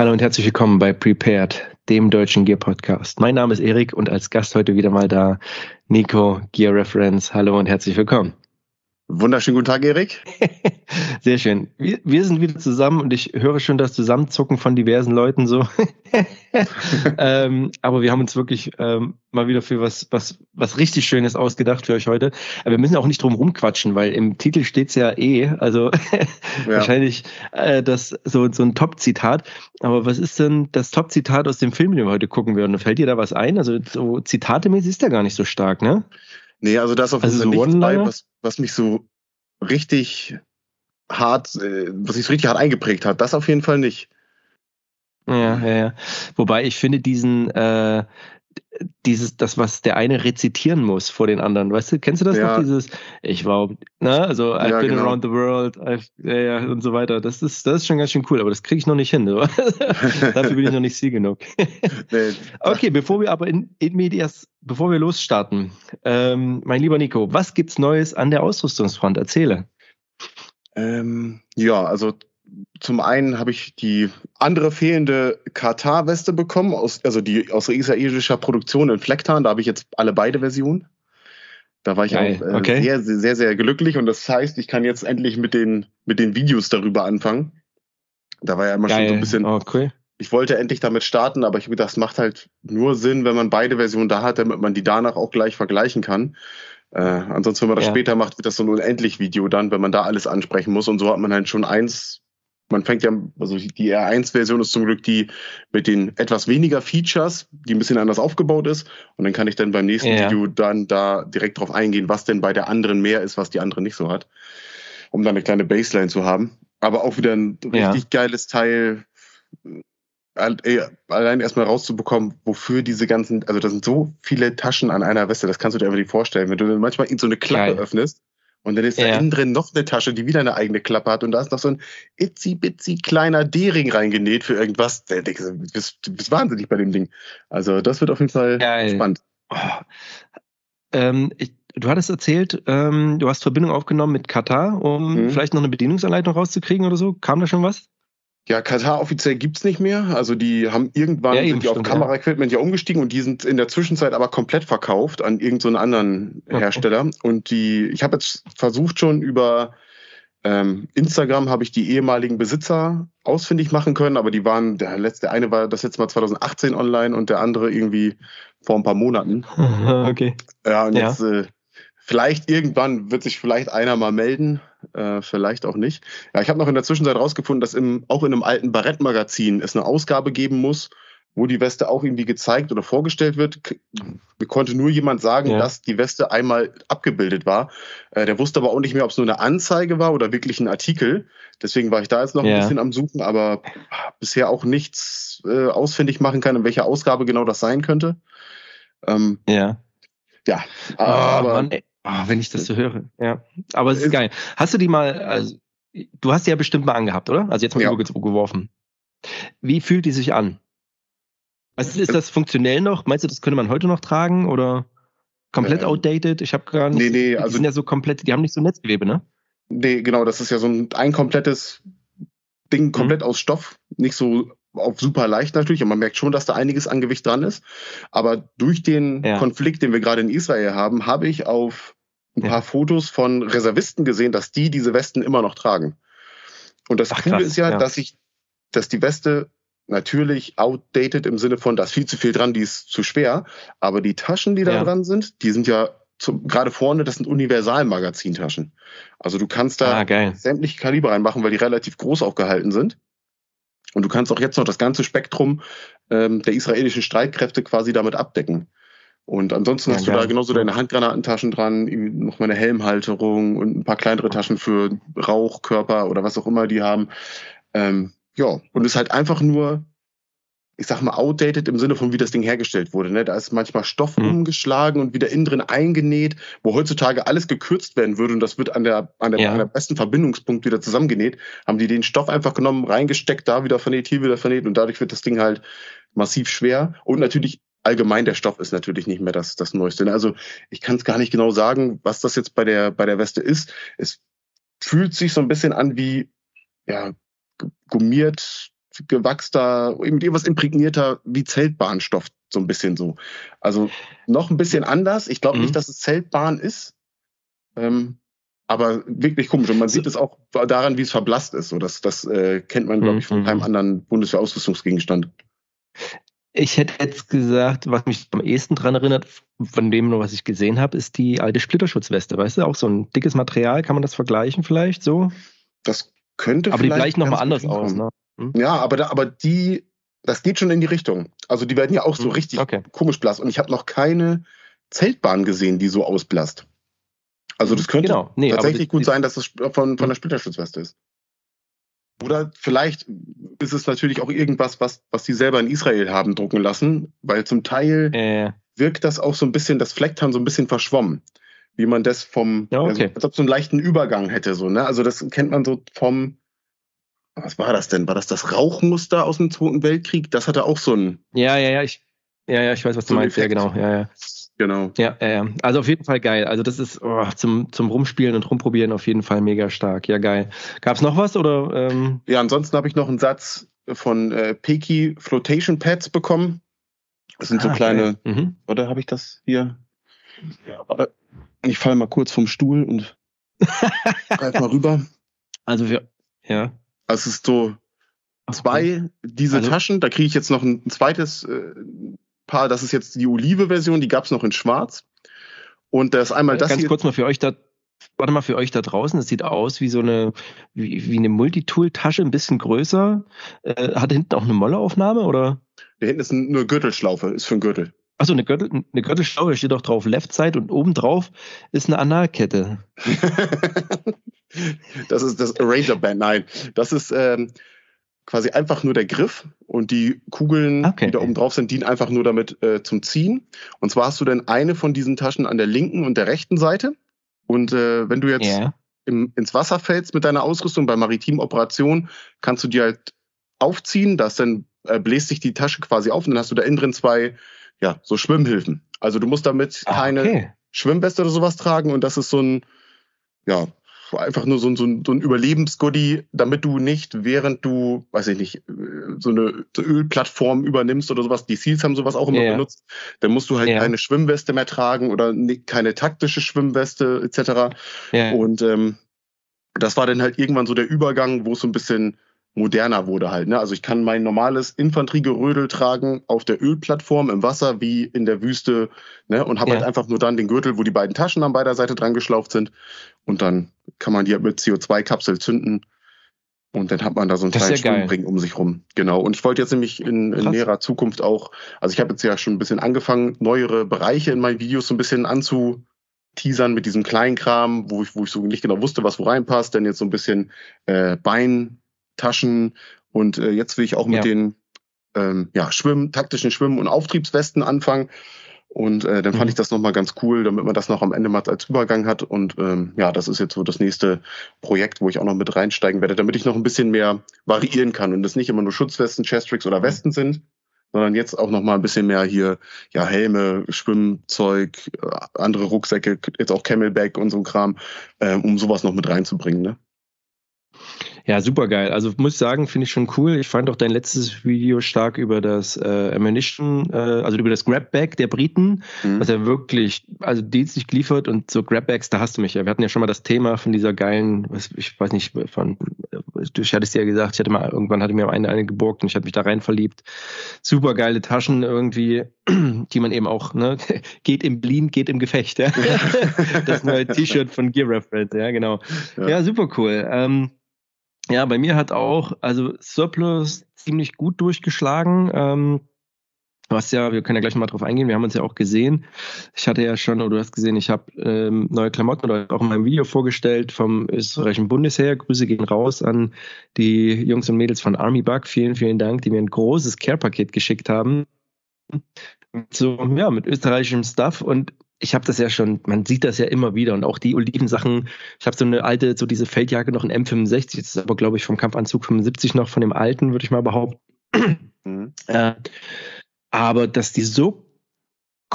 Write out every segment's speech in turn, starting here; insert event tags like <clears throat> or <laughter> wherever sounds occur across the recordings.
Hallo und herzlich willkommen bei Prepared, dem deutschen Gear Podcast. Mein Name ist Erik und als Gast heute wieder mal da Nico, Gear Reference. Hallo und herzlich willkommen. Wunderschönen guten Tag, Erik. <laughs> Sehr schön. Wir, wir, sind wieder zusammen und ich höre schon das Zusammenzucken von diversen Leuten so. <laughs> ähm, aber wir haben uns wirklich ähm, mal wieder für was, was, was richtig Schönes ausgedacht für euch heute. Aber wir müssen auch nicht drum rumquatschen, weil im Titel steht's ja eh. Also <laughs> ja. wahrscheinlich äh, das so, so ein Top-Zitat. Aber was ist denn das Top-Zitat aus dem Film, den wir heute gucken werden? Fällt dir da was ein? Also so zitatemäßig ist der gar nicht so stark, ne? Nee, also das auf jeden also Fall so nichts bei, was, was mich so richtig hart, äh, was sich so richtig hart eingeprägt hat. Das auf jeden Fall nicht. Ja, ja, ja. Wobei ich finde diesen, äh, dieses, das, was der eine rezitieren muss vor den anderen. Weißt du, kennst du das ja. noch? Dieses, ich war, ne, also I've ja, been genau. around the world, I've, ja, ja, und so weiter. Das ist, das ist schon ganz schön cool, aber das kriege ich noch nicht hin. <laughs> Dafür bin ich noch nicht sie genug. <laughs> nee. <laughs> Okay, bevor wir aber in, in Medias, bevor wir losstarten, ähm, mein lieber Nico, was gibt's Neues an der Ausrüstungsfront? Erzähle. Ähm, ja, also zum einen habe ich die andere fehlende Katar-Weste bekommen, aus, also die aus israelischer Produktion in Flecktarn. Da habe ich jetzt alle beide Versionen. Da war ich Geil. auch äh, okay. sehr, sehr, sehr glücklich und das heißt, ich kann jetzt endlich mit den, mit den Videos darüber anfangen. Da war ja immer Geil. schon so ein bisschen. Oh, cool. Ich wollte endlich damit starten, aber ich habe gedacht, das macht halt nur Sinn, wenn man beide Versionen da hat, damit man die danach auch gleich vergleichen kann. Äh, ansonsten, wenn man das ja. später macht, wird das so ein unendlich Video dann, wenn man da alles ansprechen muss. Und so hat man halt schon eins man fängt ja, also die R1-Version ist zum Glück die mit den etwas weniger Features, die ein bisschen anders aufgebaut ist. Und dann kann ich dann beim nächsten ja. Video dann da direkt drauf eingehen, was denn bei der anderen mehr ist, was die andere nicht so hat. Um dann eine kleine Baseline zu haben. Aber auch wieder ein richtig ja. geiles Teil, allein erstmal rauszubekommen, wofür diese ganzen, also da sind so viele Taschen an einer Weste, das kannst du dir einfach nicht vorstellen. Wenn du manchmal so eine Klappe Geil. öffnest und dann ist ja. da innen drin noch eine Tasche, die wieder eine eigene Klappe hat. Und da ist noch so ein itzy bitzy kleiner D-Ring reingenäht für irgendwas. Du bist, du bist wahnsinnig bei dem Ding. Also das wird auf jeden Fall Geil. spannend. Oh. Ähm, ich, du hattest erzählt, ähm, du hast Verbindung aufgenommen mit Katar, um mhm. vielleicht noch eine Bedienungsanleitung rauszukriegen oder so. Kam da schon was? Ja, Katar offiziell gibt's nicht mehr. Also die haben irgendwann ja, sind die auf Kameraequipment ja. ja umgestiegen und die sind in der Zwischenzeit aber komplett verkauft an irgendeinen so anderen Hersteller. Okay. Und die, ich habe jetzt versucht schon über ähm, Instagram habe ich die ehemaligen Besitzer ausfindig machen können, aber die waren, der letzte eine war das letzte Mal 2018 online und der andere irgendwie vor ein paar Monaten. <laughs> okay. Ja, und ja. jetzt äh, Vielleicht irgendwann wird sich vielleicht einer mal melden, äh, vielleicht auch nicht. Ja, ich habe noch in der Zwischenzeit rausgefunden, dass im, auch in einem alten Barrett-Magazin es eine Ausgabe geben muss, wo die Weste auch irgendwie gezeigt oder vorgestellt wird. Mir konnte nur jemand sagen, ja. dass die Weste einmal abgebildet war. Äh, der wusste aber auch nicht mehr, ob es nur eine Anzeige war oder wirklich ein Artikel. Deswegen war ich da jetzt noch ja. ein bisschen am Suchen, aber bisher auch nichts äh, ausfindig machen kann, in welcher Ausgabe genau das sein könnte. Ähm, ja. Ja, oh, aber Mann, Oh, wenn ich das so höre. Ja. Aber es ist geil. Hast du die mal, also, du hast die ja bestimmt mal angehabt, oder? Also jetzt mal ja. geworfen. Wie fühlt die sich an? Also ist das funktionell noch? Meinst du, das könnte man heute noch tragen oder komplett ähm, outdated? Ich habe gar nicht. Nee, nee, also, die sind ja so komplett, die haben nicht so Netzgewebe, ne? Nee, genau, das ist ja so ein, ein komplettes Ding, komplett mhm. aus Stoff, nicht so auf super leicht natürlich und man merkt schon, dass da einiges an Gewicht dran ist. Aber durch den ja. Konflikt, den wir gerade in Israel haben, habe ich auf ein paar ja. Fotos von Reservisten gesehen, dass die diese Westen immer noch tragen. Und das Ach, Coole krass. ist ja, ja, dass ich, dass die Weste natürlich outdated im Sinne von, da ist viel zu viel dran, die ist zu schwer. Aber die Taschen, die da dran sind, die sind ja zum, gerade vorne, das sind Universalmagazintaschen. Also du kannst da ah, sämtliche Kaliber reinmachen, weil die relativ groß auch gehalten sind. Und du kannst auch jetzt noch das ganze Spektrum ähm, der israelischen Streitkräfte quasi damit abdecken. Und ansonsten ja, hast du da genauso deine Handgranatentaschen dran, noch mal eine Helmhalterung und ein paar kleinere Taschen für Rauchkörper oder was auch immer die haben. Ähm, ja, und es ist halt einfach nur ich sag mal, outdated im Sinne von, wie das Ding hergestellt wurde. Ne? Da ist manchmal Stoff mhm. umgeschlagen und wieder innen drin eingenäht, wo heutzutage alles gekürzt werden würde und das wird an der, an der, ja. an der besten Verbindungspunkt wieder zusammengenäht. Haben die den Stoff einfach genommen, reingesteckt, da wieder vernäht, hier wieder vernäht und dadurch wird das Ding halt massiv schwer. Und natürlich allgemein der Stoff ist natürlich nicht mehr das, das Neueste. Ne? Also ich kann es gar nicht genau sagen, was das jetzt bei der, bei der Weste ist. Es fühlt sich so ein bisschen an wie, ja, gummiert, gewachster, eben etwas imprägnierter wie Zeltbahnstoff, so ein bisschen so. Also noch ein bisschen anders. Ich glaube mhm. nicht, dass es Zeltbahn ist. Ähm, aber wirklich komisch. Und man sieht es auch daran, wie es verblasst ist. So, das das äh, kennt man, glaube ich, von keinem mhm. anderen Bundeswehrausrüstungsgegenstand. Ich hätte jetzt gesagt, was mich am ehesten daran erinnert, von dem nur, was ich gesehen habe, ist die alte Splitterschutzweste. Weißt du, auch so ein dickes Material, kann man das vergleichen vielleicht so? Das könnte aber vielleicht. Aber die gleichen nochmal anders aus, ne? Hm? Ja, aber, da, aber die, das geht schon in die Richtung. Also die werden ja auch so hm, richtig okay. komisch blass. Und ich habe noch keine Zeltbahn gesehen, die so ausblasst. Also das könnte genau. nee, tatsächlich die, gut sein, dass es von, von der hm. Splitterschutzweste ist. Oder vielleicht ist es natürlich auch irgendwas, was, was die selber in Israel haben drucken lassen, weil zum Teil äh. wirkt das auch so ein bisschen, das Flecktarn so ein bisschen verschwommen. Wie man das vom, ja, okay. also, als ob so einen leichten Übergang hätte, so, ne? Also das kennt man so vom, was war das denn? War das das Rauchmuster aus dem Zweiten Weltkrieg? Das hatte auch so ein. Ja, ja, ja, ich, ja, ja, ich weiß, was du meinst. Effekt. Ja, genau, ja, ja. Genau. Ja, ja, also auf jeden Fall geil. Also das ist oh, zum, zum Rumspielen und Rumprobieren auf jeden Fall mega stark. Ja, geil. Gab es noch was oder? Ähm? Ja, ansonsten habe ich noch einen Satz von äh, Peki Flotation Pads bekommen. Das sind ah, so kleine. Mhm. Oder habe ich das hier? Ja, ich falle mal kurz vom Stuhl und <laughs> greif mal rüber. Also wir, ja. Also es ist so zwei diese also, Taschen. Da kriege ich jetzt noch ein zweites äh, Paar, das ist jetzt die Olive-Version, die gab es noch in Schwarz. Und das einmal das Ganz hier. kurz mal für euch da, warte mal für euch da draußen, das sieht aus wie so eine, wie, wie eine Multitool-Tasche, ein bisschen größer. Äh, hat hinten auch eine Molleaufnahme oder? Da hinten ist eine Gürtelschlaufe, ist für ein Gürtel. Achso, eine, Gürtel, eine Gürtelschlaufe, da steht doch drauf Left Side und oben drauf ist eine Analkette. <laughs> das ist das Arranger Band, nein. Das ist ähm, quasi einfach nur der Griff und die Kugeln, okay. die da oben drauf sind, dienen einfach nur damit äh, zum Ziehen. Und zwar hast du dann eine von diesen Taschen an der linken und der rechten Seite. Und äh, wenn du jetzt yeah. im, ins Wasser fällst mit deiner Ausrüstung bei maritimen Operationen, kannst du die halt aufziehen, das dann äh, bläst sich die Tasche quasi auf und dann hast du da innen drin zwei, ja, so Schwimmhilfen. Also du musst damit ah, keine okay. Schwimmweste oder sowas tragen und das ist so ein, ja, einfach nur so, ein, so ein, so ein Überlebensgoodie, damit du nicht, während du, weiß ich nicht, so eine Ölplattform übernimmst oder sowas, die Seals haben sowas auch immer yeah. benutzt, dann musst du halt yeah. keine Schwimmweste mehr tragen oder keine taktische Schwimmweste etc. Yeah. Und ähm, das war dann halt irgendwann so der Übergang, wo es so ein bisschen moderner wurde halt. Ne? Also ich kann mein normales Infanteriegerödel tragen auf der Ölplattform im Wasser wie in der Wüste ne? und habe ja. halt einfach nur dann den Gürtel, wo die beiden Taschen an beider Seite dran geschlauft sind und dann kann man die halt mit CO2-Kapsel zünden und dann hat man da so einen kleinen Schwimmring um sich rum. Genau. Und ich wollte jetzt nämlich in, in näherer Zukunft auch, also ich habe jetzt ja schon ein bisschen angefangen, neuere Bereiche in meinen Videos so ein bisschen anzu teasern mit diesem Kleinkram, wo ich, wo ich so nicht genau wusste, was wo reinpasst, denn jetzt so ein bisschen äh, Bein, Taschen und äh, jetzt will ich auch mit ja. den ähm, ja, Schwimmen, taktischen Schwimmen- und Auftriebswesten anfangen. Und äh, dann fand mhm. ich das nochmal ganz cool, damit man das noch am Ende mal als Übergang hat. Und ähm, ja, das ist jetzt so das nächste Projekt, wo ich auch noch mit reinsteigen werde, damit ich noch ein bisschen mehr variieren kann und es nicht immer nur Schutzwesten, Chestricks oder mhm. Westen sind, sondern jetzt auch noch mal ein bisschen mehr hier, ja, Helme, Schwimmzeug, äh, andere Rucksäcke, jetzt auch Camelback und so ein Kram, äh, um sowas noch mit reinzubringen. Ne? Ja, super geil. Also muss ich sagen, finde ich schon cool. Ich fand auch dein letztes Video stark über das äh, Ammunition, äh, also über das Grabbag der Briten, mhm. was er wirklich, also dienstlich geliefert und so Grabbags, da hast du mich ja. Wir hatten ja schon mal das Thema von dieser geilen, ich weiß nicht, von, du hattest ja gesagt, ich hatte mal, irgendwann hatte mir eine, eine geborgt und ich hatte mich da rein verliebt. Super geile Taschen irgendwie, die man eben auch, ne, <laughs> geht im Bleed, geht im Gefecht, ja. <laughs> das neue T-Shirt von Gear Reference, ja, genau. Ja, ja super cool. Ähm, ja, bei mir hat auch, also Surplus ziemlich gut durchgeschlagen. Ähm, was ja, wir können ja gleich mal drauf eingehen, wir haben uns ja auch gesehen. Ich hatte ja schon, oder du hast gesehen, ich habe ähm, neue Klamotten oder auch in meinem Video vorgestellt vom österreichischen Bundesheer. Grüße gehen raus an die Jungs und Mädels von Army Bug. Vielen, vielen Dank, die mir ein großes Care-Paket geschickt haben. So, ja, mit österreichischem Stuff und ich habe das ja schon, man sieht das ja immer wieder und auch die Olivensachen. Ich habe so eine alte, so diese Feldjacke noch in M65, das ist aber glaube ich vom Kampfanzug 75 noch von dem alten, würde ich mal behaupten. Mhm. Äh, aber dass die so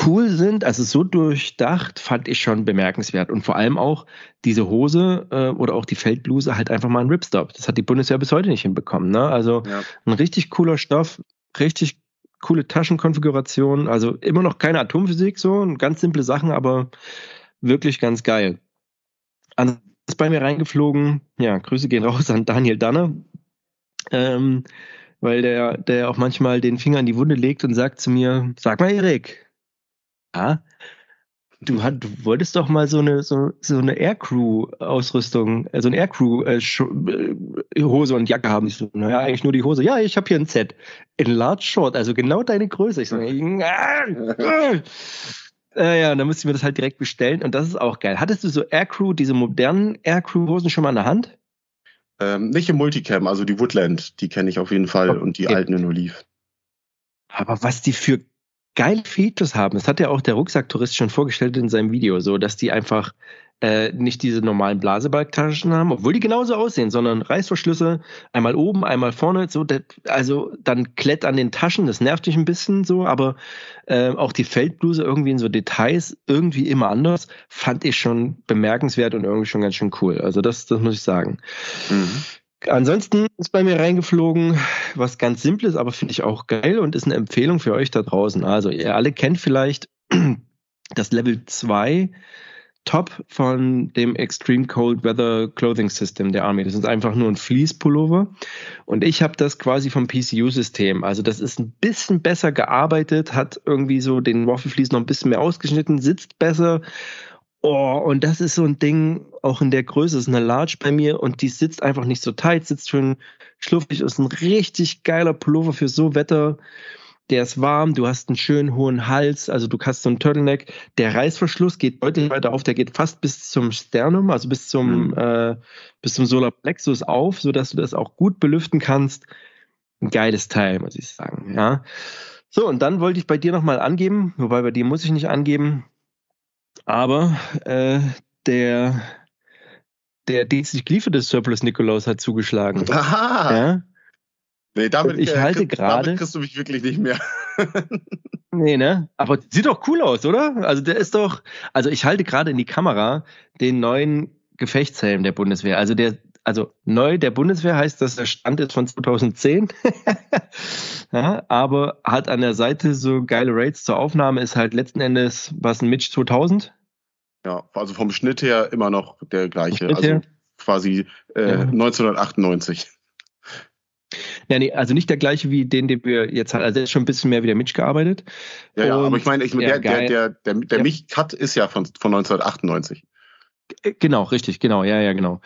cool sind, also so durchdacht, fand ich schon bemerkenswert. Und vor allem auch diese Hose äh, oder auch die Feldbluse halt einfach mal ein Ripstop. Das hat die Bundeswehr bis heute nicht hinbekommen. Ne? Also ja. ein richtig cooler Stoff, richtig coole Taschenkonfiguration. Also immer noch keine Atomphysik, so ganz simple Sachen, aber wirklich ganz geil. An ist bei mir reingeflogen. Ja, Grüße gehen raus an Daniel Danner. Ähm, weil der, der auch manchmal den Finger in die Wunde legt und sagt zu mir, sag mal, Erik, ja, du, hat, du wolltest doch mal so eine, so, so eine Aircrew-Ausrüstung, also eine Aircrew-Hose äh, und Jacke haben. Ich so, naja, eigentlich nur die Hose. Ja, ich habe hier ein Set. In Large Short, also genau deine Größe. Ich so, <laughs> äh, ja, dann musste ich mir das halt direkt bestellen und das ist auch geil. Hattest du so Aircrew, diese modernen Aircrew-Hosen schon mal in der Hand? Ähm, nicht im Multicam, also die Woodland, die kenne ich auf jeden Fall okay. und die alten in Olive. Aber was die für geile Features haben, das hat ja auch der Rucksacktourist schon vorgestellt in seinem Video, so dass die einfach äh, nicht diese normalen Blasebalgtaschen haben, obwohl die genauso aussehen, sondern Reißverschlüsse, einmal oben, einmal vorne, so, also dann Klett an den Taschen, das nervt dich ein bisschen so, aber äh, auch die Feldbluse irgendwie in so Details irgendwie immer anders, fand ich schon bemerkenswert und irgendwie schon ganz schön cool. Also das, das muss ich sagen. Mhm. Ansonsten ist bei mir reingeflogen, was ganz Simples, aber finde ich auch geil und ist eine Empfehlung für euch da draußen. Also ihr alle kennt vielleicht <clears throat> das Level 2 Top von dem Extreme Cold Weather Clothing System der Army. Das ist einfach nur ein Fleece-Pullover. Und ich habe das quasi vom PCU-System. Also das ist ein bisschen besser gearbeitet, hat irgendwie so den Waffle-Fleece noch ein bisschen mehr ausgeschnitten, sitzt besser. Oh, und das ist so ein Ding, auch in der Größe, ist eine Large bei mir und die sitzt einfach nicht so tight, sitzt schön schluffig, ist ein richtig geiler Pullover für so Wetter der ist warm, du hast einen schönen hohen Hals, also du hast so einen Turtleneck. Der Reißverschluss geht deutlich weiter auf, der geht fast bis zum Sternum, also bis zum, mhm. äh, bis zum Solarplexus auf, sodass du das auch gut belüften kannst. Ein geiles Teil, muss ich sagen, ja. So, und dann wollte ich bei dir nochmal angeben, wobei bei dir muss ich nicht angeben, aber äh, der, der dienstlich gelieferte Surplus Nikolaus hat zugeschlagen. Aha! Ja? Nee, damit, ich äh, halte gerade. Damit kriegst du mich wirklich nicht mehr. <laughs> nee, ne? Aber sieht doch cool aus, oder? Also der ist doch, also ich halte gerade in die Kamera den neuen Gefechtshelm der Bundeswehr. Also der, also neu der Bundeswehr heißt, dass der Stand ist von 2010. <laughs> ja, aber hat an der Seite so geile Rates zur Aufnahme, ist halt letzten Endes was ein Mitch 2000. Ja, also vom Schnitt her immer noch der gleiche. Also quasi äh, ja. 1998. Ja, nee, also nicht der gleiche wie den, den wir jetzt haben. Also der ist schon ein bisschen mehr wie der Mitch gearbeitet. Ja, ja, aber ich meine, ich, ja, der, der, der, der, der ja. Mich-Cut ist ja von, von 1998. Genau, richtig, genau, ja, ja, genau.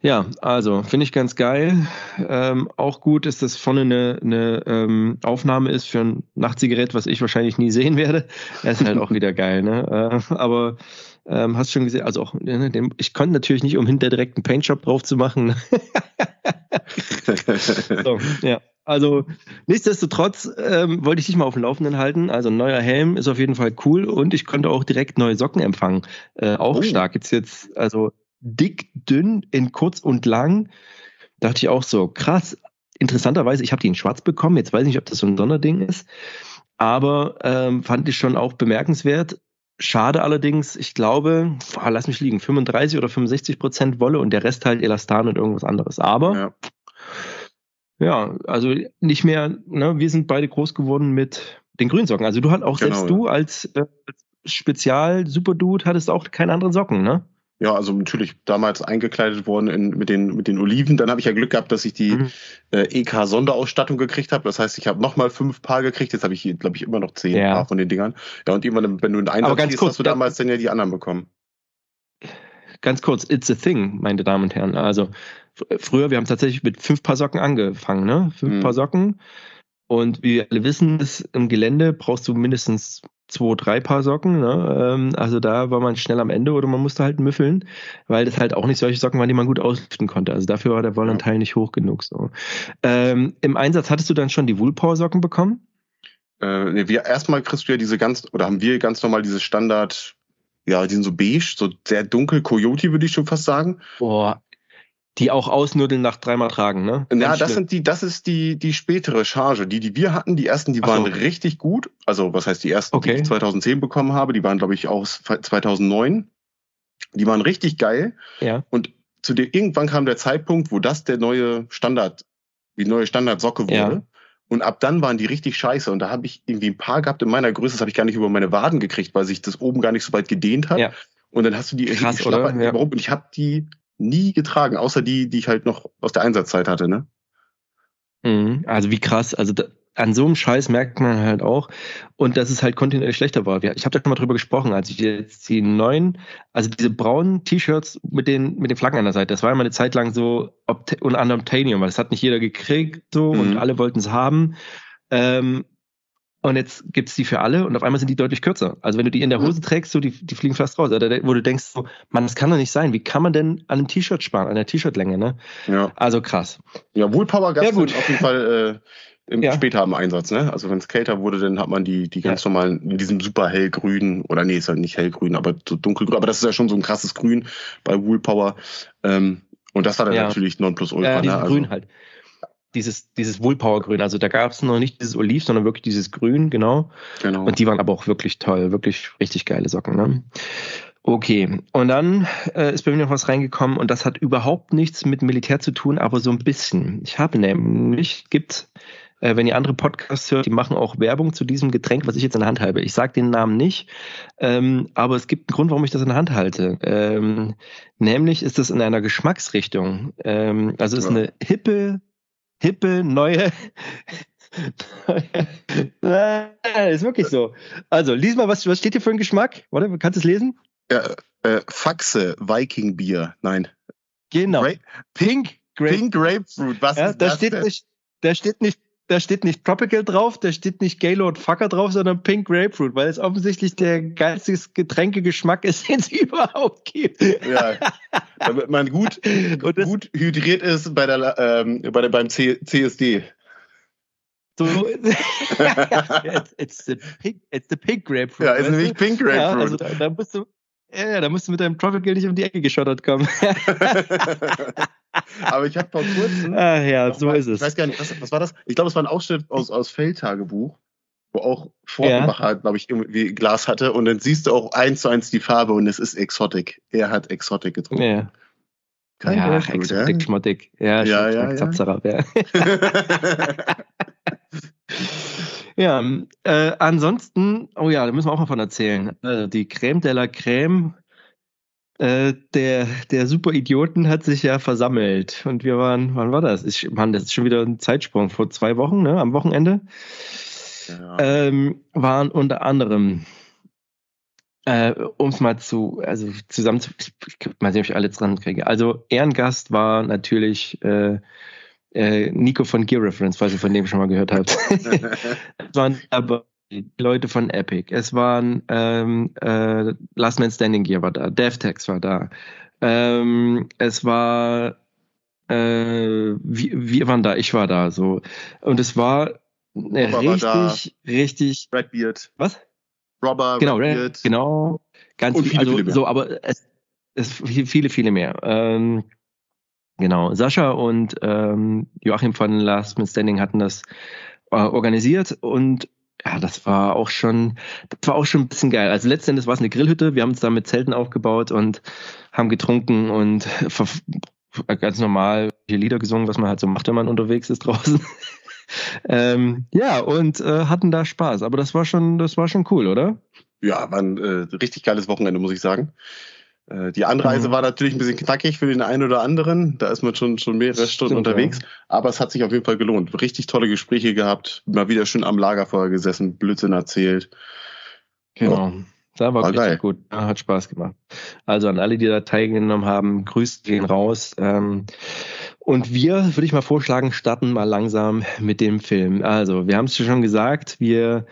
Ja, also finde ich ganz geil. Ähm, auch gut ist, dass vorne eine, eine ähm, Aufnahme ist für ein Nachtzigarett, was ich wahrscheinlich nie sehen werde. Das ist halt auch <laughs> wieder geil, ne? Äh, aber ähm, hast schon gesehen, also auch, ne, den, ich konnte natürlich nicht, um hinter direkt einen Paintshop drauf zu machen. <laughs> so, ja. Also nichtsdestotrotz ähm, wollte ich dich mal auf dem Laufenden halten. Also ein neuer Helm ist auf jeden Fall cool und ich konnte auch direkt neue Socken empfangen. Äh, auch oh. stark. Jetzt jetzt also dick, dünn, in kurz und lang. Dachte ich auch so krass. Interessanterweise, ich habe die in Schwarz bekommen. Jetzt weiß ich nicht, ob das so ein Sonderding ist, aber ähm, fand ich schon auch bemerkenswert. Schade allerdings, ich glaube, boah, lass mich liegen, 35 oder 65 Prozent Wolle und der Rest halt Elastan und irgendwas anderes. Aber ja, ja also nicht mehr, ne, wir sind beide groß geworden mit den Grünsocken. Also du hast auch genau, selbst du als äh, Spezial-Superdude hattest auch keine anderen Socken, ne? Ja, also natürlich damals eingekleidet worden in, mit, den, mit den Oliven. Dann habe ich ja Glück gehabt, dass ich die mhm. äh, EK-Sonderausstattung gekriegt habe. Das heißt, ich habe nochmal fünf Paar gekriegt. Jetzt habe ich, glaube ich, immer noch zehn ja. Paar von den Dingern. Ja, und irgendwann, wenn du einen Einsatz gehst, kurz, hast du damals dann ja die anderen bekommen. Ganz kurz, it's a thing, meine Damen und Herren. Also früher, wir haben tatsächlich mit fünf Paar Socken angefangen, ne? Fünf mhm. Paar Socken. Und wie wir alle wissen, ist, im Gelände brauchst du mindestens zwei, drei Paar Socken. Ne? Ähm, also da war man schnell am Ende oder man musste halt müffeln, weil das halt auch nicht solche Socken waren, die man gut auslüften konnte. Also dafür war der Wollenteil ja. nicht hoch genug. So. Ähm, Im Einsatz hattest du dann schon die Woolpower Socken bekommen? Äh, nee, wir erstmal kriegst du ja diese ganz, oder haben wir ganz normal diese Standard, ja, die sind so beige, so sehr dunkel, Coyote würde ich schon fast sagen. Boah, Die auch ausnudeln nach dreimal tragen, ne? Ja, das sind die, das ist die, die spätere Charge. Die, die wir hatten, die ersten, die waren so. richtig gut. Also, was heißt die ersten, okay. die ich 2010 bekommen habe? Die waren, glaube ich, aus 2009. Die waren richtig geil. Ja. Und zu der, irgendwann kam der Zeitpunkt, wo das der neue Standard, die neue Standardsocke wurde. Ja. Und ab dann waren die richtig scheiße. Und da habe ich irgendwie ein paar gehabt in meiner Größe, das habe ich gar nicht über meine Waden gekriegt, weil sich das oben gar nicht so weit gedehnt hat. Ja. Und dann hast du die Krass, oder? Ja. Und ich habe die nie getragen, außer die, die ich halt noch aus der Einsatzzeit hatte, ne? Mhm. Also wie krass. Also da, an so einem Scheiß merkt man halt auch und dass es halt kontinuierlich schlechter war. Ich habe da schon mal drüber gesprochen, als ich jetzt die neuen, also diese braunen T-Shirts mit den mit den Flaggen an der Seite, das war immer eine Zeit lang so unter anderem Tanium, weil das hat nicht jeder gekriegt so mhm. und alle wollten es haben. Ähm, und jetzt gibt's die für alle und auf einmal sind die deutlich kürzer. Also wenn du die in der Hose trägst, so die, die fliegen fast raus. Oder wo du denkst, so, man, das kann doch nicht sein. Wie kann man denn an einem T-Shirt sparen, an der T-Shirt-Länge, ne? Ja. Also krass. Ja, Woolpower gab's ja, gut. auf jeden Fall äh, im ja. später im Einsatz, ne? Also wenn es kälter wurde, dann hat man die, die ganz ja. normalen, in diesem super hellgrün, oder nee, ist halt nicht hellgrün, aber so dunkelgrün, aber das ist ja schon so ein krasses Grün bei Woolpower. Ähm, und das war dann ja. natürlich Nonplusultra. Ja, ne? also, Grün halt dieses, dieses Woolpower-Grün. Also da gab es noch nicht dieses Oliv, sondern wirklich dieses Grün, genau. Genau. Und die waren aber auch wirklich toll, wirklich richtig geile Socken. Ne? Okay, und dann äh, ist bei mir noch was reingekommen und das hat überhaupt nichts mit Militär zu tun, aber so ein bisschen. Ich habe nämlich, gibt, äh, wenn ihr andere Podcasts hört, die machen auch Werbung zu diesem Getränk, was ich jetzt in der Hand halte. Ich sage den Namen nicht, ähm, aber es gibt einen Grund, warum ich das in der Hand halte. Ähm, nämlich ist es in einer Geschmacksrichtung. Ähm, also es ist eine hippe hippe, neue. ist wirklich so. Also, lies mal, was, was steht hier für ein Geschmack? Warte, kannst du es lesen? Ja, äh, Faxe, Viking Bier. Nein. Genau. Gra Pink, Grape Pink Grapefruit. Was ja, ist da das steht denn? nicht, da steht nicht da steht nicht Tropical drauf, da steht nicht Gaylord Fucker drauf, sondern Pink Grapefruit, weil es offensichtlich der geilste Getränkegeschmack ist, <laughs> den es überhaupt gibt. Ja, damit man gut, <laughs> gut hydriert ist bei der, ähm, bei der, beim C CSD. So, <laughs> it's, it's, the pink, it's the pink Grapefruit. Ja, ist nämlich Pink Grapefruit. Ja, also da, da musst du, ja, da musst du mit deinem Tropical nicht um die Ecke geschottert kommen. Aber ich habe vor kurzem. <laughs> Ah, ja, so mal, ist es. Ich weiß gar nicht, was, was war das? Ich glaube, es war ein Ausschnitt aus, aus Feldtagebuch, wo auch Vormacher, ja. glaube ich, irgendwie Glas hatte. Und dann siehst du auch eins zu eins die Farbe und es ist Exotic. Er hat Exotic getrunken. Ja. Kein ja, Exotic, Exotic, Schmottig. Ja, ja, ja. ja. ja. <laughs> Ja, äh, ansonsten, oh ja, da müssen wir auch mal von erzählen. Also die Creme de la Creme äh, der, der Super-Idioten hat sich ja versammelt. Und wir waren, wann war das? Ich, Mann, das ist schon wieder ein Zeitsprung. Vor zwei Wochen, ne? Am Wochenende. Ja. Ähm, waren unter anderem, äh, um es mal zu, also zusammen zu, ich, mal sehen, ob ich alle dran kriege. Also Ehrengast war natürlich äh, äh, Nico von Gear Reference, falls ihr von dem schon mal gehört habt. <laughs> waren aber Leute von Epic, es waren ähm, äh, Last Man Standing Gear war da, DevTex war da, ähm, es war äh, wir, wir waren da, ich war da so. Und es war Robber richtig, war richtig Redbeard. Was? Robber, genau, Redbeard. genau, ganz viele, also viele so, aber es, es viele, viele mehr. Ähm, Genau, Sascha und ähm, Joachim von Last Man Standing hatten das äh, organisiert und ja, das war auch schon, das war auch schon ein bisschen geil. Also letztendlich war es eine Grillhütte. Wir haben uns da mit Zelten aufgebaut und haben getrunken und <laughs> ganz normal Lieder gesungen, was man halt so macht, wenn man unterwegs ist draußen. <laughs> ähm, ja, und äh, hatten da Spaß. Aber das war schon, das war schon cool, oder? Ja, war ein äh, richtig geiles Wochenende, muss ich sagen. Äh, die Anreise mhm. war natürlich ein bisschen knackig für den einen oder anderen. Da ist man schon, schon mehrere Stunden Stimmt, unterwegs. Ja. Aber es hat sich auf jeden Fall gelohnt. Richtig tolle Gespräche gehabt. Mal wieder schön am Lagerfeuer gesessen, Blödsinn erzählt. Genau. Oh, da war, war richtig geil. gut. Hat Spaß gemacht. Also an alle, die da teilgenommen haben, grüßt gehen raus. Ähm, und wir, würde ich mal vorschlagen, starten mal langsam mit dem Film. Also, wir haben es schon gesagt, wir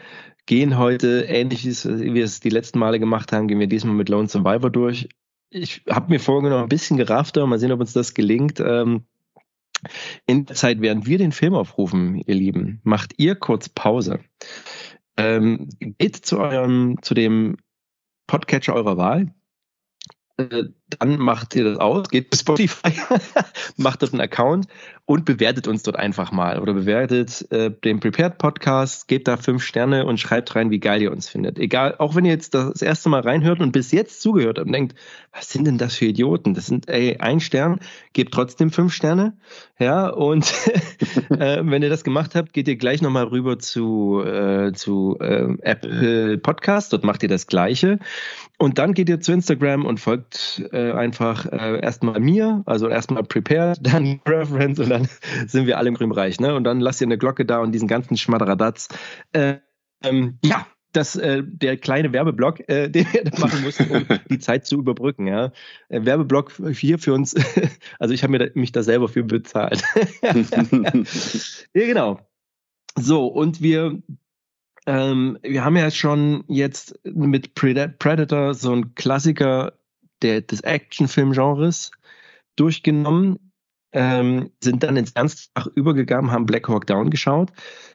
gehen heute ähnlich wie wir es die letzten Male gemacht haben, gehen wir diesmal mit Lone Survivor durch ich habe mir vorgenommen, ein bisschen geraffter, mal sehen, ob uns das gelingt. Ähm, in der Zeit, während wir den Film aufrufen, ihr Lieben, macht ihr kurz Pause. Ähm, geht zu eurem, zu dem Podcatcher eurer Wahl. Äh, dann macht ihr das aus, geht zu Spotify, <laughs> macht dort einen Account und bewertet uns dort einfach mal oder bewertet äh, den Prepared Podcast, gebt da fünf Sterne und schreibt rein, wie geil ihr uns findet. Egal, auch wenn ihr jetzt das erste Mal reinhört und bis jetzt zugehört habt und denkt, was sind denn das für Idioten? Das sind ey, ein Stern, gebt trotzdem fünf Sterne. Ja, und <laughs> äh, wenn ihr das gemacht habt, geht ihr gleich nochmal rüber zu, äh, zu äh, Apple Podcast, dort macht ihr das gleiche. Und dann geht ihr zu Instagram und folgt äh, einfach äh, erstmal mir, also erstmal Prepared, <laughs> dann Reference und dann sind wir alle im grünen Bereich. Ne? Und dann lasst ihr eine Glocke da und diesen ganzen Schmadderadatz. Äh, ähm, ja, das, äh, der kleine Werbeblock, äh, <laughs> den wir da machen mussten, um die Zeit zu überbrücken. Ja. Äh, Werbeblock hier für uns, <laughs> also ich habe mich da selber für bezahlt. ja, genau. So, und wir ähm, wir haben ja schon jetzt mit Predator so einen Klassiker der, des Actionfilm-Genres durchgenommen, ähm, sind dann ins Ernstfach übergegangen, haben Black Hawk Down geschaut.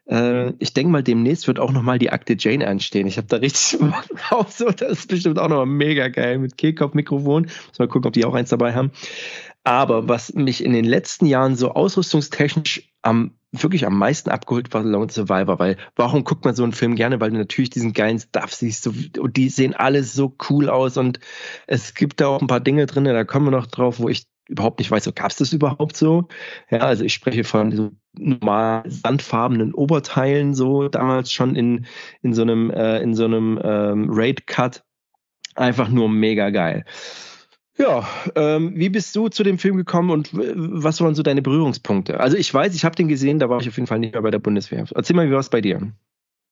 Äh, ich denke mal, demnächst wird auch nochmal die Akte Jane anstehen. Ich habe da richtig <laughs> drauf. So, das ist bestimmt auch nochmal mega geil mit Kehlkopf-Mikrofon. Mal gucken, ob die auch eins dabei haben. Aber was mich in den letzten Jahren so ausrüstungstechnisch am wirklich am meisten abgeholt war Lone Survivor, weil warum guckt man so einen Film gerne? Weil du natürlich diesen geilen Stuff siehst so, und die sehen alle so cool aus und es gibt da auch ein paar Dinge drin, da kommen wir noch drauf, wo ich überhaupt nicht weiß, so gab es das überhaupt so? Ja, also ich spreche von so normal sandfarbenen Oberteilen so damals schon in in so einem äh, in so einem ähm, Raid Cut einfach nur mega geil. Ja, ähm, wie bist du zu dem Film gekommen und was waren so deine Berührungspunkte? Also ich weiß, ich habe den gesehen, da war ich auf jeden Fall nicht mehr bei der Bundeswehr. Erzähl mal, wie war es bei dir?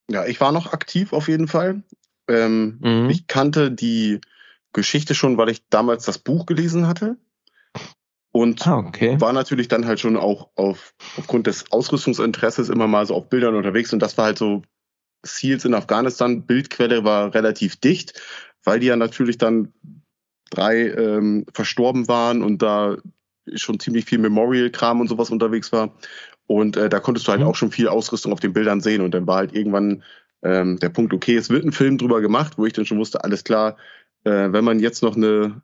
Ja, ich war noch aktiv auf jeden Fall. Ähm, mhm. Ich kannte die Geschichte schon, weil ich damals das Buch gelesen hatte. Und ah, okay. war natürlich dann halt schon auch auf, aufgrund des Ausrüstungsinteresses immer mal so auf Bildern unterwegs. Und das war halt so Seals in Afghanistan. Bildquelle war relativ dicht, weil die ja natürlich dann drei ähm, verstorben waren und da schon ziemlich viel Memorial-Kram und sowas unterwegs war. Und äh, da konntest du halt mhm. auch schon viel Ausrüstung auf den Bildern sehen. Und dann war halt irgendwann ähm, der Punkt, okay, es wird ein Film drüber gemacht, wo ich dann schon wusste, alles klar, äh, wenn man jetzt noch eine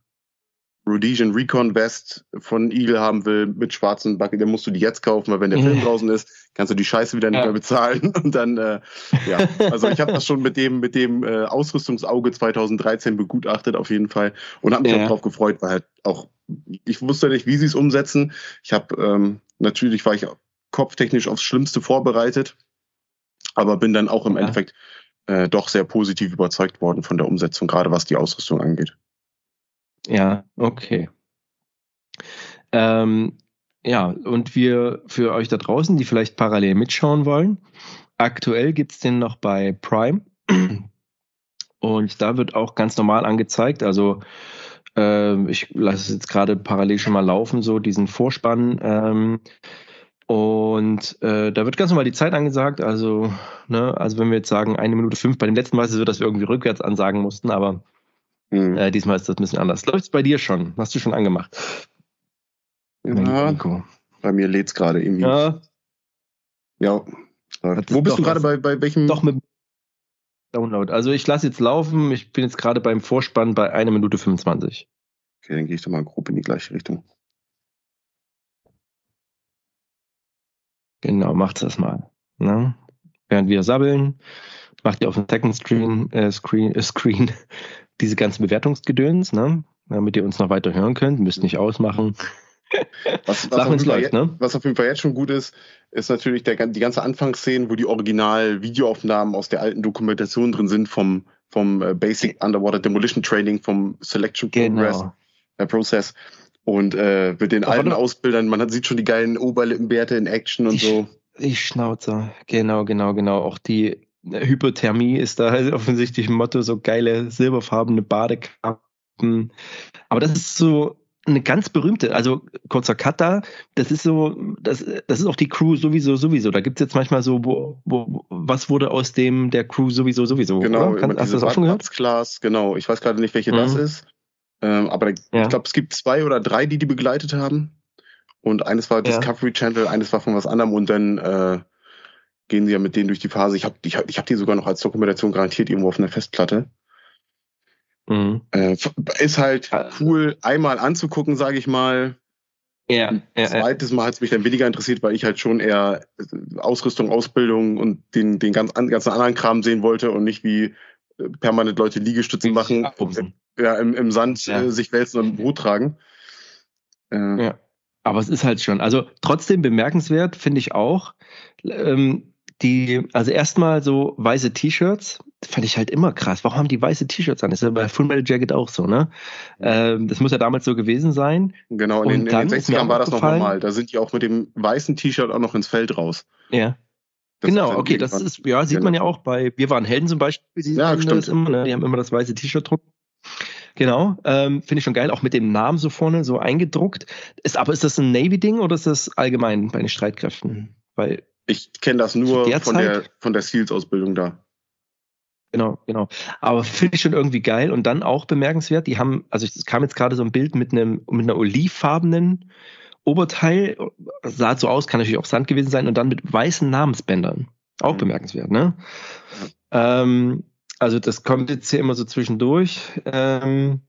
Rhodesian Recon Vest von Eagle haben will mit schwarzen Bucket, dann musst du die jetzt kaufen, weil wenn der Film draußen ist, kannst du die Scheiße wieder nicht ja. mehr bezahlen. <laughs> Und dann, äh, ja, also ich habe das schon mit dem mit dem äh, Ausrüstungsauge 2013 begutachtet auf jeden Fall und habe mich ja. auch drauf gefreut, weil halt auch ich wusste nicht, wie sie es umsetzen. Ich habe ähm, natürlich war ich kopftechnisch aufs Schlimmste vorbereitet, aber bin dann auch im ja. Endeffekt äh, doch sehr positiv überzeugt worden von der Umsetzung, gerade was die Ausrüstung angeht. Ja, okay. Ähm, ja, und wir für euch da draußen, die vielleicht parallel mitschauen wollen, aktuell gibt es den noch bei Prime. Und da wird auch ganz normal angezeigt. Also äh, ich lasse es jetzt gerade parallel schon mal laufen, so diesen Vorspann. Ähm, und äh, da wird ganz normal die Zeit angesagt. Also, ne, also wenn wir jetzt sagen, eine Minute fünf, bei dem letzten Mal ist es so, dass wir irgendwie rückwärts ansagen mussten, aber Mhm. Äh, diesmal ist das ein bisschen anders. Läuft es bei dir schon? Hast du schon angemacht? Ja, bei mir lädt es gerade irgendwie. Ja. Ja. Wo bist du gerade bei, bei welchem? Doch mit Download. Also ich lasse jetzt laufen. Ich bin jetzt gerade beim Vorspann bei 1 Minute 25. Okay, dann gehe ich doch mal grob in die gleiche Richtung. Genau, macht das mal. Ne? Während wir sabbeln, macht ihr auf dem Second Screen, äh, Screen, äh, Screen <laughs> diese ganzen Bewertungsgedöns, ne? damit ihr uns noch weiter hören könnt, müsst nicht ausmachen. <laughs> Was, was, auf läuft, ne? was, auf jeden Fall jetzt schon gut ist, ist natürlich der, die ganze Anfangsszene, wo die Original-Videoaufnahmen aus der alten Dokumentation drin sind vom, vom äh, Basic Underwater Demolition Training, vom Selection Progress, genau. äh, Process. Und äh, mit den Aber alten Ausbildern, man sieht schon die geilen Oberlippenbärte in Action und die, so. Die Schnauzer, genau, genau, genau. Auch die Hypothermie ist da halt <laughs> offensichtlich ein Motto, so geile silberfarbene Badekappen. Aber das ist so eine ganz berühmte, also kurzer Cut da, das ist so, das, das ist auch die Crew sowieso, sowieso. Da gibt's jetzt manchmal so, wo, wo, was wurde aus dem der Crew sowieso, sowieso. Genau, Kann, hast du das auch schon gehört? Class, genau. Ich weiß gerade nicht, welche mhm. das ist. Ähm, aber ja. ich glaube, es gibt zwei oder drei, die die begleitet haben. Und eines war Discovery ja. Channel, eines war von was anderem und dann äh, gehen sie ja mit denen durch die Phase. Ich habe ich hab, ich hab die sogar noch als Dokumentation garantiert irgendwo auf einer Festplatte. Mhm. Äh, ist halt cool, einmal anzugucken, sage ich mal. Ja, ja, Zweites Mal hat es mich dann weniger interessiert, weil ich halt schon eher äh, Ausrüstung, Ausbildung und den, den ganz, ganzen anderen Kram sehen wollte und nicht wie äh, permanent Leute Liegestützen machen, ja, im, im Sand ja. äh, sich wälzen und Brot tragen. Äh, ja. Aber es ist halt schon, also trotzdem bemerkenswert, finde ich auch. Ähm, die, also erstmal so weiße T-Shirts, fand ich halt immer krass. Warum haben die weiße T-Shirts an? Das ist ja bei Full Metal Jacket auch so, ne? Ähm, das muss ja damals so gewesen sein. Genau, in, den, in den 60ern war das noch normal. Da sind die auch mit dem weißen T-Shirt auch noch ins Feld raus. Ja. Das genau, okay, das ist, ja, sieht genau. man ja auch bei, wir waren Helden zum Beispiel, die, ja, stimmt. Immer, ne? die haben immer das weiße T-Shirt drucken. Genau, ähm, finde ich schon geil, auch mit dem Namen so vorne so eingedruckt. Ist, aber ist das ein Navy-Ding oder ist das allgemein bei den Streitkräften? Weil ich kenne das nur von der, von der SEALs-Ausbildung da. Genau, genau. Aber finde ich schon irgendwie geil und dann auch bemerkenswert. Die haben, also es kam jetzt gerade so ein Bild mit einem, mit einer olivfarbenen Oberteil, sah so aus, kann natürlich auch Sand gewesen sein und dann mit weißen Namensbändern. Auch mhm. bemerkenswert, ne? Ja. Ähm, also das kommt jetzt hier immer so zwischendurch. Ähm,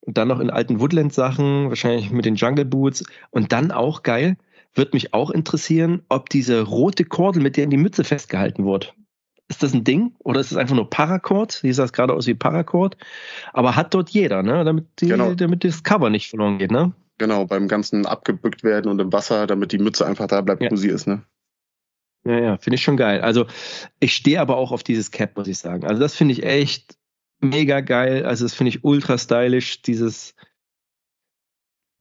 und dann noch in alten Woodland-Sachen, wahrscheinlich mit den Jungle Boots. Und dann auch geil, wird mich auch interessieren, ob diese rote Kordel, mit der in die Mütze festgehalten wurde, ist das ein Ding oder ist es einfach nur Paracord? Hier sah es gerade aus wie Paracord. Aber hat dort jeder, ne? Damit, die, genau. damit das Cover nicht verloren geht, ne? Genau, beim ganzen abgebückt werden und im Wasser, damit die Mütze einfach da bleibt, ja. wo sie ist, ne? Ja, ja, finde ich schon geil. Also ich stehe aber auch auf dieses Cap, muss ich sagen. Also das finde ich echt mega geil. Also das finde ich ultra stylisch, dieses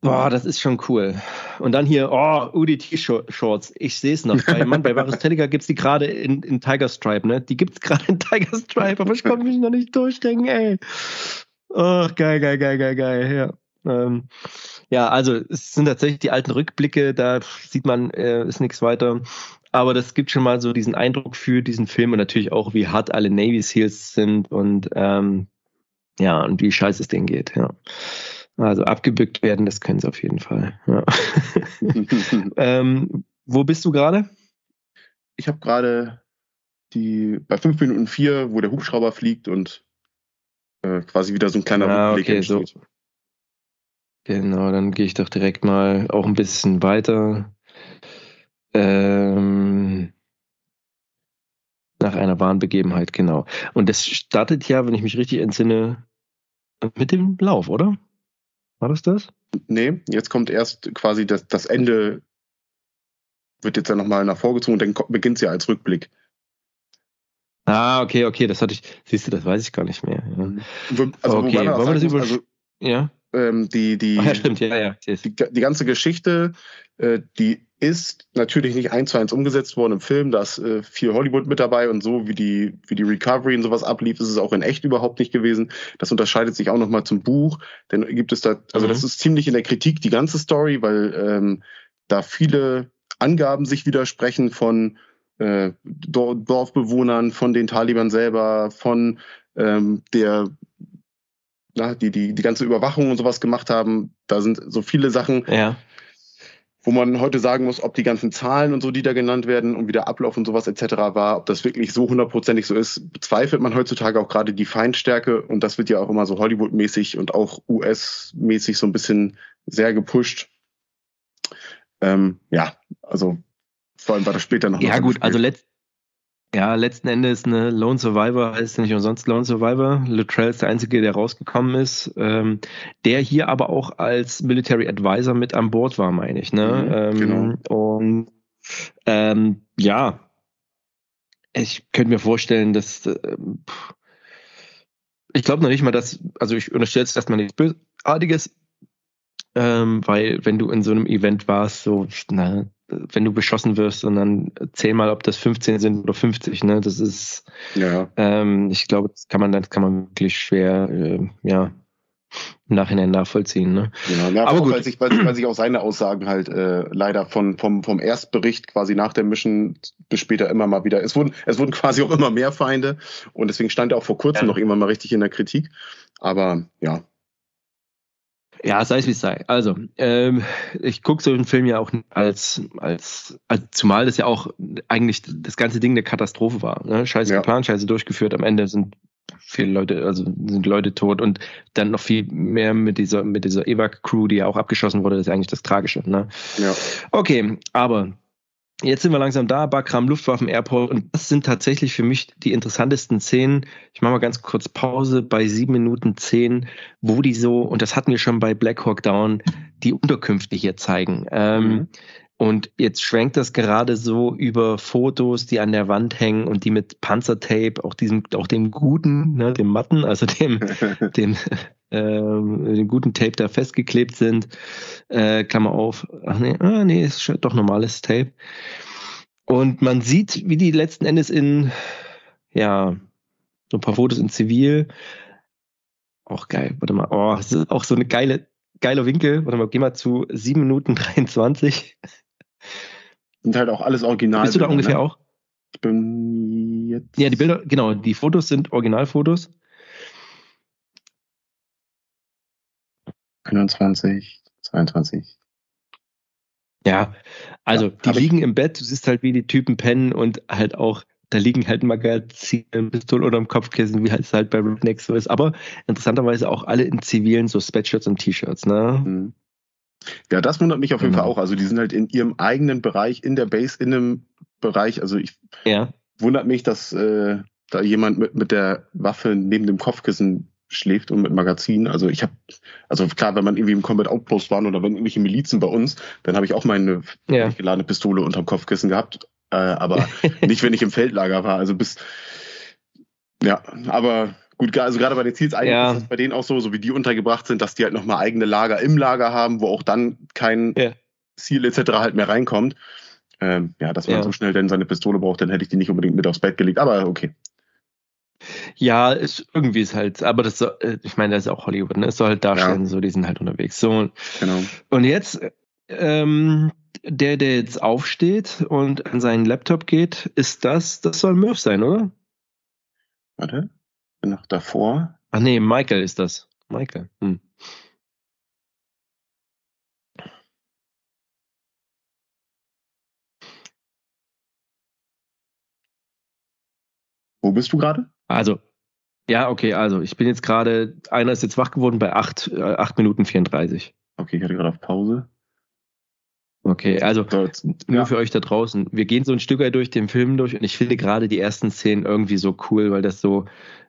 Boah, das ist schon cool. Und dann hier, oh, UDT-Shorts. Ich sehe es noch. Bei, Mann, bei Varus gibt es die gerade in, in Tiger Stripe, ne? Die gibt es gerade in Tiger Stripe, aber ich konnte mich noch nicht durchdenken, ey. Oh, geil, geil, geil, geil, geil, ja. Ähm, ja, also es sind tatsächlich die alten Rückblicke, da sieht man, äh, ist nichts weiter. Aber das gibt schon mal so diesen Eindruck für diesen Film und natürlich auch, wie hart alle Navy Seals sind und ähm, ja, und wie scheiße es denen geht, ja. Also abgebückt werden, das können sie auf jeden Fall. Ja. <laughs> ähm, wo bist du gerade? Ich habe gerade die bei 5 Minuten 4, wo der Hubschrauber fliegt und äh, quasi wieder so ein kleiner ah, Rückblick okay, so. Genau, dann gehe ich doch direkt mal auch ein bisschen weiter. Ähm, nach einer wahren Begebenheit, genau. Und das startet ja, wenn ich mich richtig entsinne, mit dem Lauf, oder? War das das? Nee, jetzt kommt erst quasi das, das Ende, wird jetzt ja nochmal nach vorgezogen und dann beginnt es ja als Rückblick. Ah, okay, okay, das hatte ich, siehst du, das weiß ich gar nicht mehr. Ja. Also, okay, wollen wir das über... Also, ja? Ähm, die, die, Ach ja, stimmt, ja, ja. Die, die ganze Geschichte, die ist natürlich nicht eins zu eins umgesetzt worden im Film. Da ist äh, viel Hollywood mit dabei und so, wie die, wie die Recovery und sowas ablief, ist es auch in echt überhaupt nicht gewesen. Das unterscheidet sich auch nochmal zum Buch. Denn gibt es da, also mhm. das ist ziemlich in der Kritik, die ganze Story, weil ähm, da viele Angaben sich widersprechen von äh, Dorfbewohnern, von den Taliban selber, von ähm, der na, die, die die ganze Überwachung und sowas gemacht haben. Da sind so viele Sachen, ja wo man heute sagen muss, ob die ganzen Zahlen und so, die da genannt werden und wie der Ablauf und sowas etc. war, ob das wirklich so hundertprozentig so ist, bezweifelt man heutzutage auch gerade die Feinstärke und das wird ja auch immer so Hollywood-mäßig und auch US-mäßig so ein bisschen sehr gepusht. Ähm, ja, also vor allem war das später noch. Ja gut, also letzt, ja, letzten Endes eine Lone Survivor heißt nicht umsonst Lone Survivor. Luttrell ist der Einzige, der rausgekommen ist, ähm, der hier aber auch als Military Advisor mit an Bord war, meine ich. Ne? Mhm, ähm, genau. Und ähm, ja, ich könnte mir vorstellen, dass äh, ich glaube noch nicht mal, dass, also ich unterstelle jetzt erstmal nichts Bösartiges, ähm, weil wenn du in so einem Event warst, so, na, wenn du beschossen wirst und dann zähl mal, ob das 15 sind oder 50, ne? Das ist, ja. ähm, ich glaube, das kann man, das kann man wirklich schwer, äh, ja, im Nachhinein nachvollziehen. Ne? Genau, ja, aber gut. Weil sich, weil, weil sich auch seine Aussagen halt äh, leider von, vom, vom Erstbericht quasi nach der Mission bis später immer mal wieder, es wurden, es wurden quasi auch immer mehr Feinde und deswegen stand er auch vor kurzem ja. noch irgendwann mal richtig in der Kritik. Aber ja, ja, sei es wie es sei. Also, ähm, ich gucke so einen Film ja auch als, als, als, zumal das ja auch eigentlich das ganze Ding eine Katastrophe war. Ne? Scheiße ja. geplant, scheiße durchgeführt. Am Ende sind viele Leute, also sind Leute tot und dann noch viel mehr mit dieser, mit dieser Evac-Crew, die ja auch abgeschossen wurde, das ist eigentlich das Tragische. Ne? Ja. Okay, aber Jetzt sind wir langsam da, Bakram Luftwaffen Airport und das sind tatsächlich für mich die interessantesten Szenen. Ich mache mal ganz kurz Pause bei sieben Minuten zehn, wo die so, und das hatten wir schon bei Black Hawk Down, die Unterkünfte hier zeigen. Ähm, mhm. Und jetzt schwenkt das gerade so über Fotos, die an der Wand hängen und die mit Panzertape, auch diesem, auch dem guten, ne, dem matten, also dem, <laughs> dem, äh, dem guten Tape da festgeklebt sind. Äh, Klammer auf. Ach nee, ah, nee, ist doch normales Tape. Und man sieht, wie die letzten Endes in, ja, so ein paar Fotos in Zivil. Auch geil, warte mal, oh, das ist auch so eine geile, geiler Winkel. Warte mal, geh mal zu 7 Minuten 23. Sind halt auch alles original. Bist du da ungefähr ne? auch? Ich bin jetzt. Ja, die Bilder, genau, die Fotos sind Originalfotos. 21, 22. Ja, also ja, die liegen im Bett, du siehst halt, wie die Typen pennen und halt auch, da liegen halt Magazine, Pistole oder im Kopfkissen, wie halt es halt bei Rednecks so ist. Aber interessanterweise auch alle in zivilen so Sweatshirts und T-Shirts, ne? Mhm. Ja, das wundert mich auf jeden genau. Fall auch. Also die sind halt in ihrem eigenen Bereich, in der Base, in einem Bereich. Also ich ja. wundert mich, dass äh, da jemand mit, mit der Waffe neben dem Kopfkissen schläft und mit Magazin. Also ich habe, also klar, wenn man irgendwie im Combat Outpost waren oder wenn irgendwelche Milizen bei uns, dann habe ich auch meine ja. geladene Pistole unterm Kopfkissen gehabt. Äh, aber <laughs> nicht, wenn ich im Feldlager war. Also bis, ja, aber gut, also gerade bei den Ziels eigentlich ja. ist das bei denen auch so, so wie die untergebracht sind, dass die halt nochmal eigene Lager im Lager haben, wo auch dann kein ja. Ziel etc. halt mehr reinkommt. Ähm, ja, dass man ja. so schnell denn seine Pistole braucht, dann hätte ich die nicht unbedingt mit aufs Bett gelegt, aber okay. Ja, ist, irgendwie ist halt, aber das äh, ich meine, das ist auch Hollywood, ne? Es soll halt darstellen, ja. so, die sind halt unterwegs. So. Genau. Und jetzt, ähm, der, der jetzt aufsteht und an seinen Laptop geht, ist das, das soll Murph sein, oder? Warte, noch davor. Ach nee, Michael ist das. Michael. Hm. Wo bist du gerade? Also, ja, okay, also ich bin jetzt gerade, einer ist jetzt wach geworden bei 8, äh, 8 Minuten 34. Okay, ich hatte gerade auf Pause. Okay, also nur ja. für euch da draußen. Wir gehen so ein Stück weit durch den Film durch und ich finde gerade die ersten Szenen irgendwie so cool, weil das so,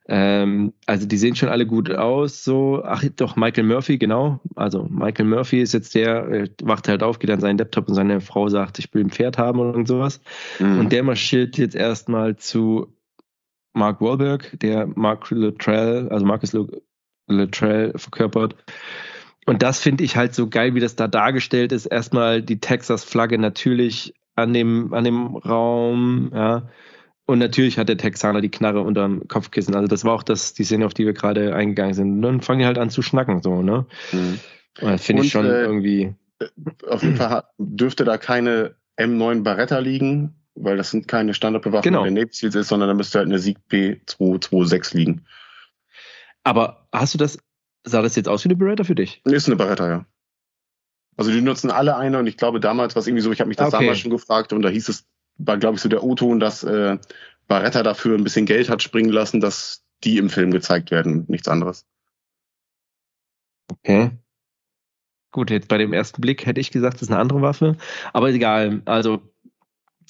ähm, also die sehen schon alle gut aus, so, ach doch, Michael Murphy, genau. Also Michael Murphy ist jetzt der, wacht halt auf, geht an seinen Laptop und seine Frau sagt, ich will ein Pferd haben und sowas. Mhm. Und der marschiert jetzt erstmal zu Mark Wahlberg, der Mark Luttrell, also Marcus Luttrell verkörpert. Und das finde ich halt so geil, wie das da dargestellt ist. Erstmal die Texas-Flagge natürlich an dem, an dem Raum, ja. Und natürlich hat der Texaner die Knarre unterm Kopfkissen. Also das war auch das, die Szene, auf die wir gerade eingegangen sind. Und dann fangen die halt an zu schnacken, so, ne? Mhm. Finde ich schon äh, irgendwie. Auf jeden Fall dürfte da keine M9 Barretta liegen weil das sind keine Standardbewaffnung genau. der Seals ist, sondern da müsste halt eine Sieg P226 liegen. Aber hast du das, sah das jetzt aus wie eine Beretta für dich? Ist eine Beretta, ja. Also die nutzen alle eine und ich glaube damals war es irgendwie so, ich habe mich das okay. damals schon gefragt und da hieß es, war glaube ich so der O-Ton, dass äh, Barretta dafür ein bisschen Geld hat springen lassen, dass die im Film gezeigt werden, nichts anderes. Okay. Gut, jetzt bei dem ersten Blick hätte ich gesagt, das ist eine andere Waffe, aber egal. Also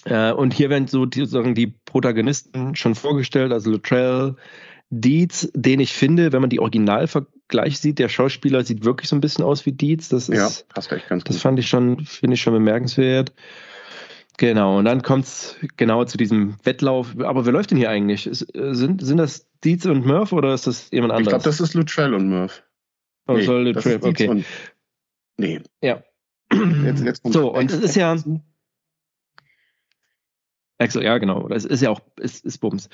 äh, und hier werden so die, sozusagen die Protagonisten schon vorgestellt, also Luttrell, Dietz, den ich finde, wenn man die Originalvergleiche sieht, der Schauspieler sieht wirklich so ein bisschen aus wie Dietz. Das ist, ja, passt echt ganz Das gut. fand ich schon, finde ich schon bemerkenswert. Genau, und dann kommt es genau zu diesem Wettlauf. Aber wer läuft denn hier eigentlich? Ist, sind, sind das Dietz und Murph oder ist das jemand anderes? Ich glaube, das ist Luttrell und Murph. Oh, nee, soll Luttrell, okay. Und, nee. Ja. Jetzt, jetzt so, und es ist ja. Exo, ja, genau. Das ist ja auch, ist, ist Bums.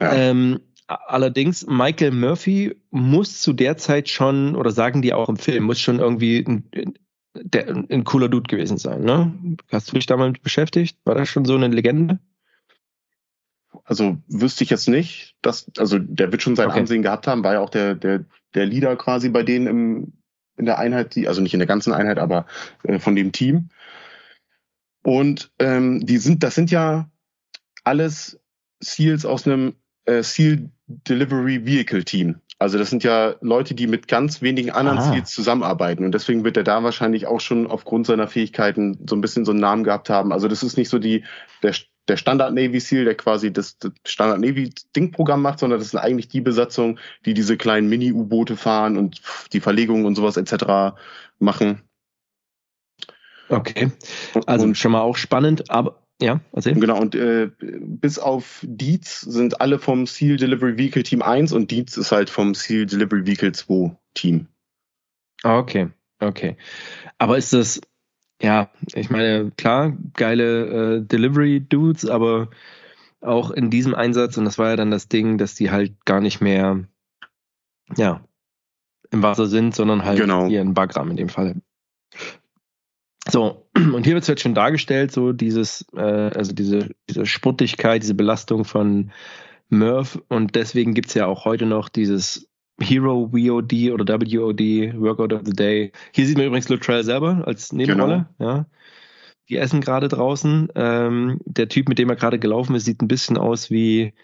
Ja. Ähm, allerdings, Michael Murphy muss zu der Zeit schon, oder sagen die auch im Film, muss schon irgendwie ein, der, ein cooler Dude gewesen sein, ne? Hast du dich damit beschäftigt? War das schon so eine Legende? Also wüsste ich jetzt nicht, dass, also der wird schon sein okay. Ansehen gehabt haben, war ja auch der, der, der Leader quasi bei denen im, in der Einheit, die, also nicht in der ganzen Einheit, aber äh, von dem Team. Und ähm, die sind, das sind ja alles Seals aus einem äh, Seal Delivery Vehicle Team. Also das sind ja Leute, die mit ganz wenigen anderen Aha. Seals zusammenarbeiten. Und deswegen wird er da wahrscheinlich auch schon aufgrund seiner Fähigkeiten so ein bisschen so einen Namen gehabt haben. Also das ist nicht so die, der, der Standard Navy Seal, der quasi das, das Standard Navy Ding-Programm macht, sondern das sind eigentlich die Besatzung, die diese kleinen Mini-U-Boote fahren und die Verlegung und sowas etc. machen. Okay. Also und, schon mal auch spannend, aber ja, erzähl. Genau, und äh, bis auf Dietz sind alle vom Seal Delivery Vehicle Team 1 und Dietz ist halt vom Seal Delivery Vehicle 2 Team. Ah, okay, okay. Aber ist das, ja, ich meine, klar, geile äh, Delivery Dudes, aber auch in diesem Einsatz, und das war ja dann das Ding, dass die halt gar nicht mehr, ja, im Wasser sind, sondern halt genau. hier in Bagram in dem Fall. So, <clears throat> und hier wird es jetzt schon dargestellt, so dieses, äh, also diese, diese Sportlichkeit, diese Belastung von Murph und deswegen gibt es ja auch heute noch dieses Hero WOD oder WOD, Workout of the Day. Hier sieht man übrigens Luttrell selber als Nebenrolle, genau. ja. Die essen gerade draußen. Ähm, der Typ, mit dem er gerade gelaufen ist, sieht ein bisschen aus wie,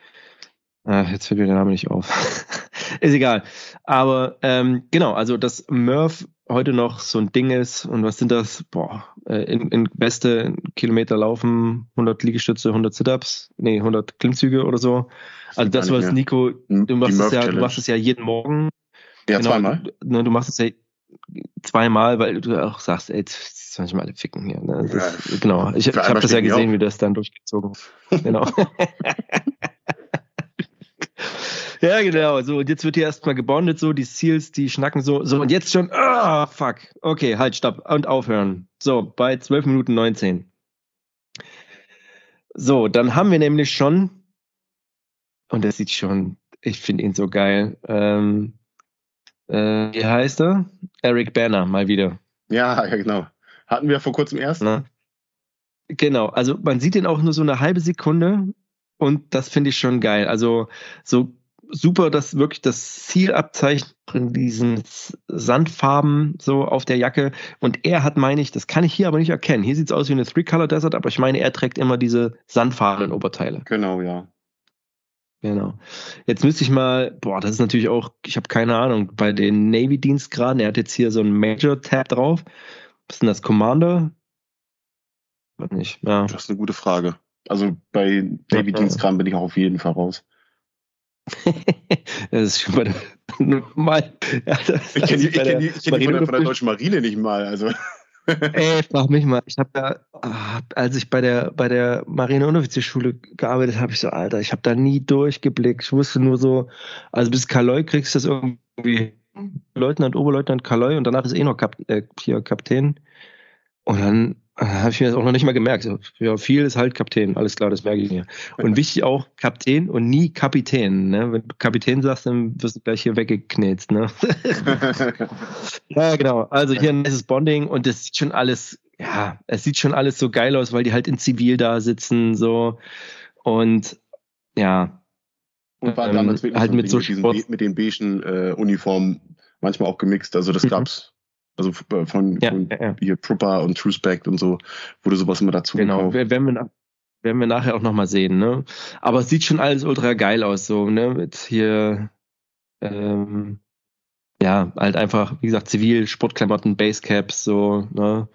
äh, jetzt fällt mir der Name nicht auf. <laughs> ist egal. Aber ähm, genau, also dass Murph heute noch so ein Ding ist und was sind das? Boah, äh, in, in beste Kilometer laufen 100 Liegestütze, 100 Sit-ups, nee, 100 Klimmzüge oder so. Also das, was Nico, du machst, es ja, du machst es ja jeden Morgen. Ja, genau, zweimal. Ne, du machst es ja zweimal, weil du auch sagst, ey, jetzt soll ich mal alle ficken hier. Ne? Das, ja, genau, ich, ich habe das ja gesehen, wie du das dann durchgezogen hast. Genau. <laughs> <laughs> Ja, genau. So, und jetzt wird hier erstmal gebondet, so, die Seals, die schnacken so, so, und jetzt schon, ah, oh, fuck. Okay, halt, stopp und aufhören. So, bei 12 Minuten 19. So, dann haben wir nämlich schon, und das sieht schon, ich finde ihn so geil. Ähm, äh, wie heißt er? Eric Banner, mal wieder. Ja, <laughs> ja, genau. Hatten wir vor kurzem erst. Na? Genau, also man sieht ihn auch nur so eine halbe Sekunde und das finde ich schon geil. Also so super, dass wirklich das Zielabzeichen in diesen Sandfarben so auf der Jacke. Und er hat, meine ich, das kann ich hier aber nicht erkennen. Hier sieht es aus wie eine Three-Color Desert, aber ich meine, er trägt immer diese sandfarbenen Oberteile. Genau, ja. Genau. Jetzt müsste ich mal, boah, das ist natürlich auch, ich habe keine Ahnung, bei den Navy-Dienstgraden, er hat jetzt hier so einen Major-Tab drauf. Was ist denn das, Commander? Was nicht, ja. Das ist eine gute Frage. Also bei Navy-Dienstgraden bin ich auch auf jeden Fall raus. Das ist schon der normal. Ja, ich kenne die, kenn die, kenn die von, der, deutschen Marine nicht mal. Also. Ey, frag mich mal. Ich habe da, ah, als ich bei der bei der Marine-Unoffizierschule gearbeitet habe, ich so, Alter, ich habe da nie durchgeblickt. Ich wusste nur so, also bis Kaloi kriegst du das irgendwie Leutnant, Oberleutnant Kaloi und danach ist eh noch Kap äh, hier Kapitän. Und dann habe ich mir das auch noch nicht mal gemerkt. Ja, viel ist halt Kapitän, alles klar, das merke ich mir. Und wichtig auch Kapitän und nie Kapitän. Ne? Wenn du Kapitän sagst, dann wirst du gleich hier weggeknetzt. Ne? <laughs> ja, genau. Also hier ein nices Bonding und das sieht schon alles, ja, es sieht schon alles so geil aus, weil die halt in Zivil da sitzen, so. Und ja. Und war damals ähm, halt mit so mit, diesen, mit den beigen äh, Uniformen manchmal auch gemixt. Also das mhm. gab's also äh, von, ja, von ja, hier Trooper und Truespect und so, wurde sowas immer dazu Genau, werden wir, werden wir nachher auch nochmal sehen, ne? Aber es sieht schon alles ultra geil aus, so, ne? Mit hier, ähm, ja, halt einfach, wie gesagt, zivil, Sportklamotten, Basecaps, so, ne?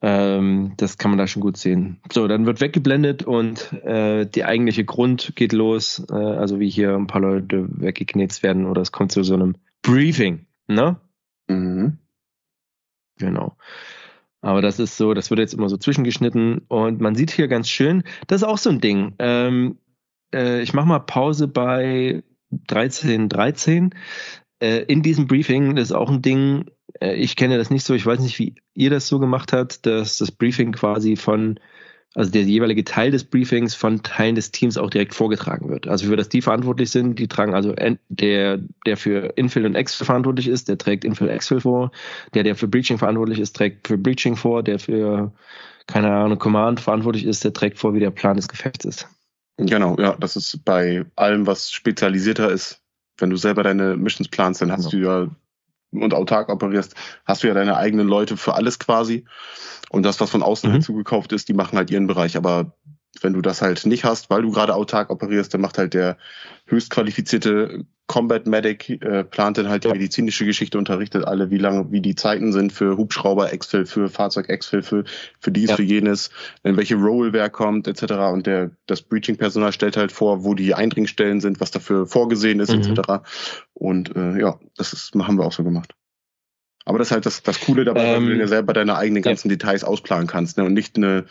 Ähm, das kann man da schon gut sehen. So, dann wird weggeblendet und äh, die eigentliche Grund geht los, äh, also wie hier ein paar Leute weggeknetzt werden oder es kommt zu so einem Briefing, ne? Mhm. Genau. Aber das ist so, das wird jetzt immer so zwischengeschnitten und man sieht hier ganz schön, das ist auch so ein Ding. Ähm, äh, ich mache mal Pause bei 13.13. 13. Äh, in diesem Briefing, das ist auch ein Ding, äh, ich kenne das nicht so, ich weiß nicht, wie ihr das so gemacht habt, dass das Briefing quasi von also der jeweilige Teil des Briefings von Teilen des Teams auch direkt vorgetragen wird. Also für das die verantwortlich sind, die tragen also der, der für Infill und Exfil verantwortlich ist, der trägt Infill Exfil vor, der, der für Breaching verantwortlich ist, trägt für Breaching vor, der für, keine Ahnung, Command verantwortlich ist, der trägt vor, wie der Plan des Gefechts ist. Genau, ja, das ist bei allem, was spezialisierter ist. Wenn du selber deine Missions planst, dann hast genau. du ja und autark operierst, hast du ja deine eigenen Leute für alles quasi. Und das, was von außen mhm. hinzugekauft ist, die machen halt ihren Bereich. Aber wenn du das halt nicht hast, weil du gerade autark operierst, dann macht halt der höchst qualifizierte Combat Medic, äh, plant dann halt die medizinische Geschichte, unterrichtet alle, wie lange, wie die Zeiten sind für Hubschrauber, Exfil, für Fahrzeug, Exfil, für, für dies, ja. für jenes, in welche Roll wer kommt, etc. Und der, das Breaching-Personal stellt halt vor, wo die Eindringstellen sind, was dafür vorgesehen ist, mhm. etc. Und äh, ja, das ist, haben wir auch so gemacht. Aber das ist halt das, das Coole dabei, ähm, weil du dir selber deine eigenen ganzen ja. Details ausplanen kannst ne? und nicht eine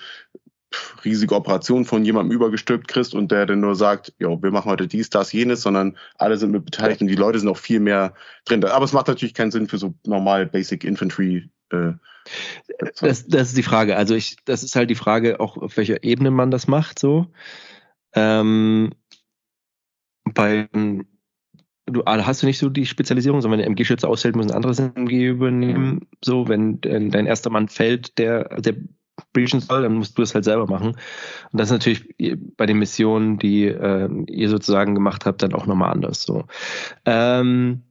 riesige Operation von jemandem übergestülpt kriegst und der dann nur sagt, jo, wir machen heute dies, das, jenes, sondern alle sind mit beteiligt und die Leute sind auch viel mehr drin. Aber es macht natürlich keinen Sinn für so normal Basic Infantry. Äh, das, das ist die Frage. Also ich, das ist halt die Frage, auch auf welcher Ebene man das macht. So ähm, bei du ah, hast du nicht so die Spezialisierung, sondern wenn der MG-Schütze ausfällt, müssen andere MG übernehmen. So, wenn dein erster Mann fällt, der, der breachen soll, dann musst du das halt selber machen. Und das ist natürlich bei den Missionen, die äh, ihr sozusagen gemacht habt, dann auch nochmal anders. So. Ähm,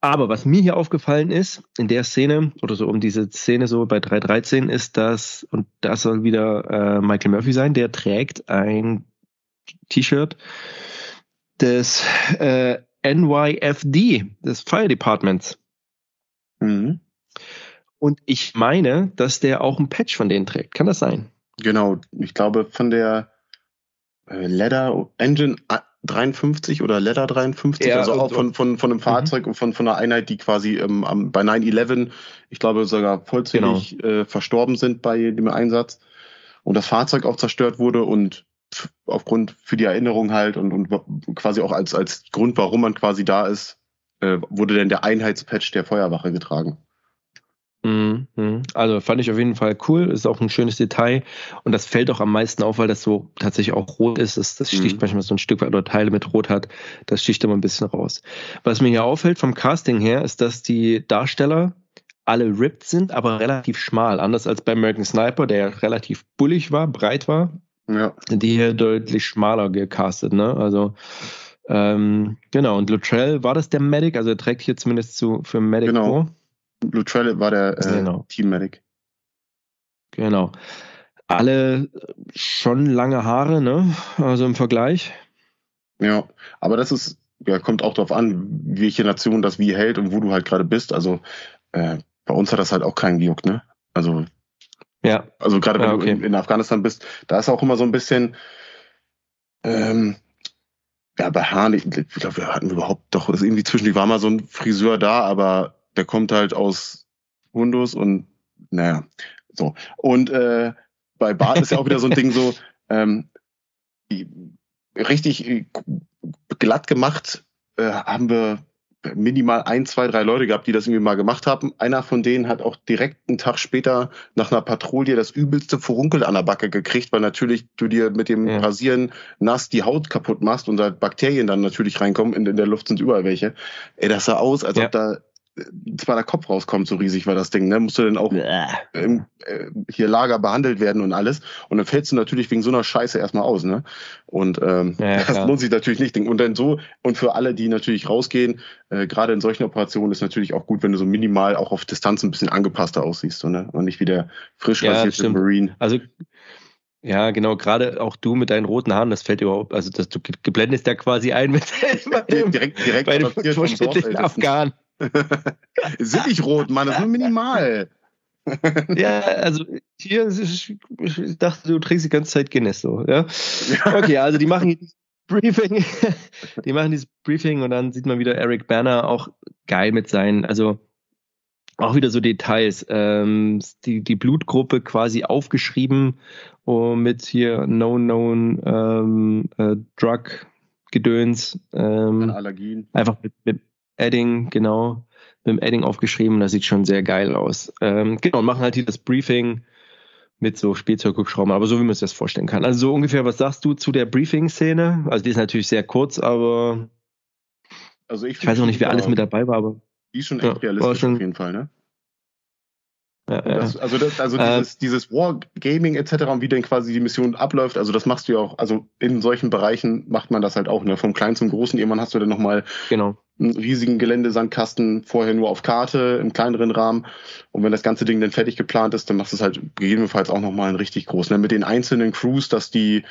aber was mir hier aufgefallen ist, in der Szene, oder so um diese Szene so bei 3.13, ist das, und das soll wieder äh, Michael Murphy sein, der trägt ein T-Shirt des äh, NYFD, des Fire Departments. Mhm. Und ich meine, dass der auch ein Patch von denen trägt. Kann das sein? Genau. Ich glaube, von der äh, Leather Engine 53 oder Leather 53, ja, also auch von, von, von einem mhm. Fahrzeug und von, von einer Einheit, die quasi ähm, bei 9-11, ich glaube, sogar vollzählig genau. äh, verstorben sind bei dem Einsatz und das Fahrzeug auch zerstört wurde und aufgrund für die Erinnerung halt und, und quasi auch als, als Grund, warum man quasi da ist, äh, wurde denn der Einheitspatch der Feuerwache getragen. Mhm. Also fand ich auf jeden Fall cool, ist auch ein schönes Detail und das fällt auch am meisten auf, weil das so tatsächlich auch rot ist. Das, das sticht mhm. manchmal so ein Stück weit oder Teile mit Rot hat, das sticht immer ein bisschen raus. Was mir hier auffällt vom Casting her, ist, dass die Darsteller alle ripped sind, aber relativ schmal. Anders als bei American Sniper, der ja relativ bullig war, breit war. Ja. Die hier deutlich schmaler gecastet, ne? Also ähm, genau, und Luttrell war das der Medic, also er trägt hier zumindest zu für Medic genau. vor. Lutrell war der äh, genau. Team Medic. Genau. Alle schon lange Haare, ne? Also im Vergleich. Ja, aber das ist, ja, kommt auch darauf an, welche Nation das wie hält und wo du halt gerade bist. Also äh, bei uns hat das halt auch keinen gejuckt, ne? Also ja. Also gerade wenn ja, okay. du in, in, Afghanistan bist, da ist auch immer so ein bisschen, ähm, ja, bei Haaren, ich, glaube, wir hatten überhaupt doch, irgendwie zwischendurch war mal so ein Friseur da, aber der kommt halt aus Windows und naja, so. Und äh, bei Bart ist ja auch wieder so ein Ding so, <laughs> ähm, richtig äh, glatt gemacht äh, haben wir minimal ein, zwei, drei Leute gehabt, die das irgendwie mal gemacht haben. Einer von denen hat auch direkt einen Tag später nach einer Patrouille das übelste Furunkel an der Backe gekriegt, weil natürlich du dir mit dem ja. Rasieren nass die Haut kaputt machst und da Bakterien dann natürlich reinkommen. In, in der Luft sind überall welche. Ey, das sah aus, als ja. ob da zwar der Kopf rauskommt, so riesig war das Ding, ne? Musste dann auch ähm, äh, hier Lager behandelt werden und alles. Und dann fällst du natürlich wegen so einer Scheiße erstmal aus, ne? Und ähm, ja, das lohnt sich natürlich nicht. Und dann so, und für alle, die natürlich rausgehen, äh, gerade in solchen Operationen ist natürlich auch gut, wenn du so minimal auch auf Distanz ein bisschen angepasster aussiehst, so, ne? Und nicht wie der frisch ja, Marine. Also ja, genau, gerade auch du mit deinen roten Haaren, das fällt überhaupt, also das, du geblendest ja quasi ein mit dem, <laughs> direkt, direkt <laughs> bei dem durchschnittlichen Afghanen. <laughs> Sind nicht rot, Mann, das ist nur minimal. <laughs> ja, also hier, ich dachte, du trinkst die ganze Zeit Guinness so, ja. Okay, also die machen <laughs> dieses Briefing, die machen dieses Briefing und dann sieht man wieder Eric Banner auch geil mit seinen, also auch wieder so Details, ähm, die, die Blutgruppe quasi aufgeschrieben oh, mit hier Known Known ähm, äh, Drug Gedöns. Ähm, Allergien. Einfach mit, mit Adding, genau, mit dem Adding aufgeschrieben. Das sieht schon sehr geil aus. Ähm, genau, und machen halt hier das Briefing mit so Spielzeughubschraubern, aber so wie man sich das vorstellen kann. Also so ungefähr, was sagst du zu der Briefing-Szene? Also die ist natürlich sehr kurz, aber also ich, ich weiß auch nicht, wer alles mit dabei war, aber die ist schon echt ja, realistisch schon, auf jeden Fall, ne? Ja, das, also das, also äh, dieses, dieses Wargaming etc. und wie denn quasi die Mission abläuft, also das machst du ja auch, also in solchen Bereichen macht man das halt auch, ne? Vom Kleinen zum Großen, irgendwann hast du dann nochmal genau. einen riesigen Geländesandkasten, vorher nur auf Karte, im kleineren Rahmen. Und wenn das ganze Ding dann fertig geplant ist, dann machst du es halt gegebenenfalls auch nochmal einen richtig großen. Ne? Mit den einzelnen Crews, dass die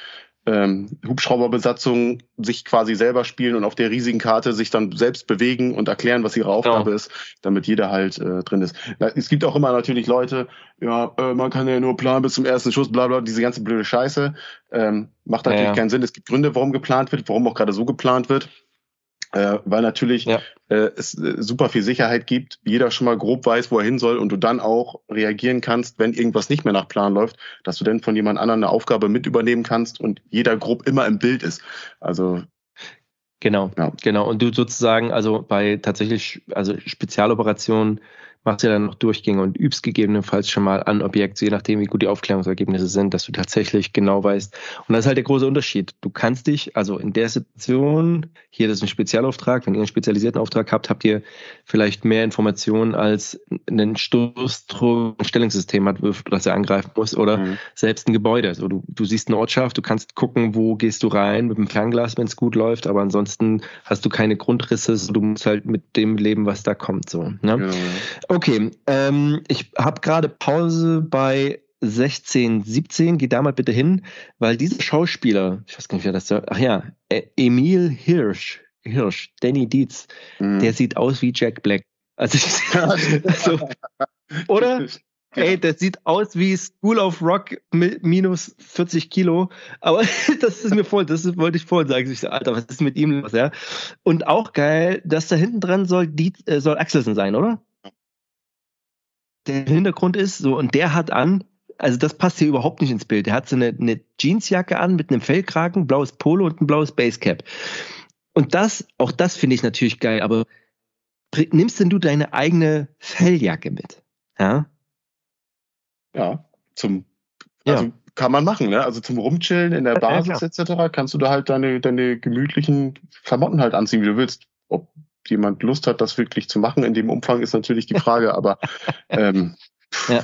ähm, Hubschrauberbesatzungen sich quasi selber spielen und auf der riesigen Karte sich dann selbst bewegen und erklären, was ihre Aufgabe ja. ist, damit jeder halt äh, drin ist. Es gibt auch immer natürlich Leute, ja, äh, man kann ja nur planen bis zum ersten Schuss, bla bla, diese ganze blöde Scheiße. Ähm, macht natürlich ja. keinen Sinn. Es gibt Gründe, warum geplant wird, warum auch gerade so geplant wird äh, weil natürlich ja. äh, es äh, super viel Sicherheit gibt, jeder schon mal grob weiß, wo er hin soll und du dann auch reagieren kannst, wenn irgendwas nicht mehr nach Plan läuft, dass du dann von jemand anderem eine Aufgabe mit übernehmen kannst und jeder grob immer im Bild ist. Also Genau, ja. genau. Und du sozusagen, also bei tatsächlich, also Spezialoperationen machst du dann noch Durchgänge und übst gegebenenfalls schon mal an Objekt, je nachdem, wie gut die Aufklärungsergebnisse sind, dass du tatsächlich genau weißt. Und das ist halt der große Unterschied. Du kannst dich, also in der Situation, hier das ist ein Spezialauftrag, wenn ihr einen spezialisierten Auftrag habt, habt ihr vielleicht mehr Informationen als ein Stellungssystem hat, das er angreifen muss, oder mhm. selbst ein Gebäude. Also du, du siehst eine Ortschaft, du kannst gucken, wo gehst du rein mit dem Fernglas, wenn es gut läuft, aber ansonsten hast du keine Grundrisse, du musst halt mit dem leben, was da kommt. So, ne? Genau. Okay, ähm, ich habe gerade Pause bei 16, 17, geh da mal bitte hin, weil dieser Schauspieler, ich weiß gar nicht, wer das soll, ach ja, e-, Emil Hirsch, Hirsch, Danny Dietz, mhm. der sieht aus wie Jack Black. Also, <laughs> also oder? Ey, der sieht aus wie School of Rock mit minus 40 Kilo. Aber <laughs> das ist mir voll, das wollte ich vorhin sagen. Ich so, Alter, was ist mit ihm los, ja? Und auch geil, dass da hinten dran soll, die, äh, soll Axelsen sein, oder? Der Hintergrund ist so und der hat an, also das passt hier überhaupt nicht ins Bild. Der hat so eine, eine Jeansjacke an mit einem Fellkragen, blaues Polo und ein blaues Basecap. Und das, auch das finde ich natürlich geil, aber nimmst denn du deine eigene Felljacke mit? Ja? Ja, zum, also ja. kann man machen, ne? Also zum Rumchillen in der Basis ja, etc. kannst du da halt deine, deine gemütlichen Klamotten halt anziehen, wie du willst. Ob jemand Lust hat, das wirklich zu machen. In dem Umfang ist natürlich die Frage, aber <laughs> ähm, ja.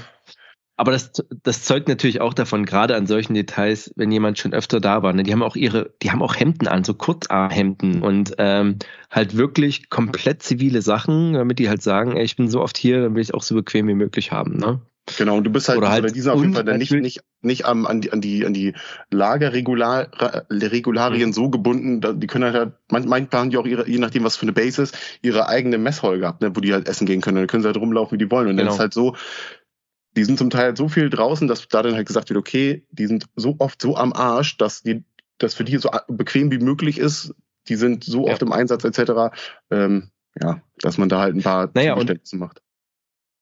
Aber das, das zeugt natürlich auch davon, gerade an solchen Details, wenn jemand schon öfter da war. Ne? Die haben auch ihre, die haben auch Hemden an, so Kurzarmhemden und ähm, halt wirklich komplett zivile Sachen, damit die halt sagen, ey, ich bin so oft hier, dann will ich auch so bequem wie möglich haben. Ne? Genau, und du bist halt, oder halt dieser auf jeden Fall dann nicht, nicht, nicht am, an die, an die, an die Lagerregularien mhm. so gebunden, die können halt, manchmal haben die auch ihre, je nachdem, was für eine Base ist, ihre eigene Messhall gehabt, ne, wo die halt essen gehen können. Dann können sie halt rumlaufen, wie die wollen. Und genau. dann ist halt so, die sind zum Teil halt so viel draußen, dass da dann halt gesagt wird, okay, die sind so oft so am Arsch, dass die, dass für die so bequem wie möglich ist, die sind so ja. oft im Einsatz etc., ähm, ja, dass man da halt ein paar naja, Zugeständnisse macht.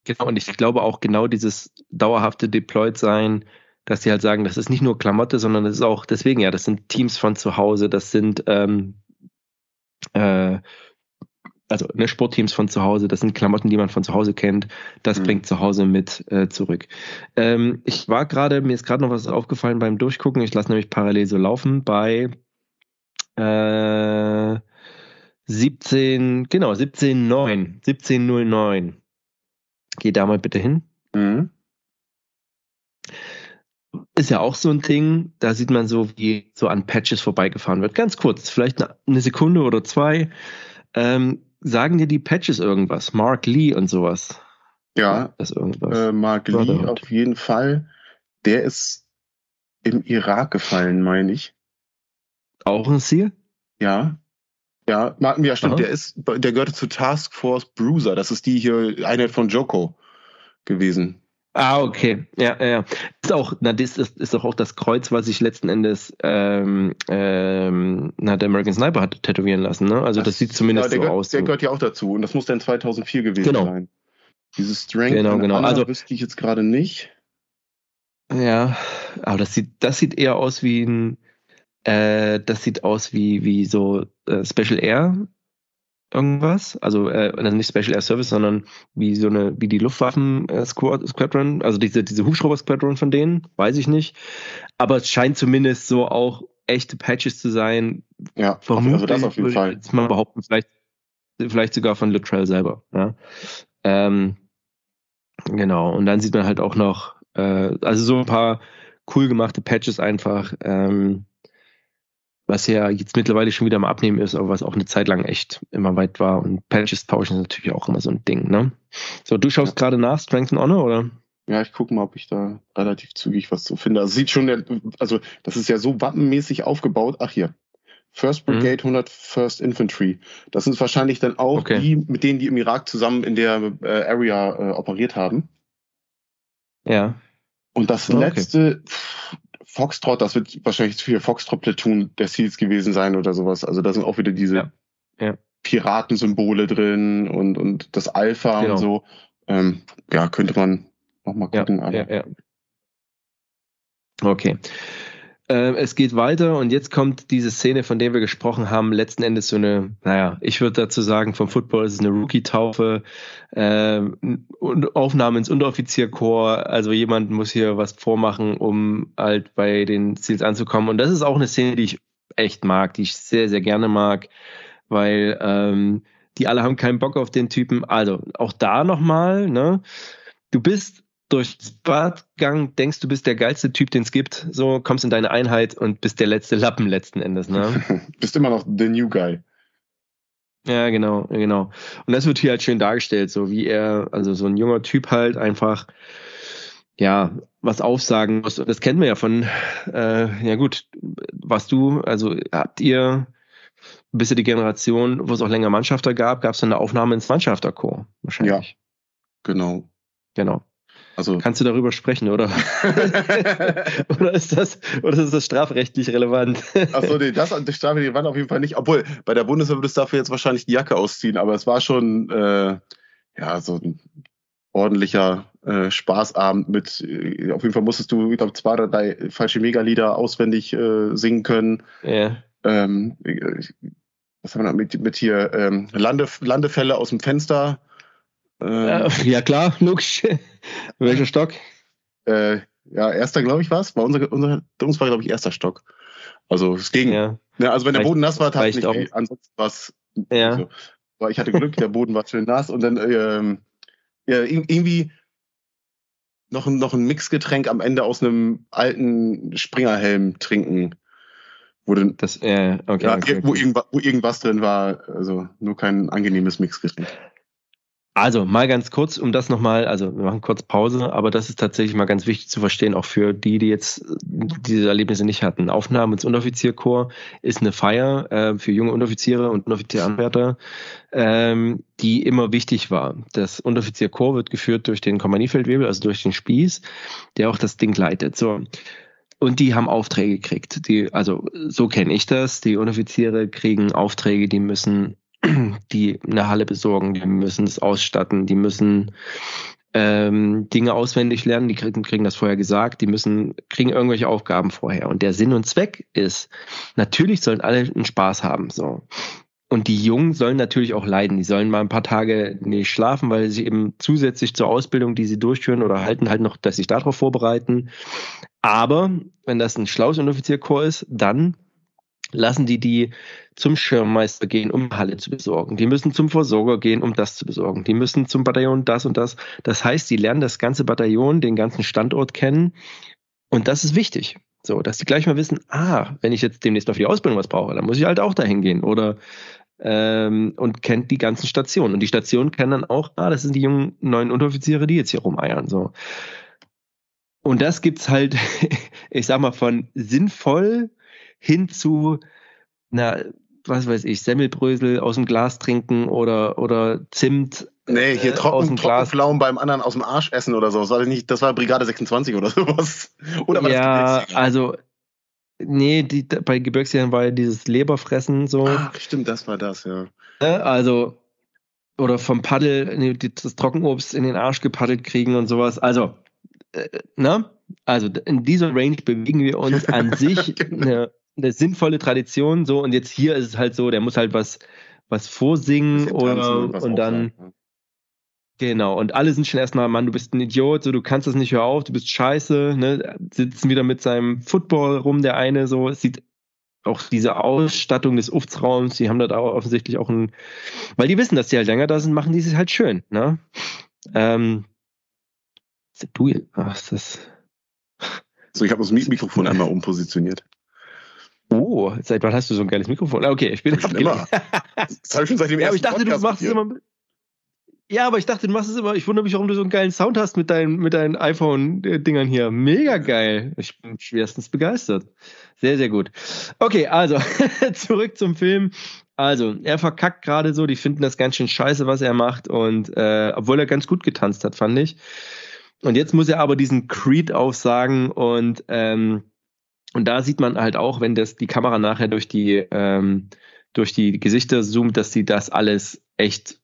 Genau, und ich glaube auch genau dieses dauerhafte Deployed-Sein, dass sie halt sagen, das ist nicht nur Klamotte, sondern das ist auch, deswegen ja, das sind Teams von zu Hause, das sind ähm, äh, also ne, Sportteams von zu Hause, das sind Klamotten, die man von zu Hause kennt, das mhm. bringt zu Hause mit äh, zurück. Ähm, ich war gerade, mir ist gerade noch was aufgefallen beim Durchgucken, ich lasse nämlich parallel so laufen bei äh, 17, genau, 17.9, 17.09. Geh da mal bitte hin. Mhm. Ist ja auch so ein Ding, da sieht man so, wie so an Patches vorbeigefahren wird. Ganz kurz, vielleicht eine Sekunde oder zwei. Ähm, sagen dir die Patches irgendwas? Mark Lee und sowas. Ja, das irgendwas. Äh, Mark Lee auf jeden Fall. Der ist im Irak gefallen, meine ich. Auch ein Ziel? Ja. Ja, Marken, ja, stimmt. Aha. Der ist, der gehörte zu Task Force Bruiser. Das ist die hier, eine von Joko gewesen. Ah, okay. Ja, ja. Ist auch, na, das ist, ist doch auch das Kreuz, was sich letzten Endes ähm, ähm, na, der American Sniper hat tätowieren lassen. Ne? Also das, das sieht zumindest ja, so gehört, aus. Der gehört ja auch dazu und das muss dann 2004 gewesen genau. sein. Dieses Strength genau, genau. also wüsste ich jetzt gerade nicht. Ja, aber das sieht, das sieht eher aus wie ein äh, das sieht aus wie, wie so äh, Special Air irgendwas. Also, äh, also nicht Special Air Service, sondern wie so eine, wie die Luftwaffen äh, Squad, Squadron, also diese, diese Hubschrauber Squadron von denen, weiß ich nicht. Aber es scheint zumindest so auch echte Patches zu sein. Ja, Vermutlich also das auf jeden Fall. Jetzt mal behaupten, vielleicht, vielleicht sogar von Luttrell selber. Ja. Ähm, Genau, und dann sieht man halt auch noch, äh, also so ein paar cool gemachte Patches einfach, ähm, was ja jetzt mittlerweile schon wieder am Abnehmen ist, aber was auch eine Zeit lang echt immer weit war. Und Patches tauschen ist natürlich auch immer so ein Ding, ne? So, du schaust ja. gerade nach Strength and Honor, oder? Ja, ich gucke mal, ob ich da relativ zügig was zu finde. Also sieht schon, also das ist ja so wappenmäßig aufgebaut. Ach hier, First mhm. Brigade, mhm. 100 First Infantry. Das sind wahrscheinlich dann auch okay. die, mit denen die im Irak zusammen in der äh, Area äh, operiert haben. Ja. Und das oh, letzte, okay. Foxtrot, das wird wahrscheinlich für Foxtrot-Platoon der Seals gewesen sein oder sowas. Also da sind auch wieder diese ja. Ja. Piratensymbole drin und, und das Alpha genau. und so. Ähm, ja, könnte man noch mal gucken. Ja, ja, ja. Okay. Äh, es geht weiter und jetzt kommt diese Szene, von der wir gesprochen haben, letzten Endes so eine, naja, ich würde dazu sagen, vom Football ist es eine Rookie-Taufe, äh, Aufnahme ins Unteroffizierkorps, also jemand muss hier was vormachen, um halt bei den Ziels anzukommen. Und das ist auch eine Szene, die ich echt mag, die ich sehr, sehr gerne mag, weil ähm, die alle haben keinen Bock auf den Typen. Also auch da nochmal, ne? Du bist durch Badgang denkst, du bist der geilste Typ, den es gibt, so kommst in deine Einheit und bist der letzte Lappen letzten Endes, ne? <laughs> bist immer noch the new guy. Ja, genau, genau. Und das wird hier halt schön dargestellt, so wie er, also so ein junger Typ halt einfach, ja, was aufsagen muss. Und das kennen wir ja von, äh, ja gut, was du, also habt ihr, bist du die Generation, wo es auch länger Mannschafter gab, gab es eine Aufnahme ins Mannschafterchor, wahrscheinlich. Ja, genau. Genau. Also kannst du darüber sprechen, oder? <laughs> oder ist das oder ist das strafrechtlich relevant? Achso, nee, das, das strafrechtlich relevant auf jeden Fall nicht. Obwohl bei der Bundeswehr würdest du dafür jetzt wahrscheinlich die Jacke ausziehen, aber es war schon äh, ja so ein ordentlicher äh, Spaßabend mit. Äh, auf jeden Fall musstest du, ich glaube, zwei oder drei falsche Megalieder auswendig äh, singen können. Ja. Ähm, was haben wir noch mit, mit hier ähm, Lande, Landefälle aus dem Fenster ähm, <laughs> ja, klar, logisch. <laughs> Welcher Stock? Äh, ja, erster, glaube ich, war es. War unser, unser, uns war, glaube ich, erster Stock. Also es ging. Ja. ja also wenn der Boden nass war, tat nicht weh. Ansonsten war es. Ja. Also, weil ich hatte Glück, der Boden war schön nass und dann ähm, ja, irgendwie noch, noch ein Mixgetränk am Ende aus einem alten Springerhelm trinken. Wo, dann, das, äh, okay, ja, okay, wo, okay. Irgendwas, wo irgendwas drin war, also nur kein angenehmes Mixgetränk. Also mal ganz kurz, um das nochmal, also wir machen kurz Pause, aber das ist tatsächlich mal ganz wichtig zu verstehen, auch für die, die jetzt diese Erlebnisse nicht hatten. Aufnahme ins Unteroffizierkorps ist eine Feier äh, für junge Unteroffiziere und Unteroffizieranwärter, ähm, die immer wichtig war. Das Unteroffizierkorps wird geführt durch den Kompaniefeldwebel, also durch den Spieß, der auch das Ding leitet. So. Und die haben Aufträge gekriegt. Die, also so kenne ich das. Die Unteroffiziere kriegen Aufträge, die müssen <clears throat> die eine Halle besorgen, die müssen es ausstatten, die müssen ähm, Dinge auswendig lernen, die kriegen, kriegen das vorher gesagt, die müssen, kriegen irgendwelche Aufgaben vorher. Und der Sinn und Zweck ist, natürlich sollen alle einen Spaß haben, so. Und die Jungen sollen natürlich auch leiden. Die sollen mal ein paar Tage nicht schlafen, weil sie eben zusätzlich zur Ausbildung, die sie durchführen oder halten, halt noch, dass sie sich darauf vorbereiten. Aber wenn das ein schlaues Unteroffizierkorps ist, dann lassen die die zum Schirmmeister gehen, um Halle zu besorgen. Die müssen zum Versorger gehen, um das zu besorgen. Die müssen zum Bataillon das und das. Das heißt, sie lernen das ganze Bataillon, den ganzen Standort kennen. Und das ist wichtig. So, dass die gleich mal wissen, ah, wenn ich jetzt demnächst mal für die Ausbildung was brauche, dann muss ich halt auch dahin gehen. Oder ähm, und kennt die ganzen Stationen. Und die Stationen kennen dann auch, ah, das sind die jungen neuen Unteroffiziere, die jetzt hier rumeiern. So. Und das gibt's halt, <laughs> ich sag mal, von sinnvoll hin zu na, was weiß ich, Semmelbrösel aus dem Glas trinken oder, oder Zimt. Nee, hier äh, trocken, Trockenpflaumen beim anderen aus dem Arsch essen oder so. Das war, nicht, das war Brigade 26 oder <laughs> sowas. Oder war ja, das also, nee, die, bei Gebirgsjägern war ja dieses Leberfressen so. Ach, stimmt, das war das, ja. Ne, also, oder vom Paddel das Trockenobst in den Arsch gepaddelt kriegen und sowas. Also, äh, ne? Also in dieser Range bewegen wir uns an <laughs> sich genau. eine, eine sinnvolle Tradition so und jetzt hier ist es halt so, der muss halt was was vorsingen oder und, und dann Genau, und alle sind schon erstmal, Mann, du bist ein Idiot, so du kannst das nicht, hör auf, du bist scheiße, ne? Sitzen wieder mit seinem Football rum, der eine so, es sieht auch diese Ausstattung des Uftsraums, die haben da offensichtlich auch ein, weil die wissen, dass die halt länger da sind, machen die sich halt schön, ne? Ähm, Du, ach, das. So, ich habe das Mikrofon einmal umpositioniert. Oh, seit wann hast du so ein geiles Mikrofon? Ah, okay, ich bin schon <laughs> immer. Das habe ich schon seit dem ja, aber ich dachte, Podcast du machst es immer. Ja, aber ich dachte, du machst es immer. Ich wundere mich, warum du so einen geilen Sound hast mit deinen, mit deinen iPhone-Dingern hier. Mega geil. Ich bin schwerstens begeistert. Sehr, sehr gut. Okay, also <laughs> zurück zum Film. Also, er verkackt gerade so, die finden das ganz schön scheiße, was er macht. Und äh, obwohl er ganz gut getanzt hat, fand ich. Und jetzt muss er aber diesen Creed aufsagen und ähm, und da sieht man halt auch, wenn das die Kamera nachher durch die ähm, durch die Gesichter zoomt, dass sie das alles echt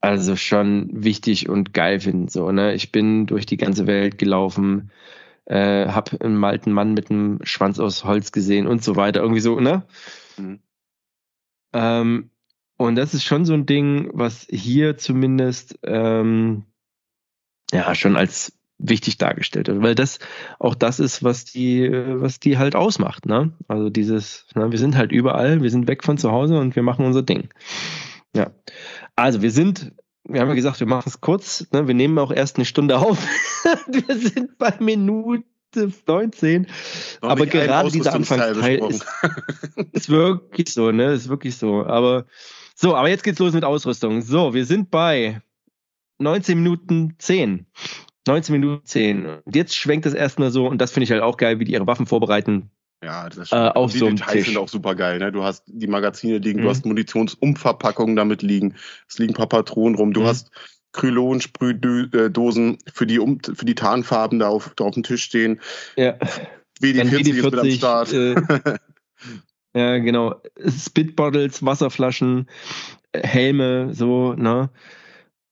also schon wichtig und geil finden. So, ne? Ich bin durch die ganze Welt gelaufen, äh, hab einen alten Mann mit einem Schwanz aus Holz gesehen und so weiter. Irgendwie so, ne? Mhm. Ähm, und das ist schon so ein Ding, was hier zumindest ähm, ja schon als wichtig dargestellt wird, weil das auch das ist, was die, was die halt ausmacht, ne? Also dieses, ne, wir sind halt überall, wir sind weg von zu Hause und wir machen unser Ding. Ja. Also wir sind, wir haben ja gesagt, wir machen es kurz, ne? wir nehmen auch erst eine Stunde auf. <laughs> wir sind bei Minute 19. Noch aber gerade dieser Anfangsteil ist, ist wirklich so, ne? Ist wirklich so. Aber so, aber jetzt geht's los mit Ausrüstung. So, wir sind bei 19 Minuten 10. 19 Minuten 10. Und jetzt schwenkt das erstmal so, und das finde ich halt auch geil, wie die ihre Waffen vorbereiten. Ja, das ist äh, auf die so Details Tisch. sind auch super geil. Ne? Du hast die Magazine liegen, mhm. du hast Munitionsumverpackungen damit liegen, es liegen ein paar Patronen rum, du mhm. hast Krylon-Sprühdosen für die, um, für die Tarnfarben da auf, da auf dem Tisch stehen. Ja. WD-40 ist mit am Start. Äh, <laughs> ja, genau. Spitbottles, Wasserflaschen, Helme, so, ne?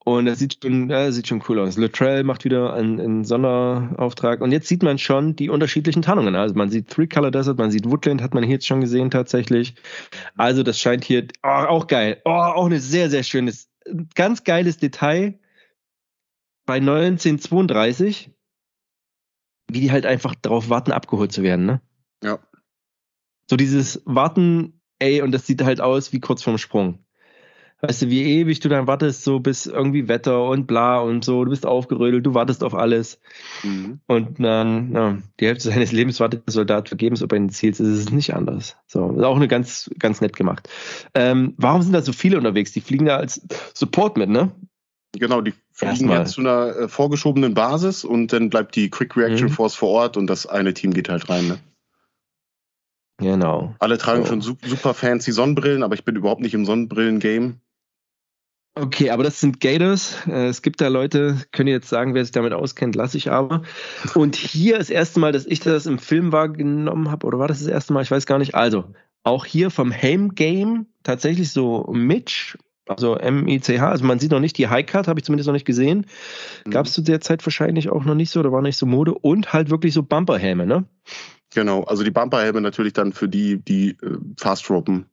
Und das sieht schon, ja, sieht schon cool aus. Luttrell macht wieder einen, einen, Sonderauftrag. Und jetzt sieht man schon die unterschiedlichen Tarnungen. Also man sieht Three Color Desert, man sieht Woodland, hat man hier jetzt schon gesehen tatsächlich. Also das scheint hier oh, auch geil. Oh, auch eine sehr, sehr schönes, ganz geiles Detail. Bei 1932, wie die halt einfach darauf warten, abgeholt zu werden, ne? Ja. So dieses Warten, ey, und das sieht halt aus wie kurz vorm Sprung weißt du, wie ewig du dann wartest, so bis irgendwie Wetter und bla und so, du bist aufgerödelt, du wartest auf alles. Mhm. Und dann, ja, die Hälfte seines Lebens wartet der Soldat vergebens, ob er ins Ziel ist. Es ist nicht anders. So, ist auch eine ganz, ganz nett gemacht. Ähm, warum sind da so viele unterwegs? Die fliegen da als Support mit, ne? Genau, die fliegen jetzt zu einer äh, vorgeschobenen Basis und dann bleibt die Quick Reaction mhm. Force vor Ort und das eine Team geht halt rein, ne? Genau. Alle tragen so. schon super fancy Sonnenbrillen, aber ich bin überhaupt nicht im Sonnenbrillen-Game. Okay, aber das sind Gators. Äh, es gibt da Leute, können jetzt sagen, wer sich damit auskennt, lasse ich aber. Und hier das erste Mal, dass ich das im Film wahrgenommen habe, oder war das das erste Mal? Ich weiß gar nicht. Also, auch hier vom Helm Game tatsächlich so Mitch, also M-I-C-H, also man sieht noch nicht die High Card, habe ich zumindest noch nicht gesehen. Mhm. Gab es zu der Zeit wahrscheinlich auch noch nicht so, oder war nicht so Mode. Und halt wirklich so Bumperhelme, ne? Genau, also die Bumperhelme natürlich dann für die, die äh, fast ropen.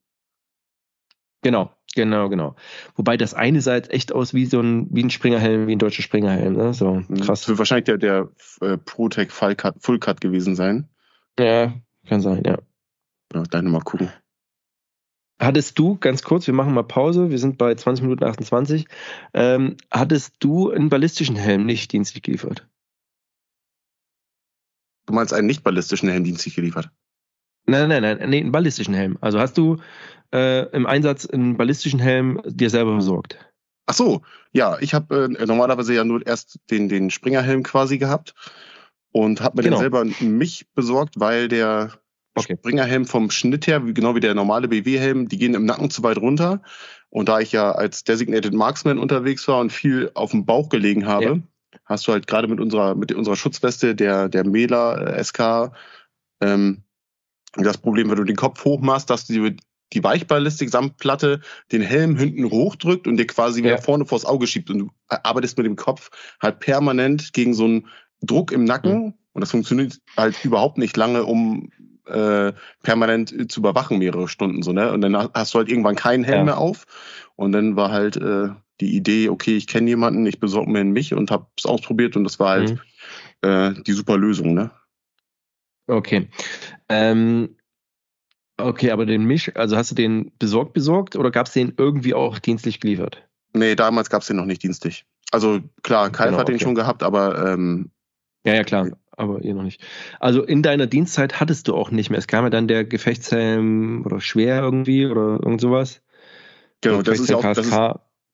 Genau, Genau, genau. Wobei das eine sah jetzt echt aus wie so ein, wie ein Springerhelm, wie ein deutscher Springerhelm, ne? So mhm. krass. Das wird wahrscheinlich der, der äh, ProTech Full Cut, Full Cut gewesen sein. Ja, kann sein, ja. Ja, dann mal gucken. Hattest du, ganz kurz, wir machen mal Pause, wir sind bei 20 Minuten 28, ähm, hattest du einen ballistischen Helm nicht dienstlich geliefert? Du meinst einen nicht ballistischen Helm dienstlich geliefert? Nein, nein, nein, nee, einen ballistischen Helm. Also hast du äh, im Einsatz einen ballistischen Helm dir selber besorgt? Ach so, ja, ich habe äh, normalerweise ja nur erst den, den Springerhelm quasi gehabt und habe mir genau. den selber mich besorgt, weil der okay. Springerhelm vom Schnitt her, genau wie der normale BW-Helm, die gehen im Nacken zu weit runter. Und da ich ja als Designated Marksman unterwegs war und viel auf dem Bauch gelegen habe, ja. hast du halt gerade mit unserer, mit unserer Schutzweste, der, der Mela äh, SK, ähm, das Problem, wenn du den Kopf hochmachst, dass du die Weichballistik-Samtplatte den Helm hinten hochdrückt und dir quasi wieder vorne vors Auge schiebt und du arbeitest mit dem Kopf halt permanent gegen so einen Druck im Nacken mhm. und das funktioniert halt überhaupt nicht lange, um äh, permanent zu überwachen mehrere Stunden so ne und dann hast du halt irgendwann keinen Helm ja. mehr auf und dann war halt äh, die Idee okay ich kenne jemanden ich besorge mir mich und habe es ausprobiert und das war halt mhm. äh, die super Lösung ne okay ähm Okay, aber den Misch, also hast du den besorgt besorgt oder gab es den irgendwie auch dienstlich geliefert? Nee, damals gab es den noch nicht dienstlich. Also klar, Kalf genau, hat den schon gehabt, aber ähm, ja, ja, klar, aber ihr noch nicht. Also in deiner Dienstzeit hattest du auch nicht mehr. Es kam ja dann der Gefechtshelm oder schwer irgendwie oder irgend sowas. Genau, das ist ja auch, das ist,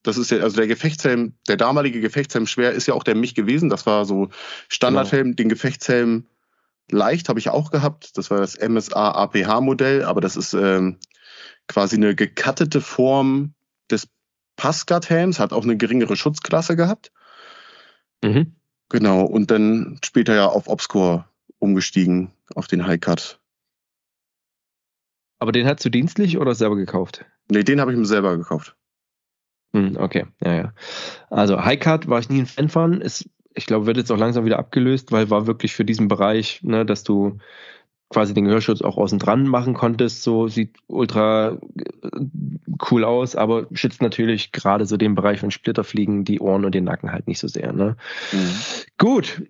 das ist ja, also der Gefechtshelm, der damalige Gefechtshelm schwer ist ja auch der mich gewesen. Das war so Standardhelm, genau. den Gefechtshelm leicht habe ich auch gehabt. Das war das MSA APH Modell, aber das ist ähm, quasi eine gekattete Form des Passguard-Helms, hat auch eine geringere Schutzklasse gehabt. Mhm. Genau, und dann später ja auf Obscore umgestiegen, auf den High Cut. Aber den hast du dienstlich oder selber gekauft? Nee, den habe ich mir selber gekauft. Hm, okay, ja, ja. Also High Cut war ich nie ein Fan von. Ist, ich glaube, wird jetzt auch langsam wieder abgelöst, weil war wirklich für diesen Bereich, ne, dass du quasi den Gehörschutz auch außen dran machen konntest. So sieht ultra äh, cool aus, aber schützt natürlich gerade so den Bereich von Splitterfliegen die Ohren und den Nacken halt nicht so sehr. Ne? Mhm. Gut.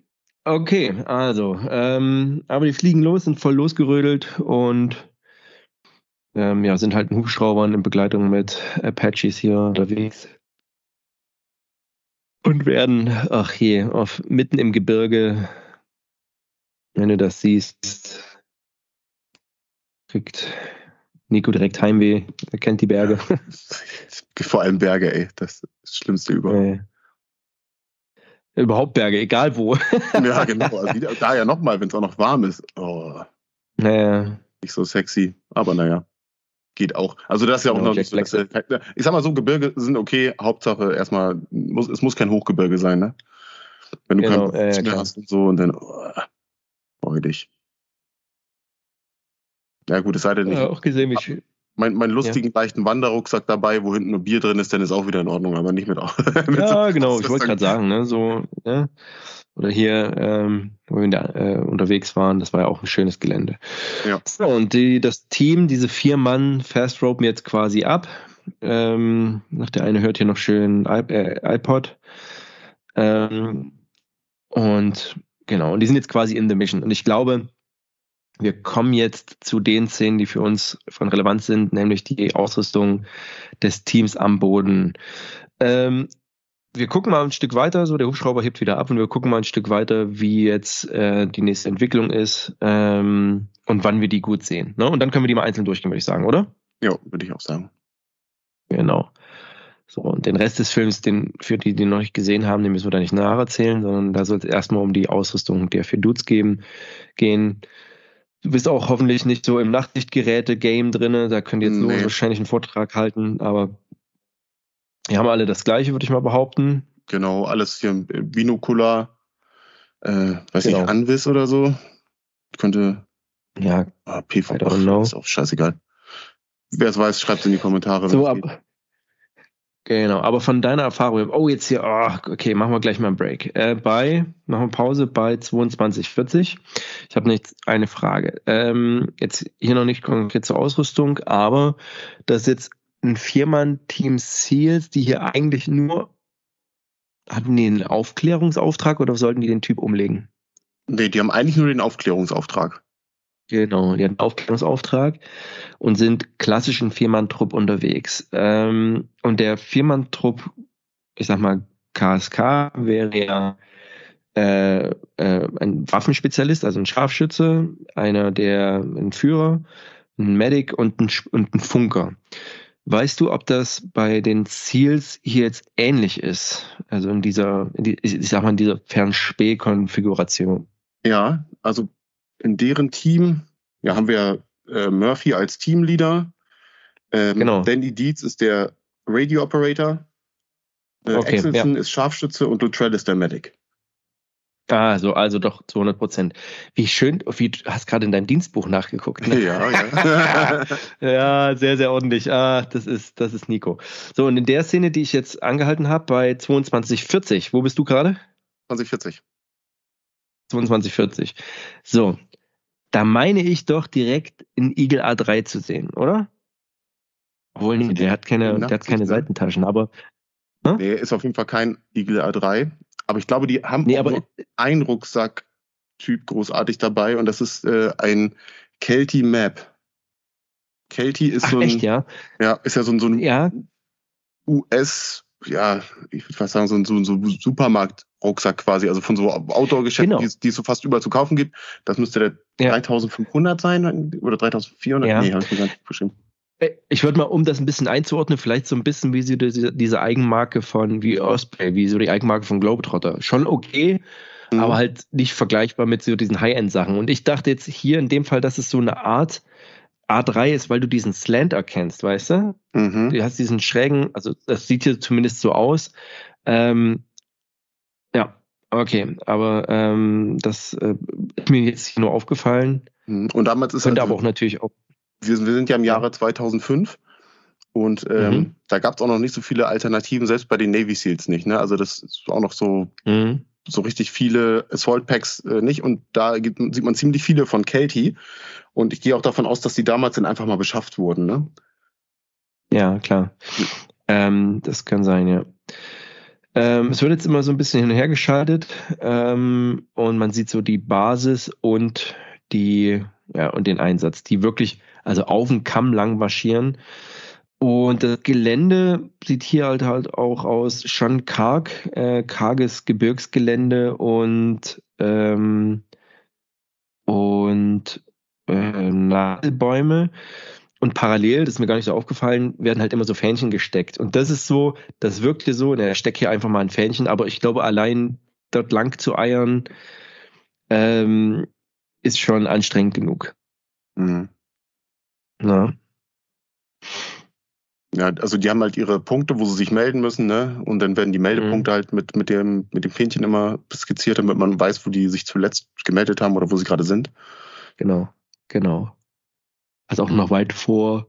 Okay, also, ähm, aber die fliegen los, sind voll losgerödelt und ähm, ja, sind halt ein Hubschraubern in Begleitung mit Apaches hier unterwegs. Und werden, ach je, auf, mitten im Gebirge, wenn du das siehst, kriegt Nico direkt Heimweh. Er kennt die Berge. Ja, <laughs> vor allem Berge, ey. Das ist das Schlimmste überhaupt. Äh, überhaupt Berge, egal wo. <laughs> ja, genau. <laughs> Also da ja nochmal, wenn es auch noch warm ist. Oh. Naja. Nicht so sexy, aber naja. Geht auch. Also das ist ja auch genau, noch nicht so. Dass, ich sag mal so, Gebirge sind okay. Hauptsache erstmal, muss, es muss kein Hochgebirge sein, ne? Wenn du genau, kein äh, hast und so und dann oh, freu dich. Ja, gut, es sei denn nicht. Ja, auch gesehen, schön. Mein, mein lustigen ja. leichten Wanderrucksack dabei, wo hinten nur Bier drin ist, dann ist auch wieder in Ordnung, aber nicht mit. <laughs> mit ja, genau, <laughs> ich wollte gerade sagen, ne, so, ne? Oder hier, ähm, wo wir da, äh, unterwegs waren, das war ja auch ein schönes Gelände. Ja. So, und die, das Team, diese vier Mann fast ropen jetzt quasi ab. Ähm, nach der eine hört hier noch schön iP äh, iPod. Ähm, und genau, und die sind jetzt quasi in the Mission. Und ich glaube, wir kommen jetzt zu den Szenen, die für uns von Relevanz sind, nämlich die Ausrüstung des Teams am Boden. Ähm, wir gucken mal ein Stück weiter, so der Hubschrauber hebt wieder ab und wir gucken mal ein Stück weiter, wie jetzt äh, die nächste Entwicklung ist ähm, und wann wir die gut sehen. Ne? Und dann können wir die mal einzeln durchgehen, würde ich sagen, oder? Ja, würde ich auch sagen. Genau. So, und den Rest des Films, den, für die, die noch nicht gesehen haben, den müssen wir da nicht nacherzählen, sondern da soll es erstmal um die Ausrüstung der vier Dudes geben, gehen. Du bist auch hoffentlich nicht so im Nachtsichtgeräte-Game drin. Da könnt ihr jetzt nee. so wahrscheinlich einen Vortrag halten, aber die haben alle das Gleiche, würde ich mal behaupten. Genau, alles hier Binokular, äh, weiß genau. nicht, Anvis oder so. Könnte. Ja, ah, PV ist auch scheißegal. Wer es weiß, schreibt es in die Kommentare. So, ab, Genau, aber von deiner Erfahrung, oh, jetzt hier, oh, okay, machen wir gleich mal einen Break. Äh, bei, machen wir Pause bei 2240. Ich habe nicht eine Frage. Ähm, jetzt hier noch nicht konkret zur Ausrüstung, aber das ist jetzt ein Viermann-Team Seals, die hier eigentlich nur, hatten die einen Aufklärungsauftrag oder sollten die den Typ umlegen? Nee, die haben eigentlich nur den Aufklärungsauftrag. Genau, die haben einen Aufklärungsauftrag und sind klassischen Viermann-Trupp unterwegs. Ähm, und der Viermann-Trupp, ich sag mal, KSK wäre ja äh, äh, ein Waffenspezialist, also ein Scharfschütze, einer der ein Führer, ein Medic und ein, und ein Funker. Weißt du, ob das bei den Seals hier jetzt ähnlich ist? Also in dieser, ich sag mal, in dieser Fernspäh-Konfiguration? Ja, also in deren Team, ja, haben wir äh, Murphy als Teamleader. Ähm, genau. Dandy Dietz ist der Radio Operator. Äh, okay, Axelson ja. ist Scharfschütze und Luttrell ist der Medic. Ah, so, also doch zu 100 Prozent. Wie schön, wie du hast gerade in deinem Dienstbuch nachgeguckt. Ne? Ja, ja. <laughs> ja, sehr, sehr ordentlich. Ah, das ist, das ist Nico. So, und in der Szene, die ich jetzt angehalten habe, bei 2240, wo bist du gerade? 2040. 2240. So, da meine ich doch direkt in Eagle A3 zu sehen, oder? Obwohl, nee, der hat keine, der hat keine Seitentaschen, aber. Hm? Nee, ist auf jeden Fall kein Eagle A3. Aber ich glaube, die haben nee, aber, einen Rucksack-Typ großartig dabei und das ist äh, ein Kelty Map. Kelty ist Ach, so ein. Echt, ja? Ja, ist ja so ein, so ein ja. US ja, ich würde fast sagen, so ein, so ein so Supermarkt-Rucksack quasi, also von so Outdoor-Geschäften, genau. die, die, es so fast überall zu kaufen gibt. Das müsste der ja. 3500 sein oder 3400? Ja. Nee, habe ich mir gar nicht bestimmt. Ich würde mal, um das ein bisschen einzuordnen, vielleicht so ein bisschen wie so diese, diese Eigenmarke von wie Osprey, wie so die Eigenmarke von Globetrotter. Schon okay, mhm. aber halt nicht vergleichbar mit so diesen High-End-Sachen. Und ich dachte jetzt hier in dem Fall, dass es so eine Art A3 ist, weil du diesen Slant erkennst, weißt du? Mhm. Du hast diesen schrägen, also das sieht hier zumindest so aus. Ähm, ja, okay, aber ähm, das äh, ist mir jetzt nur aufgefallen. Mhm. Und damals ist Könnte halt, aber auch natürlich auch. Wir, wir sind ja im Jahre 2005 und ähm, mhm. da gab es auch noch nicht so viele Alternativen, selbst bei den Navy Seals nicht. Ne? Also das ist auch noch so mhm so richtig viele Assault Packs äh, nicht und da gibt, sieht man ziemlich viele von Kelty und ich gehe auch davon aus, dass die damals dann einfach mal beschafft wurden, ne? Ja, klar. Ähm, das kann sein, ja. Ähm, es wird jetzt immer so ein bisschen hin und her geschaltet ähm, und man sieht so die Basis und die ja und den Einsatz, die wirklich also auf dem Kamm lang marschieren. Und das Gelände sieht hier halt halt auch aus schon karg, äh, karges Gebirgsgelände und ähm, und äh, Nadelbäume. Und parallel, das ist mir gar nicht so aufgefallen, werden halt immer so Fähnchen gesteckt. Und das ist so, das wirkte so, ne, steckt hier einfach mal ein Fähnchen, aber ich glaube, allein dort lang zu eiern, ähm, ist schon anstrengend genug. Mhm. Na? Ja, also die haben halt ihre Punkte, wo sie sich melden müssen, ne? Und dann werden die Meldepunkte mhm. halt mit, mit dem, mit dem Fähnchen immer skizziert, damit man weiß, wo die sich zuletzt gemeldet haben oder wo sie gerade sind. Genau, genau. Also auch noch weit vor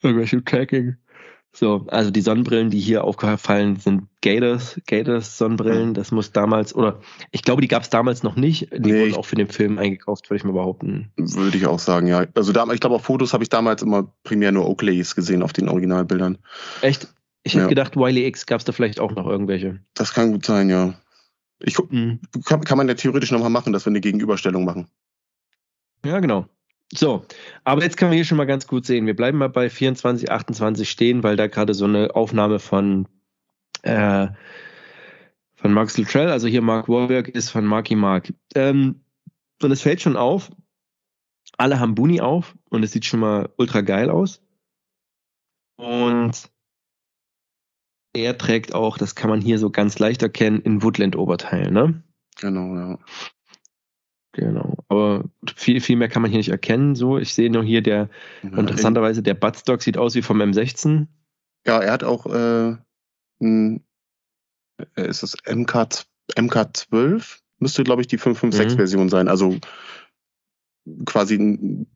irgendwelchem Tracking. So, also die Sonnenbrillen, die hier aufgefallen sind, Gators, Gators Sonnenbrillen, das muss damals, oder ich glaube, die gab es damals noch nicht. Die nee, wurden auch für den Film eingekauft, würde ich mal behaupten. Würde ich auch sagen, ja. Also da, ich glaube, auf Fotos habe ich damals immer primär nur Oakleys gesehen auf den Originalbildern. Echt? Ich hätte ja. gedacht, Wiley X gab es da vielleicht auch noch irgendwelche. Das kann gut sein, ja. Ich, mhm. kann, kann man ja theoretisch nochmal machen, dass wir eine Gegenüberstellung machen. Ja, genau. So, aber jetzt können wir hier schon mal ganz gut sehen. Wir bleiben mal bei 24, 28 stehen, weil da gerade so eine Aufnahme von, äh, von Max Luttrell, also hier Mark Warburg, ist von Marky Mark. Ähm, und es fällt schon auf, alle haben Buni auf und es sieht schon mal ultra geil aus. Und er trägt auch, das kann man hier so ganz leicht erkennen, in Woodland-Oberteil, ne? Genau, ja. Genau. Aber viel, viel mehr kann man hier nicht erkennen. So, ich sehe nur hier der, ja, interessanterweise, der Buttstock sieht aus wie vom M16. Ja, er hat auch, äh, ein, äh, ist das MK, MK12? Müsste, glaube ich, die 556-Version mhm. sein. Also quasi ein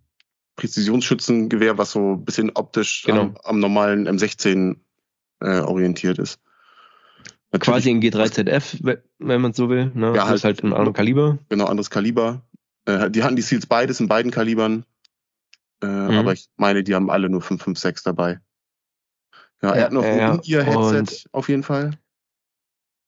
Präzisionsschützengewehr, was so ein bisschen optisch genau. am, am, normalen M16 äh, orientiert ist. Quasi ein G3ZF, wenn man so will. Ne? Ja, halt, ist halt ein anderes Kaliber. Genau, anderes Kaliber. Äh, die hatten die Seals beides in beiden Kalibern. Äh, mhm. Aber ich meine, die haben alle nur 556 dabei. Ja, ja er hat noch ja, ein In-Ear-Headset auf jeden Fall.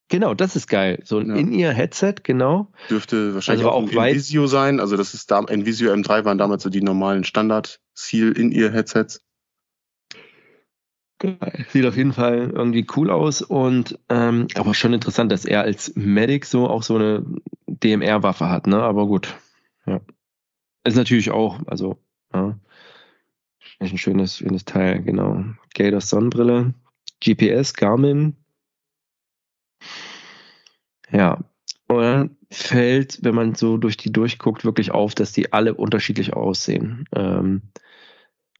Genau, das ist geil. So ein ja. In-Ear-Headset, genau. Dürfte wahrscheinlich also auch, auch ein Invisio sein. Also das ist da, Invisio M3 waren damals so die normalen Standard-Seal-In-Ear-Headsets. Sieht auf jeden Fall irgendwie cool aus und ähm, aber schon interessant, dass er als Medic so auch so eine DMR-Waffe hat, ne? Aber gut. Ja. Ist natürlich auch, also, ja. Ein schönes, schönes Teil, genau. Gators Sonnenbrille, GPS, Garmin. Ja. Und dann fällt, wenn man so durch die durchguckt, wirklich auf, dass die alle unterschiedlich aussehen. Ähm,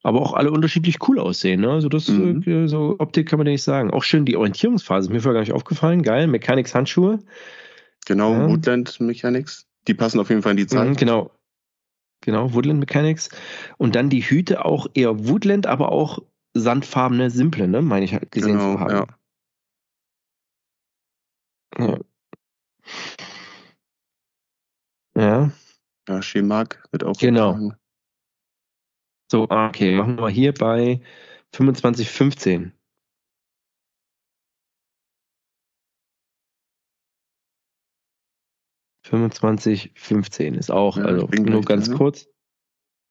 aber auch alle unterschiedlich cool aussehen. Ne? Also das, mhm. äh, so Optik kann man ja nicht sagen. Auch schön die Orientierungsphase, ist mir vorher gar nicht aufgefallen. Geil, Mechanics Handschuhe. Genau, ja. Woodland Mechanics. Die passen auf jeden Fall in die Zeit. Mhm, genau. Genau, Woodland Mechanics. Und dann die Hüte auch eher Woodland, aber auch sandfarbene, simple, ne? Meine ich gesehen genau, zu haben. Ja. Ja. Ja, ja Schemark wird auch. Genau. Getragen. So, okay, machen wir hier bei 2515. Fünfundzwanzig, fünfzehn ist auch, ja, also nur ganz ne? kurz.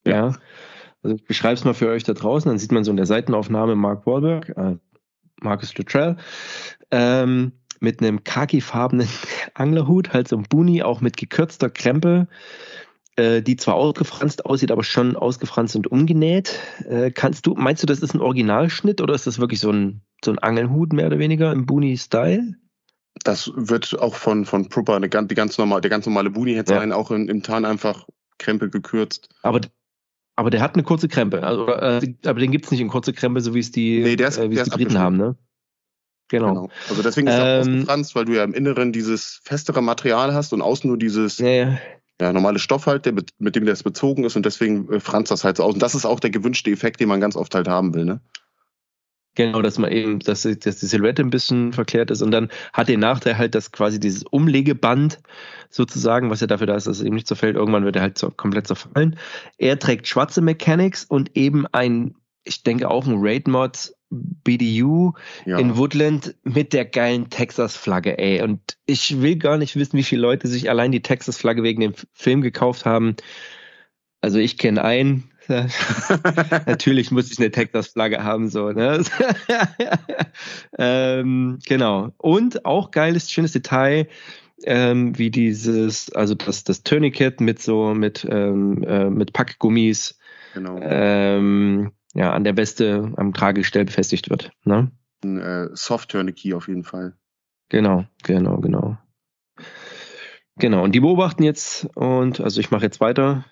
Ja. ja. Also ich beschreibe es mal für euch da draußen, dann sieht man so in der Seitenaufnahme Mark Wahlberg, äh, Marcus Luttrell, ähm, mit einem khakifarbenen <laughs> Anglerhut, halt so ein Buni, auch mit gekürzter Krempe, die zwar ausgefranst aussieht, aber schon ausgefranst und umgenäht. Äh, kannst du, meinst du, das ist ein Originalschnitt oder ist das wirklich so ein, so ein Angelhut mehr oder weniger im Buni-Style? Das wird auch von, von Prupper, die ganz normal, der ganz normale Buni hätte ja. auch in, im Tarn einfach Krempe gekürzt. Aber aber der hat eine kurze Krempe. Also, äh, aber den gibt es nicht in kurze Krempe, so wie es die, nee, der ist, äh, wie es die Briten haben, ne? Genau. genau. Also deswegen ist er ähm, ausgefranst, weil du ja im Inneren dieses festere Material hast und außen nur dieses ja, ja. Ja normale Stoff halt, der, mit dem das bezogen ist und deswegen äh, franzt das halt so aus. Und das ist auch der gewünschte Effekt, den man ganz oft halt haben will, ne? Genau, dass man eben, dass, dass die Silhouette ein bisschen verklärt ist und dann hat den Nachteil halt, dass quasi dieses Umlegeband sozusagen, was ja dafür da ist, dass es eben nicht zerfällt, irgendwann wird er halt so komplett zerfallen. Er trägt schwarze Mechanics und eben ein, ich denke auch ein Raid Mod BDU ja. in Woodland mit der geilen Texas-Flagge, ey. Und ich will gar nicht wissen, wie viele Leute sich allein die Texas-Flagge wegen dem Film gekauft haben. Also ich kenne einen, <laughs> Natürlich muss ich eine Texas-Flagge haben, so, ne? <laughs> ähm, genau. Und auch geiles, schönes Detail, ähm, wie dieses, also das, das Tourniquet mit so, mit, ähm, äh, mit Packgummis, genau. ähm, ja, an der Weste am Tragegestell befestigt wird, ne? Ein äh, Soft-Tourniquet auf jeden Fall. Genau, genau, genau. Genau, und die beobachten jetzt und also ich mache jetzt weiter.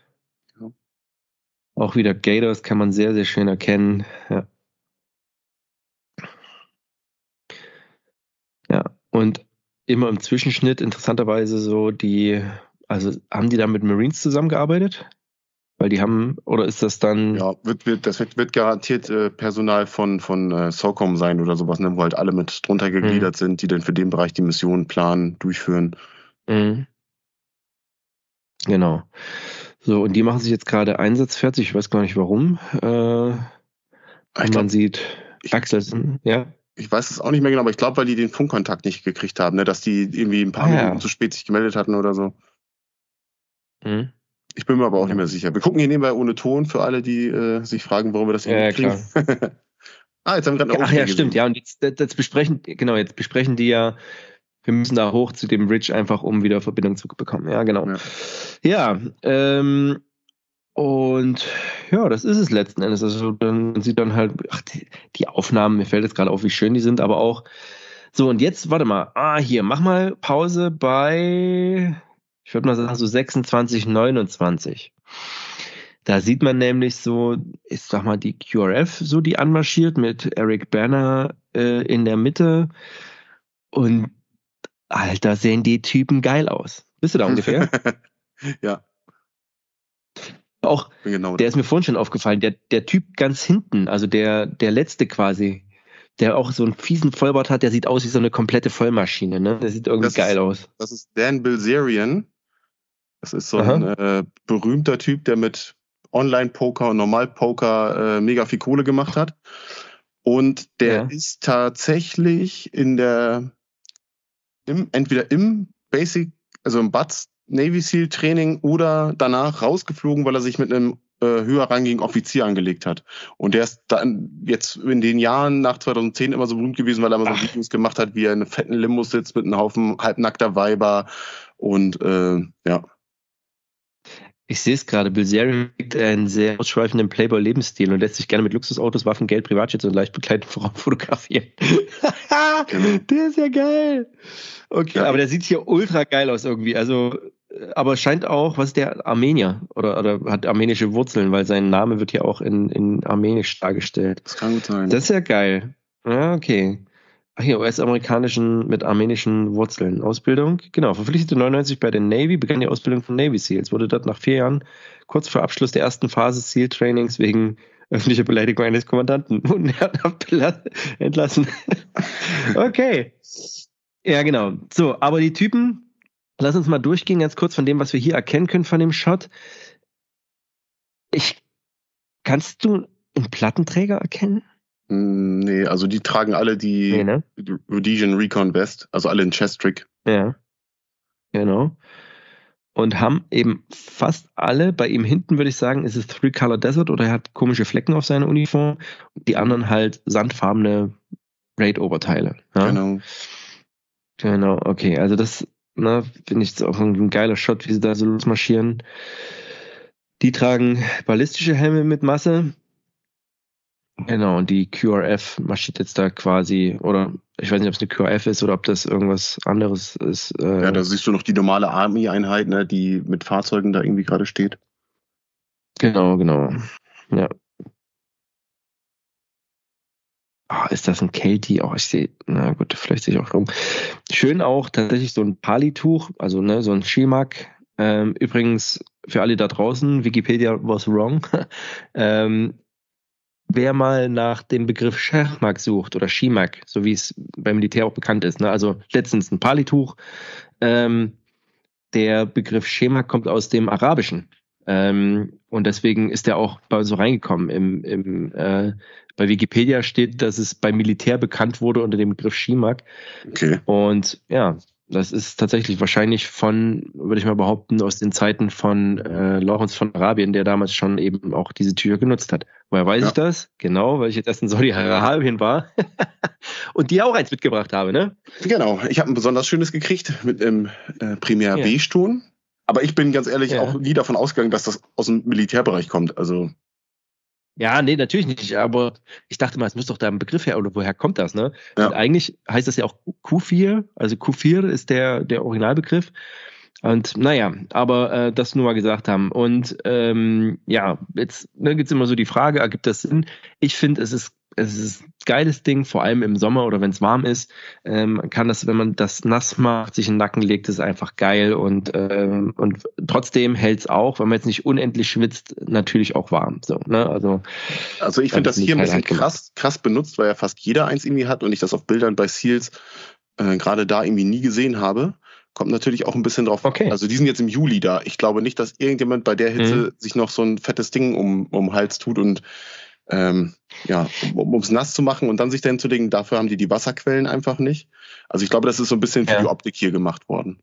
Auch wieder Gators kann man sehr, sehr schön erkennen. Ja. Ja, und immer im Zwischenschnitt interessanterweise so die, also haben die da mit Marines zusammengearbeitet? Weil die haben, oder ist das dann. Ja, wird, wird, das wird, wird garantiert äh, Personal von, von äh, SOCOM sein oder sowas, ne, wo halt alle mit drunter gegliedert mhm. sind, die dann für den Bereich die Mission planen, durchführen. Mhm. Genau. So, und die machen sich jetzt gerade einsatzfertig. Ich weiß gar nicht warum. Äh, glaub, man sieht Axel, ja. Ich weiß es auch nicht mehr genau, aber ich glaube, weil die den Funkkontakt nicht gekriegt haben, ne? dass die irgendwie ein paar ah, Minuten ja. zu spät sich gemeldet hatten oder so. Mhm. Ich bin mir aber auch nicht mehr sicher. Wir gucken hier nebenbei ohne Ton für alle, die äh, sich fragen, warum wir das hier ja, kriegen. <laughs> ah, jetzt haben wir gerade eine Ach ja, stimmt, ja. Und jetzt, jetzt besprechen, genau, jetzt besprechen die ja wir müssen da hoch zu dem Bridge einfach, um wieder Verbindung zu bekommen. Ja, genau. Ja, ja ähm, und ja, das ist es letzten Endes. Also dann sieht dann halt, ach, die, die Aufnahmen, mir fällt jetzt gerade auf, wie schön die sind, aber auch so, und jetzt, warte mal, ah, hier, mach mal Pause bei, ich würde mal sagen, so 26, 29. Da sieht man nämlich so, ich sag mal, die QRF, so die anmarschiert mit Eric Banner äh, in der Mitte. Und Alter, sehen die Typen geil aus. Bist du da ungefähr? <laughs> ja. Auch, genau der ist mir vorhin schon aufgefallen, der, der Typ ganz hinten, also der, der letzte quasi, der auch so einen fiesen Vollbart hat, der sieht aus wie so eine komplette Vollmaschine, ne? Der sieht irgendwie das geil ist, aus. Das ist Dan Bilzerian. Das ist so Aha. ein äh, berühmter Typ, der mit Online-Poker und Normal-Poker äh, mega viel Kohle gemacht hat. Und der ja. ist tatsächlich in der im, entweder im Basic, also im BATS Navy SEAL Training oder danach rausgeflogen, weil er sich mit einem höher rangigen Offizier angelegt hat. Und der ist dann jetzt in den Jahren nach 2010 immer so berühmt gewesen, weil er immer so. Videos gemacht hat, wie er in einem fetten Limo sitzt mit einem Haufen halbnackter Weiber und äh, ja. Ich sehe es gerade, Bilzerian trägt einen sehr ausschweifenden Playboy-Lebensstil und lässt sich gerne mit Luxusautos, Waffen, Geld, Privatjets und leicht begleiteten Frauen fotografieren. <laughs> Der ist ja geil. Okay, ja. aber der sieht hier ultra geil aus irgendwie. Also, aber scheint auch, was ist der Armenier oder, oder hat armenische Wurzeln, weil sein Name wird hier auch in, in Armenisch dargestellt. Das kann gut sein. Das ist ja geil. Ja, okay. Ach hier, US-amerikanischen mit armenischen Wurzeln. Ausbildung, genau, verpflichtete 99 bei der Navy, begann die Ausbildung von Navy SEALs, wurde dort nach vier Jahren kurz vor Abschluss der ersten Phase SEAL-Trainings wegen öffentlicher Beleidigung eines Kommandanten <laughs> entlassen. <laughs> okay. Ja, genau. So, aber die Typen, lass uns mal durchgehen, ganz kurz von dem, was wir hier erkennen können von dem Shot. Ich, kannst du einen Plattenträger erkennen? Hm, nee, also die tragen alle die, nee, ne? Rhodesian Recon Vest, also alle in Chest-Trick. Ja. Genau. Und haben eben fast alle, bei ihm hinten würde ich sagen, ist es Three Color Desert oder er hat komische Flecken auf seiner Uniform. Die anderen halt sandfarbene Raid-Oberteile. Ja? Genau. Genau, okay. Also das ne, finde ich auch ein, ein geiler Shot, wie sie da so losmarschieren. Die tragen ballistische Helme mit Masse. Genau, und die QRF marschiert jetzt da quasi, oder ich weiß nicht, ob es eine QRF ist oder ob das irgendwas anderes ist. Äh ja, da siehst du noch die normale Army-Einheit, ne, die mit Fahrzeugen da irgendwie gerade steht. Genau, genau. Ja. Oh, ist das ein Kelty? Oh, ich sehe, na gut, vielleicht sehe ich auch rum. Schön auch tatsächlich so ein Palituch, also ne, so ein Schimak. Ähm, übrigens, für alle da draußen, Wikipedia was wrong. <laughs> ähm, wer mal nach dem Begriff Schachmak sucht oder Schimak, so wie es beim Militär auch bekannt ist, ne? also letztens ein Palituch, ähm, der Begriff Schemak kommt aus dem Arabischen. Ähm, und deswegen ist er auch bei so reingekommen. Im, im, äh, bei Wikipedia steht, dass es beim Militär bekannt wurde unter dem Begriff Schimak. Okay. Und ja, das ist tatsächlich wahrscheinlich von, würde ich mal behaupten, aus den Zeiten von äh, Lorenz von Arabien, der damals schon eben auch diese Tücher genutzt hat. Woher weiß ja. ich das? Genau, weil ich jetzt erst in Saudi-Arabien war <laughs> und die auch eins mitgebracht habe, ne? Genau, ich habe ein besonders schönes gekriegt mit einem äh, Primär ja. Beige-Ton. Aber ich bin ganz ehrlich ja. auch nie davon ausgegangen, dass das aus dem Militärbereich kommt. Also ja, nee, natürlich nicht. Aber ich dachte mal, es muss doch da ein Begriff her, oder woher kommt das, ne? Ja. Und eigentlich heißt das ja auch Q4, also Q4 ist der, der Originalbegriff. Und naja, aber äh, das nur mal gesagt haben. Und ähm, ja, jetzt ne, gibt es immer so die Frage, ergibt das Sinn? Ich finde, es ist es ist ein geiles Ding, vor allem im Sommer oder wenn es warm ist. Ähm, man kann das, wenn man das nass macht, sich in den Nacken legt, ist einfach geil und, ähm, und trotzdem hält es auch, wenn man jetzt nicht unendlich schwitzt, natürlich auch warm. So, ne? Also, also ich finde das hier ein bisschen krass, krass benutzt, weil ja fast jeder eins irgendwie hat und ich das auf Bildern bei Seals äh, gerade da irgendwie nie gesehen habe. Kommt natürlich auch ein bisschen drauf. Okay. Also die sind jetzt im Juli da. Ich glaube nicht, dass irgendjemand bei der Hitze mhm. sich noch so ein fettes Ding um, um den Hals tut und ähm, ja, um es nass zu machen und dann sich dahin zu legen. Dafür haben die die Wasserquellen einfach nicht. Also ich glaube, das ist so ein bisschen für ja. die Optik hier gemacht worden.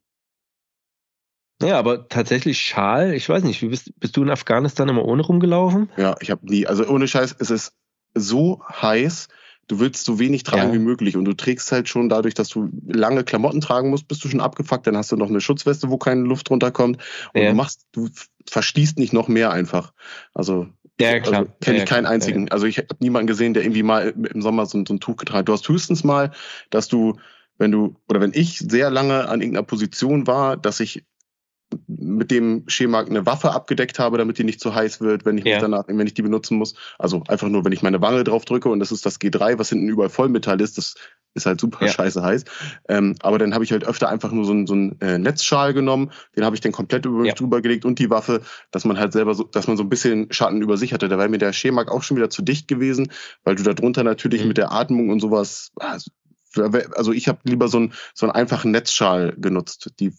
Ja, aber tatsächlich Schal, ich weiß nicht, wie bist, bist du in Afghanistan immer ohne rumgelaufen? Ja, ich habe nie, also ohne Scheiß, es ist so heiß, du willst so wenig tragen ja. wie möglich und du trägst halt schon dadurch, dass du lange Klamotten tragen musst, bist du schon abgefuckt, dann hast du noch eine Schutzweste, wo keine Luft runterkommt und ja. du machst, du verschließt nicht noch mehr einfach. Also ja, also klar. Also, Kenne ich keinen einzigen. Also ich habe niemanden gesehen, der irgendwie mal im Sommer so, so, ein Tuch getragen hat. Du hast höchstens mal, dass du, wenn du, oder wenn ich sehr lange an irgendeiner Position war, dass ich mit dem Schema eine Waffe abgedeckt habe, damit die nicht zu heiß wird, wenn ich ja. danach, wenn ich die benutzen muss. Also einfach nur, wenn ich meine Wange drauf drücke und das ist das G3, was hinten überall Vollmetall ist, das ist halt super ja. scheiße heiß. Ähm, aber dann habe ich halt öfter einfach nur so einen, so einen äh, Netzschal genommen, den habe ich dann komplett über mich ja. drüber gelegt und die Waffe, dass man halt selber so, dass man so ein bisschen Schatten über sich hatte. Da wäre mir der Schemak auch schon wieder zu dicht gewesen, weil du darunter natürlich mhm. mit der Atmung und sowas, also also ich habe lieber so einen, so einen einfachen Netzschal genutzt. Die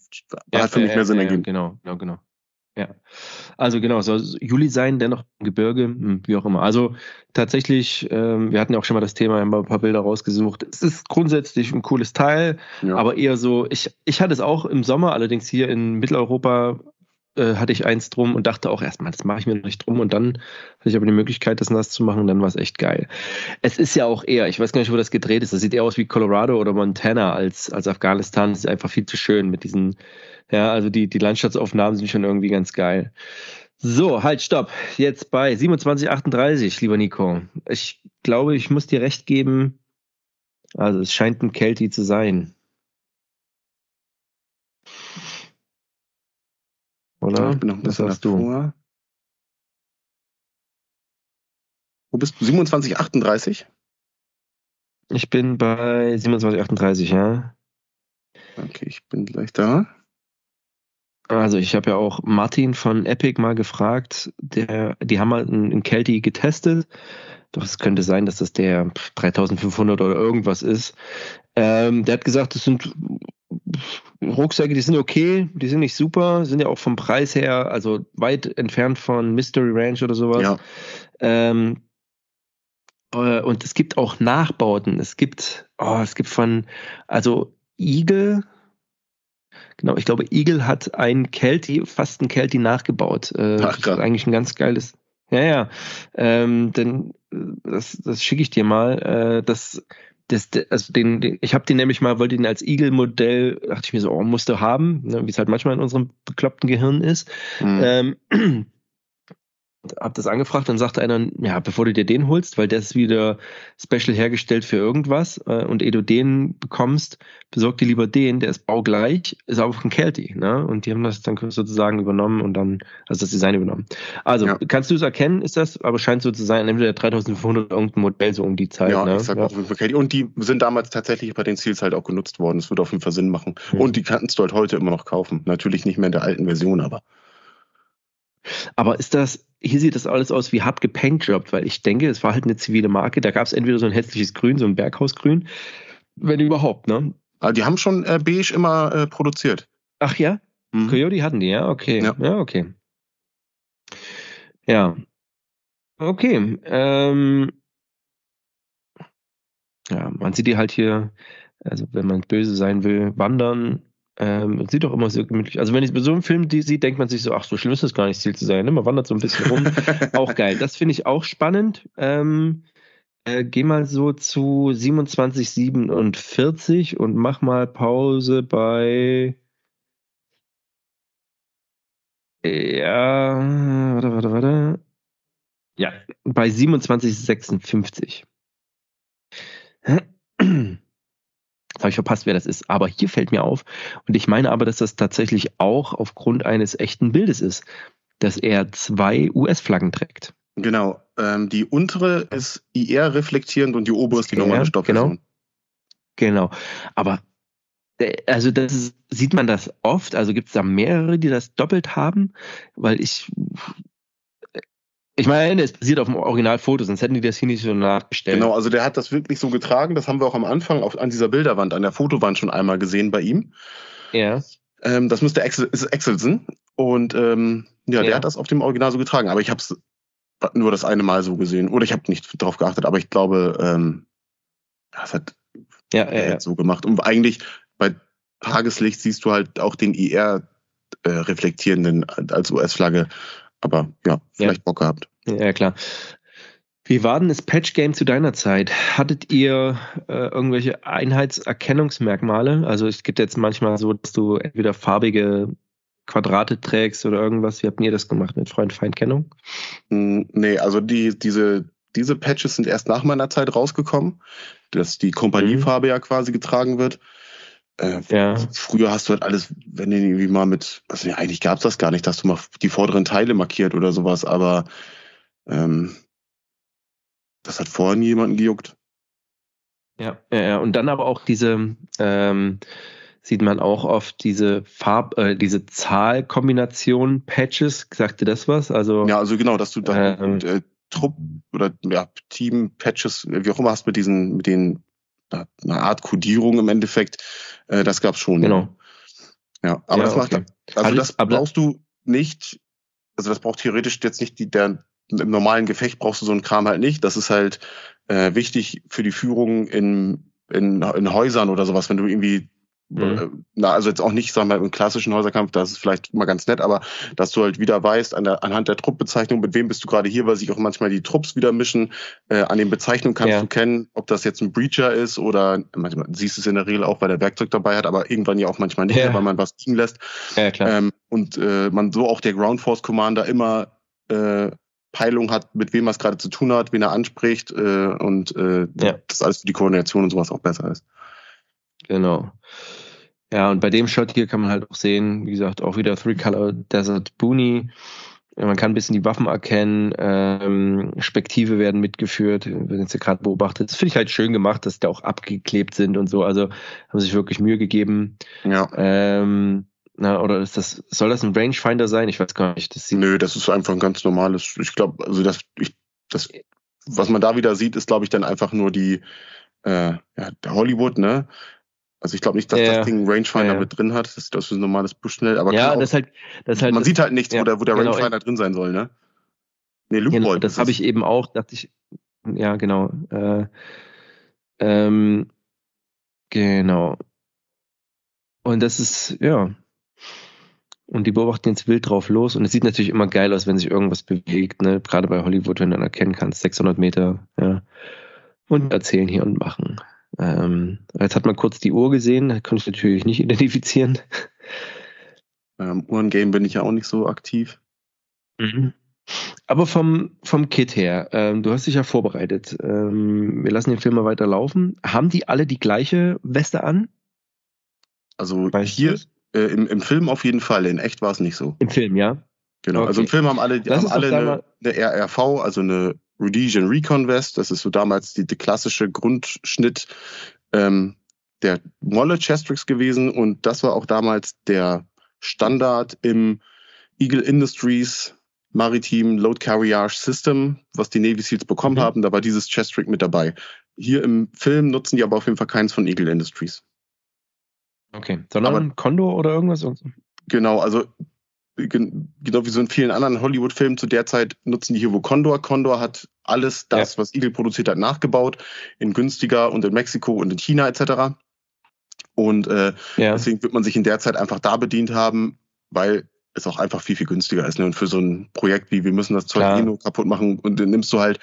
hat für mich mehr Sinn ergeben. Genau, genau, genau. Ja, also genau, soll Juli sein, dennoch im Gebirge, hm, wie auch immer. Also tatsächlich, ähm, wir hatten ja auch schon mal das Thema, haben ein paar Bilder rausgesucht. Es ist grundsätzlich ein cooles Teil, ja. aber eher so, ich, ich hatte es auch im Sommer, allerdings hier in Mitteleuropa äh, hatte ich eins drum und dachte auch erstmal, das mache ich mir noch nicht drum und dann hatte ich aber die Möglichkeit, das nass zu machen und dann war es echt geil. Es ist ja auch eher, ich weiß gar nicht, wo das gedreht ist, das sieht eher aus wie Colorado oder Montana als, als Afghanistan. Das ist einfach viel zu schön mit diesen ja, also die, die Landschaftsaufnahmen sind schon irgendwie ganz geil. So, halt, stopp. Jetzt bei 2738, lieber Nico. Ich glaube, ich muss dir recht geben. Also es scheint ein Kelty zu sein. Oder? Ich bin noch ein bisschen Was davor. Du? Wo bist du? 2738? Ich bin bei 2738, ja. Okay, ich bin gleich da. Also ich habe ja auch Martin von Epic mal gefragt, der, die haben halt einen Kelty getestet. Doch es könnte sein, dass das der 3500 oder irgendwas ist. Ähm, der hat gesagt, das sind Rucksäcke, die sind okay, die sind nicht super, sind ja auch vom Preis her, also weit entfernt von Mystery Ranch oder sowas. Ja. Ähm, äh, und es gibt auch Nachbauten. Es gibt, oh, es gibt von, also Eagle, Genau, ich glaube, Eagle hat ein Kelty, fast ein Kelty nachgebaut. Äh, Ach, ist eigentlich ein ganz geiles. Ja, ja. Ähm, denn äh, das, das schicke ich dir mal. Äh, das, das, also den, den ich habe den nämlich mal, wollte den als Eagle-Modell, dachte ich mir so, oh, musste haben, ne, wie es halt manchmal in unserem bekloppten Gehirn ist. Mhm. Ähm, hab das angefragt, dann sagte einer, ja, bevor du dir den holst, weil der ist wieder special hergestellt für irgendwas äh, und ehe du den bekommst, besorg dir lieber den, der ist baugleich, ist aber von Kelty, ne? Und die haben das dann sozusagen übernommen und dann, also das Design übernommen. Also, ja. kannst du es erkennen, ist das, aber scheint so zu sein, entweder 3500 irgendein Modell so um die Zeit, ja, ne? Sag ja. auch Kelty. Und die sind damals tatsächlich bei den Seals halt auch genutzt worden. Das würde auf jeden Fall Sinn machen. Mhm. Und die kannst du halt heute immer noch kaufen. Natürlich nicht mehr in der alten Version, aber. Aber ist das, hier sieht das alles aus wie hart gepaintjobbt, weil ich denke, es war halt eine zivile Marke. Da gab es entweder so ein hässliches Grün, so ein Berghausgrün, wenn überhaupt, ne? Aber ah, die haben schon äh, beige immer äh, produziert. Ach ja? Mhm. Coyote hatten die, ja? Okay. Ja, ja okay. Ja. Okay. Ähm, ja, man sieht die halt hier, also wenn man böse sein will, wandern ähm, sieht doch immer so gemütlich. Also wenn ich bei so einem Film die sieht, denkt man sich so, ach, so schlimm ist das gar nicht, Ziel zu sein. Ne? Man wandert so ein bisschen rum. <laughs> auch geil. Das finde ich auch spannend. Ähm, äh, geh mal so zu 27,47 und mach mal Pause bei. Ja, warte, warte, warte. Ja, bei 27,56. <clears throat> Jetzt habe ich verpasst, wer das ist. Aber hier fällt mir auf, und ich meine aber, dass das tatsächlich auch aufgrund eines echten Bildes ist, dass er zwei US-Flaggen trägt. Genau. Ähm, die untere ist IR reflektierend und die obere ist die normale Stoffversion. Genau. genau. Aber äh, also das ist, sieht man das oft? Also gibt es da mehrere, die das doppelt haben? Weil ich ich meine, es basiert auf dem Originalfoto, sonst hätten die das hier nicht so nachgestellt. Genau, also der hat das wirklich so getragen. Das haben wir auch am Anfang auf, an dieser Bilderwand, an der Fotowand schon einmal gesehen bei ihm. Ja. Ähm, das müsste Axel, ist Axelsen. Und ähm, ja, ja, der hat das auf dem Original so getragen. Aber ich habe es nur das eine Mal so gesehen. Oder ich habe nicht darauf geachtet, aber ich glaube, ähm, das hat ja, er ja, ja. so gemacht. Und eigentlich bei Tageslicht siehst du halt auch den IR äh, reflektierenden als US-Flagge. Aber ja, vielleicht. Bock gehabt. Ja, klar. Wie war denn das Patch-Game zu deiner Zeit? Hattet ihr äh, irgendwelche Einheitserkennungsmerkmale? Also es gibt jetzt manchmal so, dass du entweder farbige Quadrate trägst oder irgendwas. Wie habt ihr das gemacht mit Freund-Feind-Kennung? Hm, nee, also die, diese, diese Patches sind erst nach meiner Zeit rausgekommen, dass die Kompaniefarbe mhm. ja quasi getragen wird. Äh, ja. Früher hast du halt alles, wenn du irgendwie mal mit, also ja, eigentlich gab's das gar nicht, dass du mal die vorderen Teile markiert oder sowas, aber ähm, das hat vorher nie jemanden gejuckt. Ja, ja, ja. und dann aber auch diese, ähm, sieht man auch oft diese Farb, äh, diese Zahlkombination Patches. Sagte das was? Also ja, also genau, dass du da ähm, äh, Trupp oder ja, Team Patches, wie auch immer hast mit diesen, mit den eine Art Kodierung im Endeffekt. Äh, das gab's schon. Genau. Ja, aber ja, das macht, okay. also das brauchst du nicht, also das braucht theoretisch jetzt nicht die, der, im normalen Gefecht brauchst du so einen Kram halt nicht. Das ist halt äh, wichtig für die Führung in, in, in Häusern oder sowas, wenn du irgendwie Mhm. Äh, na, also jetzt auch nicht, sagen wir mal, im klassischen Häuserkampf, das ist vielleicht mal ganz nett, aber dass du halt wieder weißt, an der, anhand der Truppbezeichnung, mit wem bist du gerade hier, weil sich auch manchmal die Trupps wieder mischen. Äh, an den Bezeichnungen kannst ja. du kennen, ob das jetzt ein Breacher ist oder manchmal siehst du es in der Regel auch, weil der Werkzeug dabei hat, aber irgendwann ja auch manchmal nicht, ja. weil man was liegen lässt. Ja, klar. Ähm, und äh, man so auch der Ground Force Commander immer äh, Peilung hat, mit wem er es gerade zu tun hat, wen er anspricht äh, und äh, ja. das alles für die Koordination und sowas auch besser ist. Genau. Ja, und bei dem Shot hier kann man halt auch sehen, wie gesagt, auch wieder Three Color Desert Boonie. Man kann ein bisschen die Waffen erkennen, ähm, Spektive werden mitgeführt, wenn jetzt gerade beobachtet. Das finde ich halt schön gemacht, dass die auch abgeklebt sind und so. Also haben sich wirklich Mühe gegeben. Ja. Ähm, na, oder ist das, soll das ein Rangefinder sein? Ich weiß gar nicht. Das Nö, das ist einfach ein ganz normales. Ich glaube, also das, ich, das, was man da wieder sieht, ist, glaube ich, dann einfach nur die, äh, ja, der Hollywood, ne? Also ich glaube nicht, dass ja, das Ding Rangefinder ja, mit drin hat. Das, das ist ein normales Bushnell, aber ja, das halt, das halt, man sieht halt nichts, wo der, wo der genau, Rangefinder drin sein soll, ne? Nee, Loopboy. Genau, das habe ich eben auch, dachte ich, ja, genau. Äh, ähm, genau. Und das ist, ja. Und die beobachten jetzt wild drauf los. Und es sieht natürlich immer geil aus, wenn sich irgendwas bewegt, ne? Gerade bei Hollywood, wenn du dann erkennen kannst, 600 Meter, ja. Und erzählen hier und machen. Ähm, jetzt hat man kurz die Uhr gesehen, da konnte ich natürlich nicht <laughs> identifizieren. Ähm, Uhrengame bin ich ja auch nicht so aktiv. Mhm. Aber vom, vom Kit her, ähm, du hast dich ja vorbereitet. Ähm, wir lassen den Film mal weiter laufen. Haben die alle die gleiche Weste an? Also weißt hier äh, im, im Film auf jeden Fall, in echt war es nicht so. Im Film, ja. Genau, okay. also im Film haben alle, haben alle eine, eine, RRV, also eine Rhodesian Recon Vest. Das ist so damals die, die klassische Grundschnitt ähm, der Molle Chestrix gewesen und das war auch damals der Standard im Eagle Industries Maritime Load Carriage System, was die Navy Seals bekommen mhm. haben. Da war dieses Chestrick mit dabei. Hier im Film nutzen die aber auf jeden Fall keins von Eagle Industries. Okay, sondern aber, Condor oder irgendwas? Genau, also genau wie so in vielen anderen Hollywood-Filmen zu der Zeit nutzen die hier wo Condor. Condor hat alles das, ja. was Eagle produziert hat, nachgebaut, in günstiger und in Mexiko und in China etc. Und äh, ja. deswegen wird man sich in der Zeit einfach da bedient haben, weil es auch einfach viel, viel günstiger ist. Ne? Und für so ein Projekt wie wir müssen das Zeug eh nur kaputt machen und dann nimmst du halt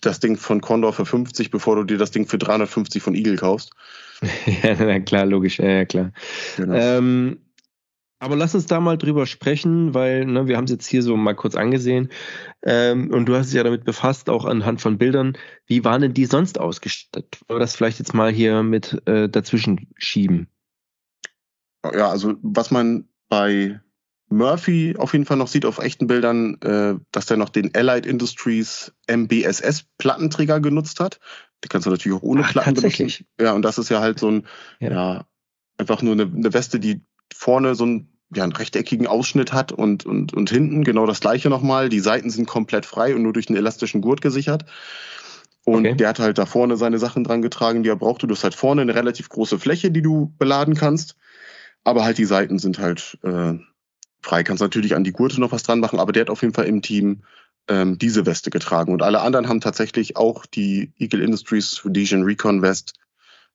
das Ding von Condor für 50, bevor du dir das Ding für 350 von Eagle kaufst. <laughs> ja, na klar, logisch, ja, ja klar. Genau. Ähm, aber lass uns da mal drüber sprechen, weil ne, wir haben es jetzt hier so mal kurz angesehen ähm, und du hast dich ja damit befasst, auch anhand von Bildern. Wie waren denn die sonst ausgestattet? Wollen wir das vielleicht jetzt mal hier mit äh, dazwischen schieben? Ja, also was man bei Murphy auf jeden Fall noch sieht auf echten Bildern, äh, dass der noch den Allied Industries MBSS Plattenträger genutzt hat. Die kannst du natürlich auch ohne Ach, Platten tatsächlich? benutzen. Ja, und das ist ja halt so ein, ja, ja einfach nur eine, eine Weste, die vorne so einen, ja, einen rechteckigen Ausschnitt hat und, und, und hinten genau das gleiche nochmal. Die Seiten sind komplett frei und nur durch einen elastischen Gurt gesichert. Und okay. der hat halt da vorne seine Sachen dran getragen, die er brauchte. Du hast halt vorne eine relativ große Fläche, die du beladen kannst. Aber halt die Seiten sind halt äh, frei. Kannst natürlich an die Gurte noch was dran machen, aber der hat auf jeden Fall im Team ähm, diese Weste getragen. Und alle anderen haben tatsächlich auch die Eagle Industries Rhodesian Recon West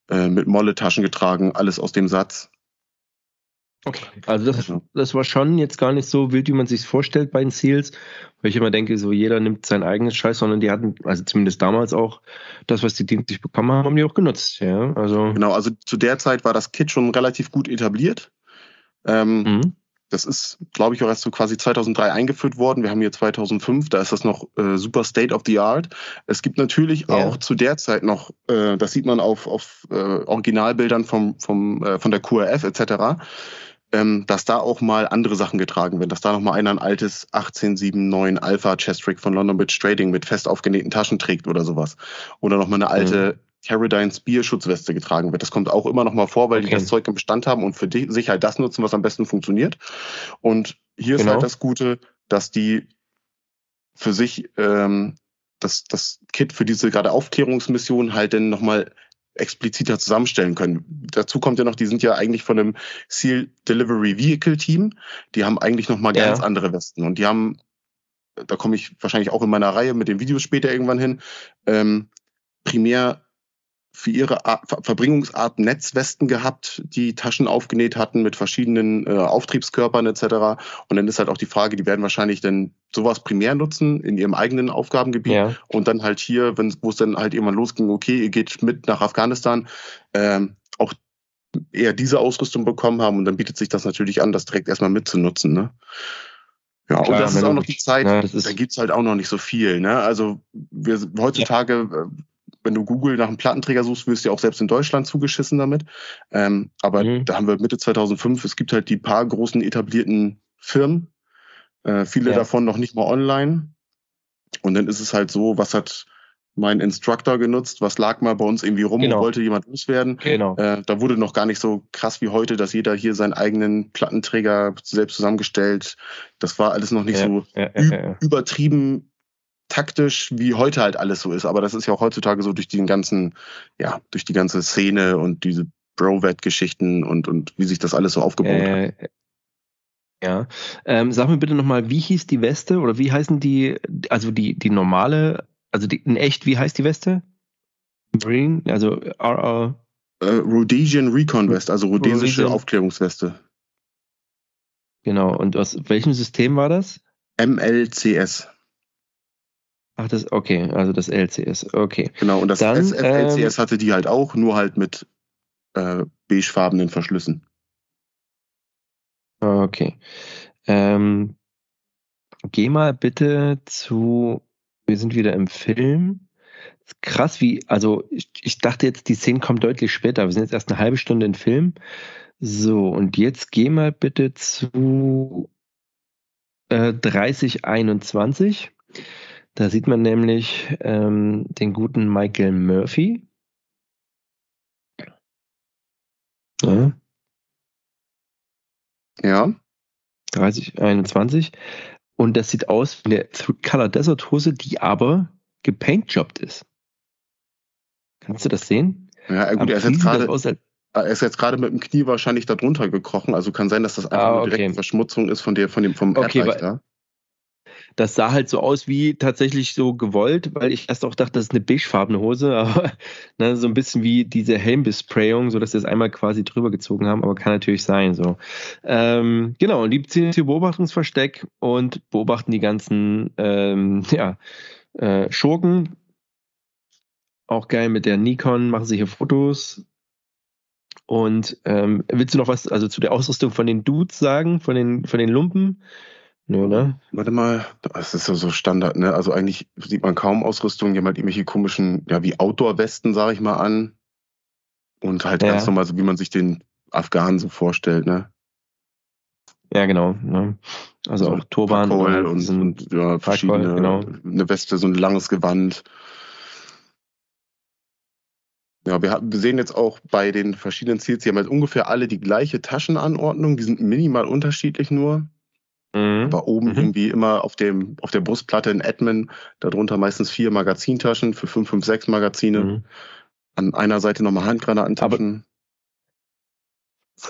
äh, mit Molle-Taschen getragen, alles aus dem Satz. Okay, also das, das war schon jetzt gar nicht so wild, wie man sich vorstellt bei den Seals, weil ich immer denke, so jeder nimmt sein eigenes Scheiß, sondern die hatten, also zumindest damals auch, das, was die dienstlich bekommen haben, haben die auch genutzt, ja. Also genau, also zu der Zeit war das Kit schon relativ gut etabliert. Ähm, mhm. Das ist, glaube ich, auch erst so quasi 2003 eingeführt worden. Wir haben hier 2005, da ist das noch äh, super State of the Art. Es gibt natürlich ja. auch zu der Zeit noch, äh, das sieht man auf, auf äh, Originalbildern vom, vom, äh, von der QRF etc., ähm, dass da auch mal andere Sachen getragen werden, dass da noch mal einer ein altes 1879 Alpha Chestrick von London Bridge Trading mit fest aufgenähten Taschen trägt oder sowas. Oder noch mal eine alte mhm. Caradine Spear Schutzweste getragen wird. Das kommt auch immer noch mal vor, weil okay. die das Zeug im Bestand haben und für sich halt das nutzen, was am besten funktioniert. Und hier genau. ist halt das Gute, dass die für sich ähm, das, das Kit für diese gerade Aufklärungsmission halt dann nochmal expliziter zusammenstellen können. Dazu kommt ja noch, die sind ja eigentlich von einem Seal Delivery Vehicle Team. Die haben eigentlich noch mal ja. ganz andere Westen und die haben, da komme ich wahrscheinlich auch in meiner Reihe mit den Videos später irgendwann hin, ähm, primär für ihre Art, Verbringungsart Netzwesten gehabt, die Taschen aufgenäht hatten mit verschiedenen äh, Auftriebskörpern etc. Und dann ist halt auch die Frage, die werden wahrscheinlich dann sowas primär nutzen in ihrem eigenen Aufgabengebiet ja. und dann halt hier, wenn wo es dann halt irgendwann losging, okay, ihr geht mit nach Afghanistan, ähm, auch eher diese Ausrüstung bekommen haben und dann bietet sich das natürlich an, das direkt erstmal mitzunutzen. Ne? Ja, Klar, und das ist auch noch die Zeit, ja, da gibt's halt auch noch nicht so viel. Ne? Also wir heutzutage ja. Wenn du Google nach einem Plattenträger suchst, wirst du ja auch selbst in Deutschland zugeschissen damit. Ähm, aber mhm. da haben wir Mitte 2005, es gibt halt die paar großen etablierten Firmen, äh, viele ja. davon noch nicht mal online. Und dann ist es halt so, was hat mein Instructor genutzt, was lag mal bei uns irgendwie rum genau. und wollte jemand loswerden. Genau. Äh, da wurde noch gar nicht so krass wie heute, dass jeder hier seinen eigenen Plattenträger selbst zusammengestellt. Das war alles noch nicht ja, so ja, übertrieben taktisch, wie heute halt alles so ist. Aber das ist ja auch heutzutage so durch den ganzen, ja, durch die ganze Szene und diese Bro-Vet-Geschichten und, und wie sich das alles so aufgebaut äh, hat. Ja. Ähm, sag mir bitte nochmal, wie hieß die Weste oder wie heißen die, also die, die normale, also die, in echt, wie heißt die Weste? Marine, also RR. Äh, Rhodesian Recon West, also rhodesische Rhodesian. Aufklärungsweste. Genau, und aus welchem System war das? MLCS. Ach, das, okay, also das LCS, okay. Genau, und das Dann, LCS ähm, hatte die halt auch, nur halt mit äh, beigefarbenen Verschlüssen. Okay. Ähm, geh mal bitte zu, wir sind wieder im Film. Krass, wie, also ich, ich dachte jetzt, die Szene kommt deutlich später. Wir sind jetzt erst eine halbe Stunde im Film. So, und jetzt geh mal bitte zu äh, 3021. Da sieht man nämlich ähm, den guten Michael Murphy. Ja. Ja. 3021. Und das sieht aus wie eine Color Desert Hose, die aber gepaintjobbt ist. Kannst du das sehen? Ja, gut, er ist jetzt gerade er ist jetzt gerade mit dem Knie wahrscheinlich da drunter gekrochen, also kann sein, dass das einfach ah, okay. eine direkte Verschmutzung ist von der, von dem, vom okay, Erdreich Das sah halt so aus wie tatsächlich so gewollt, weil ich erst auch dachte, das ist eine beigefarbene Hose, <laughs> aber ne, so ein bisschen wie diese Helmbesprayung, so dass sie es einmal quasi drüber gezogen haben, aber kann natürlich sein, so. Ähm, genau, und die ziehen hier Beobachtungsversteck und beobachten die ganzen, ähm, <laughs> ja, äh, Schurken. Auch geil mit der Nikon, machen sie hier Fotos, und ähm, willst du noch was also zu der Ausrüstung von den Dudes sagen, von den, von den Lumpen? Nö, ne? Warte mal, das ist ja so Standard, ne? Also eigentlich sieht man kaum Ausrüstung, die haben halt irgendwelche komischen, ja, wie Outdoor-Westen, sag ich mal, an. Und halt ja. ganz normal, so wie man sich den Afghanen so vorstellt, ne? Ja, genau. Ne? Also, also auch Turban und, und, und ja, verschiedene, genau. eine Weste, so ein langes Gewand. Ja, wir, wir sehen jetzt auch bei den verschiedenen Ziels, die haben halt ungefähr alle die gleiche Taschenanordnung, die sind minimal unterschiedlich nur. Mhm. Aber oben mhm. irgendwie immer auf, dem, auf der Brustplatte in Admin, darunter meistens vier Magazintaschen für 556 Magazine. Mhm. An einer Seite nochmal Handgranatentaschen.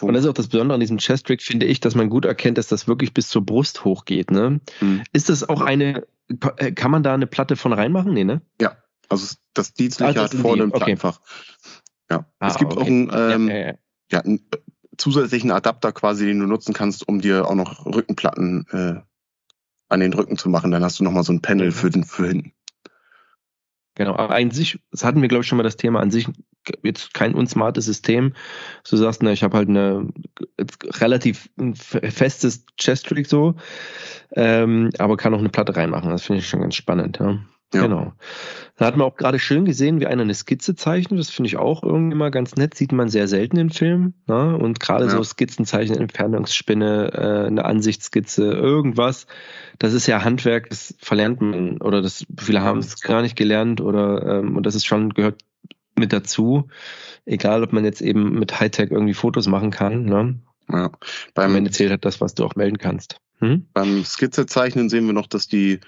Und das ist auch das Besondere an diesem Chest-Trick, finde ich, dass man gut erkennt, dass das wirklich bis zur Brust hochgeht. Ne? Mhm. Ist das auch eine, kann man da eine Platte von reinmachen? Nee, ne? Ja, also das Dienstliche also hat vorne ein okay. Ja. Ah, es gibt okay. auch einen, ähm, ja, ja, ja. ja, einen äh, zusätzlichen Adapter quasi, den du nutzen kannst, um dir auch noch Rückenplatten äh, an den Rücken zu machen. Dann hast du nochmal so ein Panel mhm. für, den, für hinten. Genau, aber an sich, das hatten wir, glaube ich, schon mal das Thema, an sich jetzt kein unsmartes System. Du sagst, na, ich habe halt eine relativ festes Chest-Trick so, ähm, aber kann auch eine Platte reinmachen. Das finde ich schon ganz spannend. Ja. Ja. Genau. Da hat man auch gerade schön gesehen, wie einer eine Skizze zeichnet. Das finde ich auch irgendwie mal ganz nett. Sieht man sehr selten im Film. Ne? Und gerade ja. so Skizzenzeichen, Entfernungsspinne, äh, eine Ansichtsskizze, irgendwas. Das ist ja Handwerk, das verlernt man oder das viele haben es gar nicht gelernt oder ähm, und das ist schon gehört mit dazu. Egal, ob man jetzt eben mit Hightech irgendwie Fotos machen kann. Ne? Ja. Beim Ende zählt halt das, was du auch melden kannst. Hm? Beim Skizzezeichnen sehen wir noch, dass die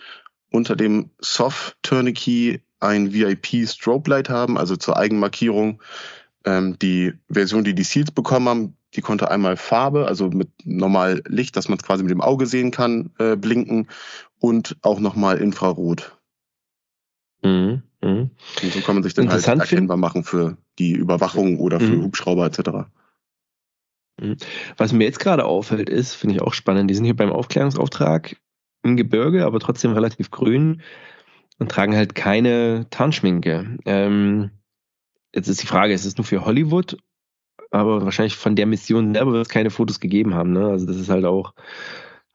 unter dem Soft Tourniquet ein VIP Strobe Light haben, also zur Eigenmarkierung. Ähm, die Version, die die Seals bekommen haben, die konnte einmal Farbe, also mit normal Licht, dass man es quasi mit dem Auge sehen kann, äh, blinken und auch nochmal Infrarot. Mhm, mh. Und so kann man sich dann halt erkennbar machen für die Überwachung oder für mhm. Hubschrauber etc. Mhm. Was mir jetzt gerade auffällt, ist, finde ich auch spannend, die sind hier beim Aufklärungsauftrag im Gebirge, aber trotzdem relativ grün und tragen halt keine Tarnschminke. Ähm, jetzt ist die Frage, ist es nur für Hollywood? Aber wahrscheinlich von der Mission selber wird es keine Fotos gegeben haben. Ne? Also das ist halt auch,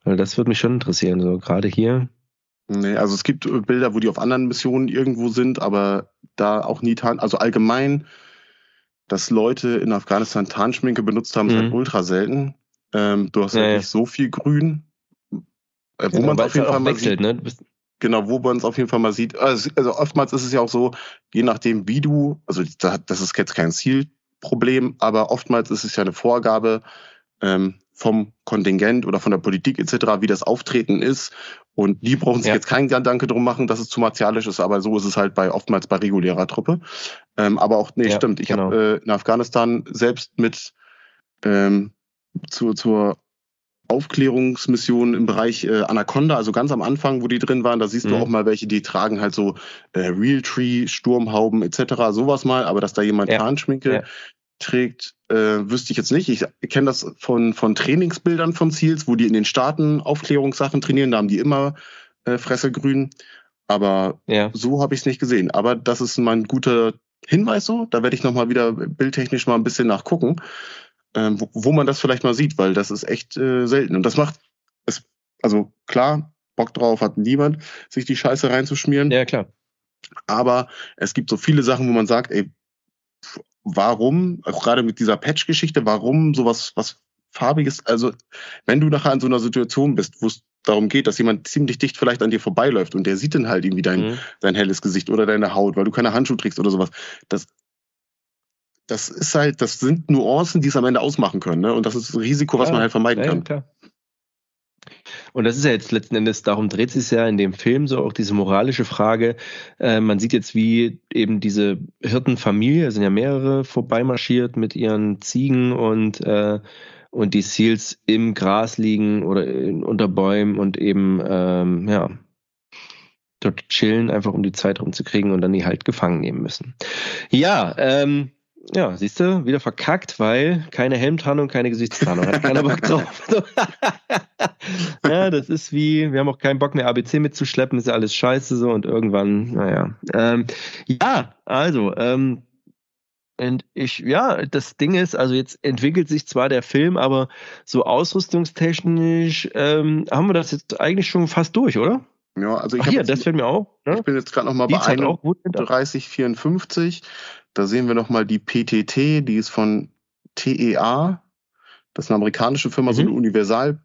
also das würde mich schon interessieren. So gerade hier. Nee, also es gibt Bilder, wo die auf anderen Missionen irgendwo sind, aber da auch nie Tarn, also allgemein, dass Leute in Afghanistan Tarnschminke benutzt haben, mhm. ist halt mhm. ultra selten. Ähm, du hast ja, halt nicht so viel Grün, äh, wo genau, man auf jeden Fall mal wechselt, sieht, ne? Genau, wo man es auf jeden Fall mal sieht. Also, also, oftmals ist es ja auch so, je nachdem, wie du, also das ist jetzt kein Zielproblem, aber oftmals ist es ja eine Vorgabe ähm, vom Kontingent oder von der Politik etc., wie das Auftreten ist. Und die brauchen sich ja. jetzt keinen Gedanke drum machen, dass es zu martialisch ist, aber so ist es halt bei oftmals bei regulärer Truppe. Ähm, aber auch, nee, ja, stimmt. Ich genau. habe äh, in Afghanistan selbst mit ähm, zu, zur Aufklärungsmissionen im Bereich äh, Anaconda, also ganz am Anfang, wo die drin waren, da siehst mhm. du auch mal welche, die tragen halt so äh, Realtree, Sturmhauben etc., sowas mal, aber dass da jemand ja. Tarnschminke ja. trägt, äh, wüsste ich jetzt nicht. Ich kenne das von, von Trainingsbildern von Ziels, wo die in den Staaten Aufklärungssachen trainieren, da haben die immer äh, Fresse grün. Aber ja. so habe ich es nicht gesehen. Aber das ist mal ein guter Hinweis so. Da werde ich nochmal wieder bildtechnisch mal ein bisschen nachgucken, ähm, wo, wo, man das vielleicht mal sieht, weil das ist echt äh, selten. Und das macht es, also klar, Bock drauf hat niemand, sich die Scheiße reinzuschmieren. Ja, klar. Aber es gibt so viele Sachen, wo man sagt, ey, warum, auch gerade mit dieser Patch-Geschichte, warum sowas, was farbiges, also wenn du nachher in so einer Situation bist, wo es darum geht, dass jemand ziemlich dicht vielleicht an dir vorbeiläuft und der sieht dann halt irgendwie dein, mhm. dein helles Gesicht oder deine Haut, weil du keine Handschuhe trägst oder sowas. Das, das ist halt, das sind Nuancen, die es am Ende ausmachen können. Ne? Und das ist ein Risiko, was ja, man halt vermeiden ja, kann. Klar. Und das ist ja jetzt letzten Endes, darum dreht sich ja in dem Film so auch diese moralische Frage. Äh, man sieht jetzt, wie eben diese Hirtenfamilie, sind ja mehrere vorbeimarschiert mit ihren Ziegen und äh, und die Seals im Gras liegen oder in, unter Bäumen und eben ähm, ja dort chillen, einfach um die Zeit rumzukriegen und dann die halt gefangen nehmen müssen. Ja, ähm, ja, siehst du, wieder verkackt, weil keine Helmtarnung, keine Gesichtstarnung. Hat keiner Bock drauf. <laughs> <laughs> ja, das ist wie, wir haben auch keinen Bock mehr ABC mitzuschleppen, ist ja alles scheiße so und irgendwann, naja. Ähm, ja, also, ähm, und ich, ja, das Ding ist, also jetzt entwickelt sich zwar der Film, aber so ausrüstungstechnisch ähm, haben wir das jetzt eigentlich schon fast durch, oder? Ja, also ich Ach, hier, das fällt mir auch. Ne? Ich bin jetzt gerade noch mal die bei 3154. Da sehen wir noch mal die PTT, die ist von TEA. Das ist eine amerikanische Firma, mhm. so eine Universal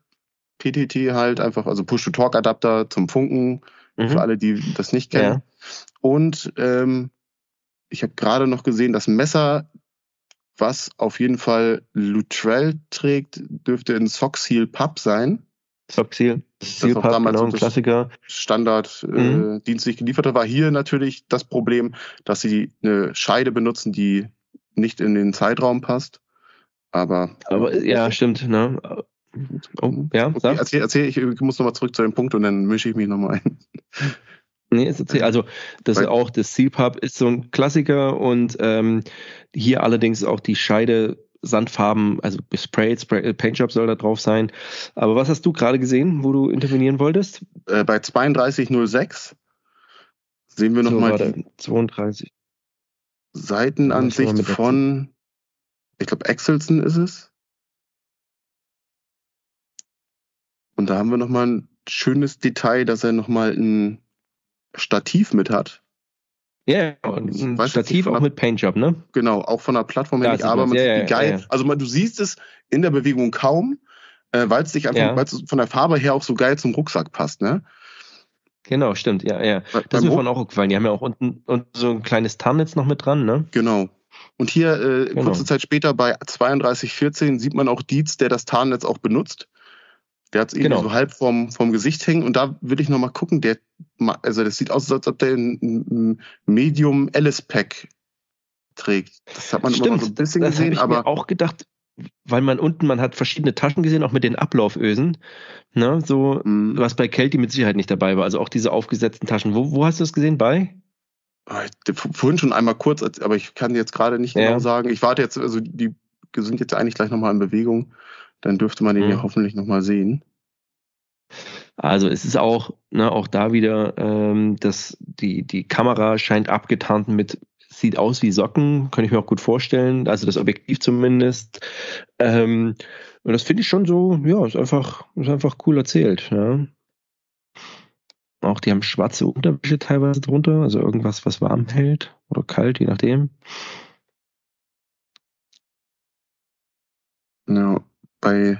PTT halt einfach, also Push-to-Talk-Adapter zum Funken, mhm. für alle, die das nicht kennen. Ja. Und ähm, ich habe gerade noch gesehen, das Messer, was auf jeden Fall Lutrell trägt, dürfte in Soxheel Pub sein. Soxheel, Seal Pub, damals genau, ein Klassiker. Standard äh, mhm. dienstlich geliefert war hier natürlich das Problem, dass sie eine Scheide benutzen, die nicht in den Zeitraum passt. Aber, aber ja, stimmt. Ne? Oh, ja, okay, erzähl, erzähl, ich muss nochmal zurück zu dem Punkt und dann mische ich mich nochmal ein. <laughs> Nee, ist okay. Also das ist auch das Seal Pub ist so ein Klassiker und ähm, hier allerdings auch die Scheide Sandfarben, also Spray, Spray äh, Paintjob soll da drauf sein. Aber was hast du gerade gesehen, wo du intervenieren wolltest? Äh, bei 3206 sehen wir nochmal so, die 32. Seitenansicht von, ich glaube, Axelson ist es. Und da haben wir nochmal ein schönes Detail, dass er nochmal ein Stativ mit hat. Ja, yeah, ein Stativ auch mit Paintjob, ne? Genau, auch von der Plattform her nicht, aber man ja, sieht, wie geil. Ja, ja. Also man, du siehst es in der Bewegung kaum, äh, weil es dich einfach, weil es von der Farbe her auch so geil zum Rucksack passt, ne? Genau, stimmt, ja, ja. Das ist mir vorhin auch gefallen. Die haben ja auch unten, unten so ein kleines Tarnnetz noch mit dran, ne? Genau. Und hier, äh, genau. kurze Zeit später bei 3214 sieht man auch Dietz, der das Tarnnetz auch benutzt. Der hat es irgendwie genau. so halb vom, vom Gesicht hängen und da will ich nochmal gucken, der, also das sieht aus, als ob der ein, Medium Alice Pack trägt. Das hat man Stimmt, immer so ein bisschen das gesehen, ich aber. Mir auch gedacht, weil man unten, man hat verschiedene Taschen gesehen, auch mit den Ablaufösen. Ne, so, mhm. was bei Kelty mit Sicherheit nicht dabei war. Also auch diese aufgesetzten Taschen. Wo, wo hast du das gesehen? Bei? Ah, vorhin schon einmal kurz, aber ich kann jetzt gerade nicht ja. genau sagen. Ich warte jetzt, also die sind jetzt eigentlich gleich nochmal in Bewegung dann dürfte man den mhm. ja hoffentlich nochmal sehen. Also es ist auch, ne, auch da wieder, ähm, dass die, die Kamera scheint abgetarnt mit, sieht aus wie Socken, kann ich mir auch gut vorstellen, also das Objektiv zumindest. Ähm, und das finde ich schon so, ja, ist einfach, ist einfach cool erzählt. Ja. Auch die haben schwarze Unterwäsche teilweise drunter, also irgendwas, was warm hält oder kalt, je nachdem. Ja, bei,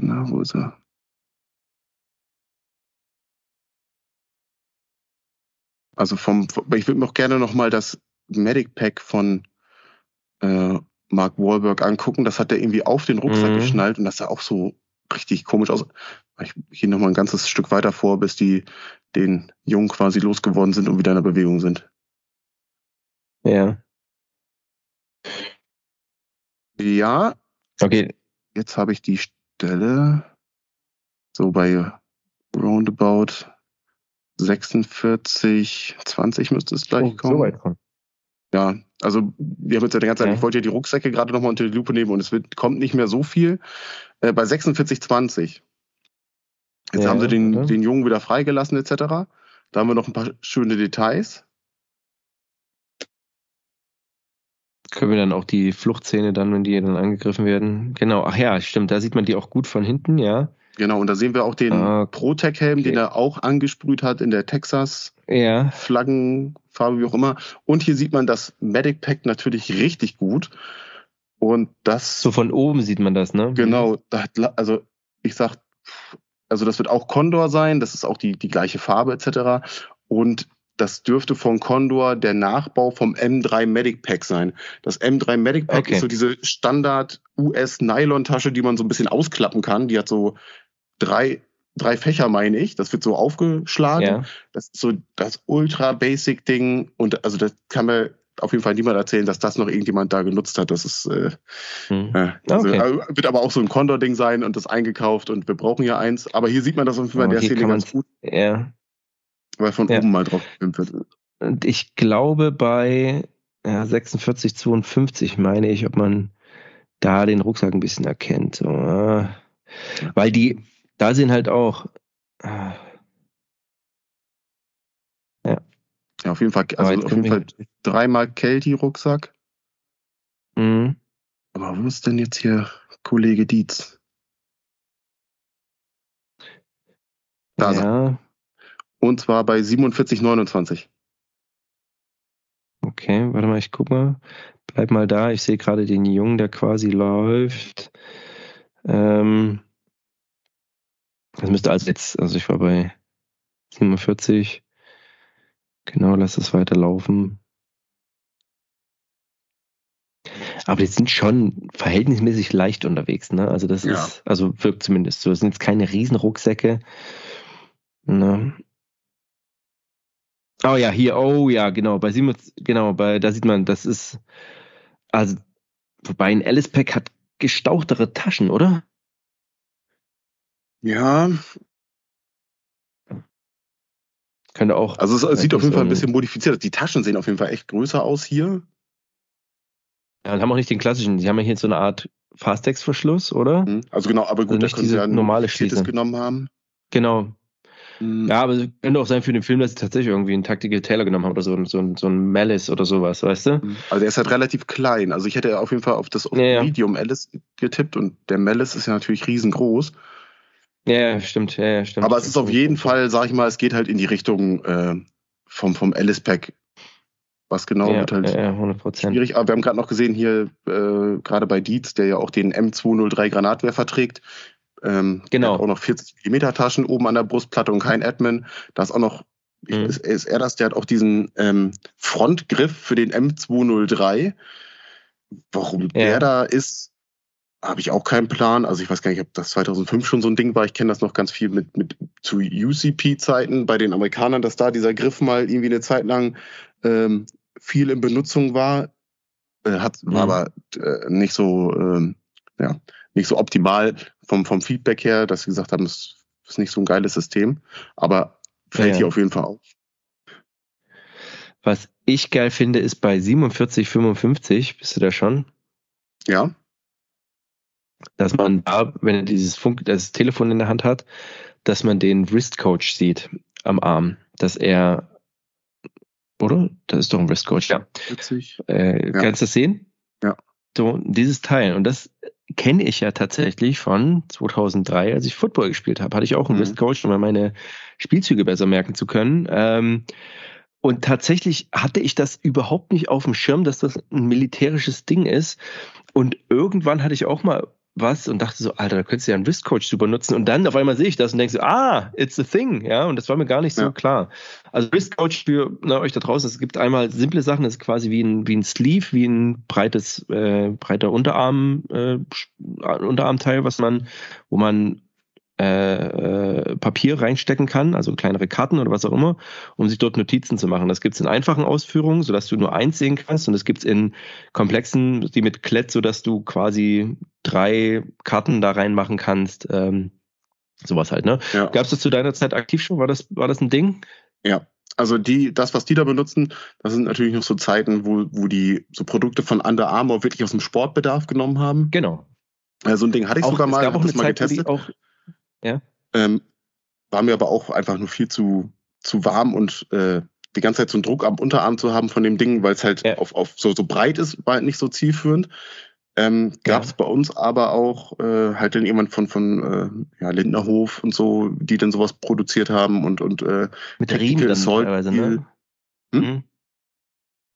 na, wo ist er? Also vom, ich würde mir auch gerne nochmal das Medic Pack von äh, Mark Wahlberg angucken. Das hat er irgendwie auf den Rucksack mhm. geschnallt und das sah auch so richtig komisch aus. Ich gehe nochmal ein ganzes Stück weiter vor, bis die den Jungen quasi losgeworden sind und wieder in der Bewegung sind. Ja. Ja, Okay. Jetzt habe ich die Stelle so bei roundabout 46, 20 müsste es gleich oh, kommen. So weit kommen. Ja, also wir haben jetzt ja die ganze Zeit, ja. ich wollte ja die Rucksäcke gerade nochmal unter die Lupe nehmen und es wird, kommt nicht mehr so viel. Äh, bei 46, 20. Jetzt ja, haben sie den, den Jungen wieder freigelassen, etc. Da haben wir noch ein paar schöne Details. Können wir dann auch die Fluchtszene dann, wenn die dann angegriffen werden? Genau, ach ja, stimmt, da sieht man die auch gut von hinten, ja. Genau, und da sehen wir auch den ah, Protec-Helm, okay. den er auch angesprüht hat in der Texas-Flaggenfarbe, wie auch immer. Und hier sieht man das Medic Pack natürlich richtig gut. Und das. So von oben sieht man das, ne? Genau, also ich sag, also das wird auch Condor sein, das ist auch die, die gleiche Farbe etc. Und das dürfte von Condor der Nachbau vom M3 Medic Pack sein. Das M3 Medic Pack okay. ist so diese Standard US-Nylon-Tasche, die man so ein bisschen ausklappen kann. Die hat so drei, drei Fächer, meine ich. Das wird so aufgeschlagen. Ja. Das ist so das Ultra-Basic-Ding. Und also das kann mir auf jeden Fall niemand erzählen, dass das noch irgendjemand da genutzt hat. Das ist äh, hm. äh, also, okay. äh, wird aber auch so ein Condor-Ding sein und das eingekauft und wir brauchen ja eins. Aber hier sieht man das auf jeden Fall in der Szene ganz gut. Ja. Weil von ja. oben mal drauf gefilmt wird. Und ich glaube bei ja, 46, 52 meine ich, ob man da den Rucksack ein bisschen erkennt. So, äh, weil die, da sind halt auch. Äh, ja. Ja, auf jeden Fall, also auf jeden Fall dreimal Kelty-Rucksack. Mhm. Aber wo ist denn jetzt hier Kollege Dietz? Da ja. Und zwar bei 47,29. Okay, warte mal, ich guck mal. Bleib mal da. Ich sehe gerade den Jungen, der quasi läuft. Ähm, das müsste also jetzt, also ich war bei 47. Genau, lass es weiterlaufen. Aber die sind schon verhältnismäßig leicht unterwegs, ne? Also das ja. ist, also wirkt zumindest so. Das sind jetzt keine Riesenrucksäcke. Ne? Oh ja, hier, oh ja, genau, bei Simon, genau, bei, da sieht man, das ist, also, wobei ein Alice Pack hat gestauchtere Taschen, oder? Ja. Könnte auch. Also es sieht auf jeden Fall ein bisschen modifiziert aus. Die Taschen sehen auf jeden Fall echt größer aus hier. Ja, und haben auch nicht den klassischen, die haben ja hier so eine Art Fastex-Verschluss, oder? Mhm. Also genau, aber gut, also da können sie ja normale Schließe. genommen haben. Genau. Ja, aber es könnte auch sein für den Film, dass sie tatsächlich irgendwie einen Tactical Taylor genommen haben oder so, so, so ein Malice oder sowas, weißt du? Mhm. Also der ist halt relativ klein. Also ich hätte auf jeden Fall auf das ja, Medium Alice getippt und der Malice ist ja natürlich riesengroß. Ja, stimmt, ja, stimmt. Aber es ist auf jeden Fall, sag ich mal, es geht halt in die Richtung äh, vom, vom Alice Pack. Was genau ja, wird halt ja, 100%. schwierig. Aber wir haben gerade noch gesehen hier, äh, gerade bei Dietz, der ja auch den M203 Granatwerfer trägt, ähm, genau. auch noch 40 mm Taschen oben an der Brustplatte und kein Admin. Da ist auch noch, mhm. ist, ist, er das, der hat auch diesen ähm, Frontgriff für den M203. Warum ja. der da ist, habe ich auch keinen Plan. Also ich weiß gar nicht, ob das 2005 schon so ein Ding war. Ich kenne das noch ganz viel mit, mit zu UCP-Zeiten bei den Amerikanern, dass da dieser Griff mal irgendwie eine Zeit lang ähm, viel in Benutzung war. Äh, hat, mhm. war aber äh, nicht so, ähm, ja, nicht so optimal vom, vom Feedback her, dass sie gesagt haben, es ist nicht so ein geiles System, aber fällt ja. hier auf jeden Fall auf. Was ich geil finde, ist bei 4755, bist du da schon? Ja. Dass man da, wenn er dieses Funk, das Telefon in der Hand hat, dass man den Wrist Coach sieht am Arm, dass er, oder? Das ist doch ein Wrist Coach, ja. Witzig. Äh, ja. Kannst du das sehen? Ja. So, dieses Teil. Und das kenne ich ja tatsächlich von 2003, als ich Football gespielt habe. Hatte ich auch einen mhm. Wristcoach, um meine Spielzüge besser merken zu können. Ähm, und tatsächlich hatte ich das überhaupt nicht auf dem Schirm, dass das ein militärisches Ding ist. Und irgendwann hatte ich auch mal was und dachte so, Alter, da könntest du ja einen Wristcoach super nutzen. Und dann auf einmal sehe ich das und denke so, ah, it's a thing. Ja, und das war mir gar nicht so ja. klar. Also Wristcoach für na, euch da draußen, es gibt einmal simple Sachen, das ist quasi wie ein, wie ein Sleeve, wie ein breites, äh, breiter Unterarm, äh, Unterarmteil, was man, wo man äh, äh, Papier reinstecken kann, also kleinere Karten oder was auch immer, um sich dort Notizen zu machen. Das gibt es in einfachen Ausführungen, sodass du nur eins sehen kannst und es gibt es in komplexen, die mit Klett, sodass du quasi drei Karten da reinmachen kannst. Ähm, sowas halt, ne? Ja. Gab es das zu deiner Zeit aktiv schon? War das, war das ein Ding? Ja, also die, das, was die da benutzen, das sind natürlich noch so Zeiten, wo, wo die so Produkte von Under Armour wirklich aus dem Sportbedarf genommen haben. Genau. Also ein Ding hatte ich auch, sogar mal, es gab auch eine Zeit, mal getestet. Auch, ja. Ähm, war mir aber auch einfach nur viel zu, zu warm und äh, die ganze Zeit so einen Druck am Unterarm zu haben von dem Ding, weil es halt ja. auf, auf so, so breit ist, war halt nicht so zielführend. Ähm, Gab es ja. bei uns aber auch äh, halt dann jemand von von äh, ja, Lindnerhof und so, die dann sowas produziert haben und und äh, mit Riemen dann teilweise, ne? Hm? Mhm.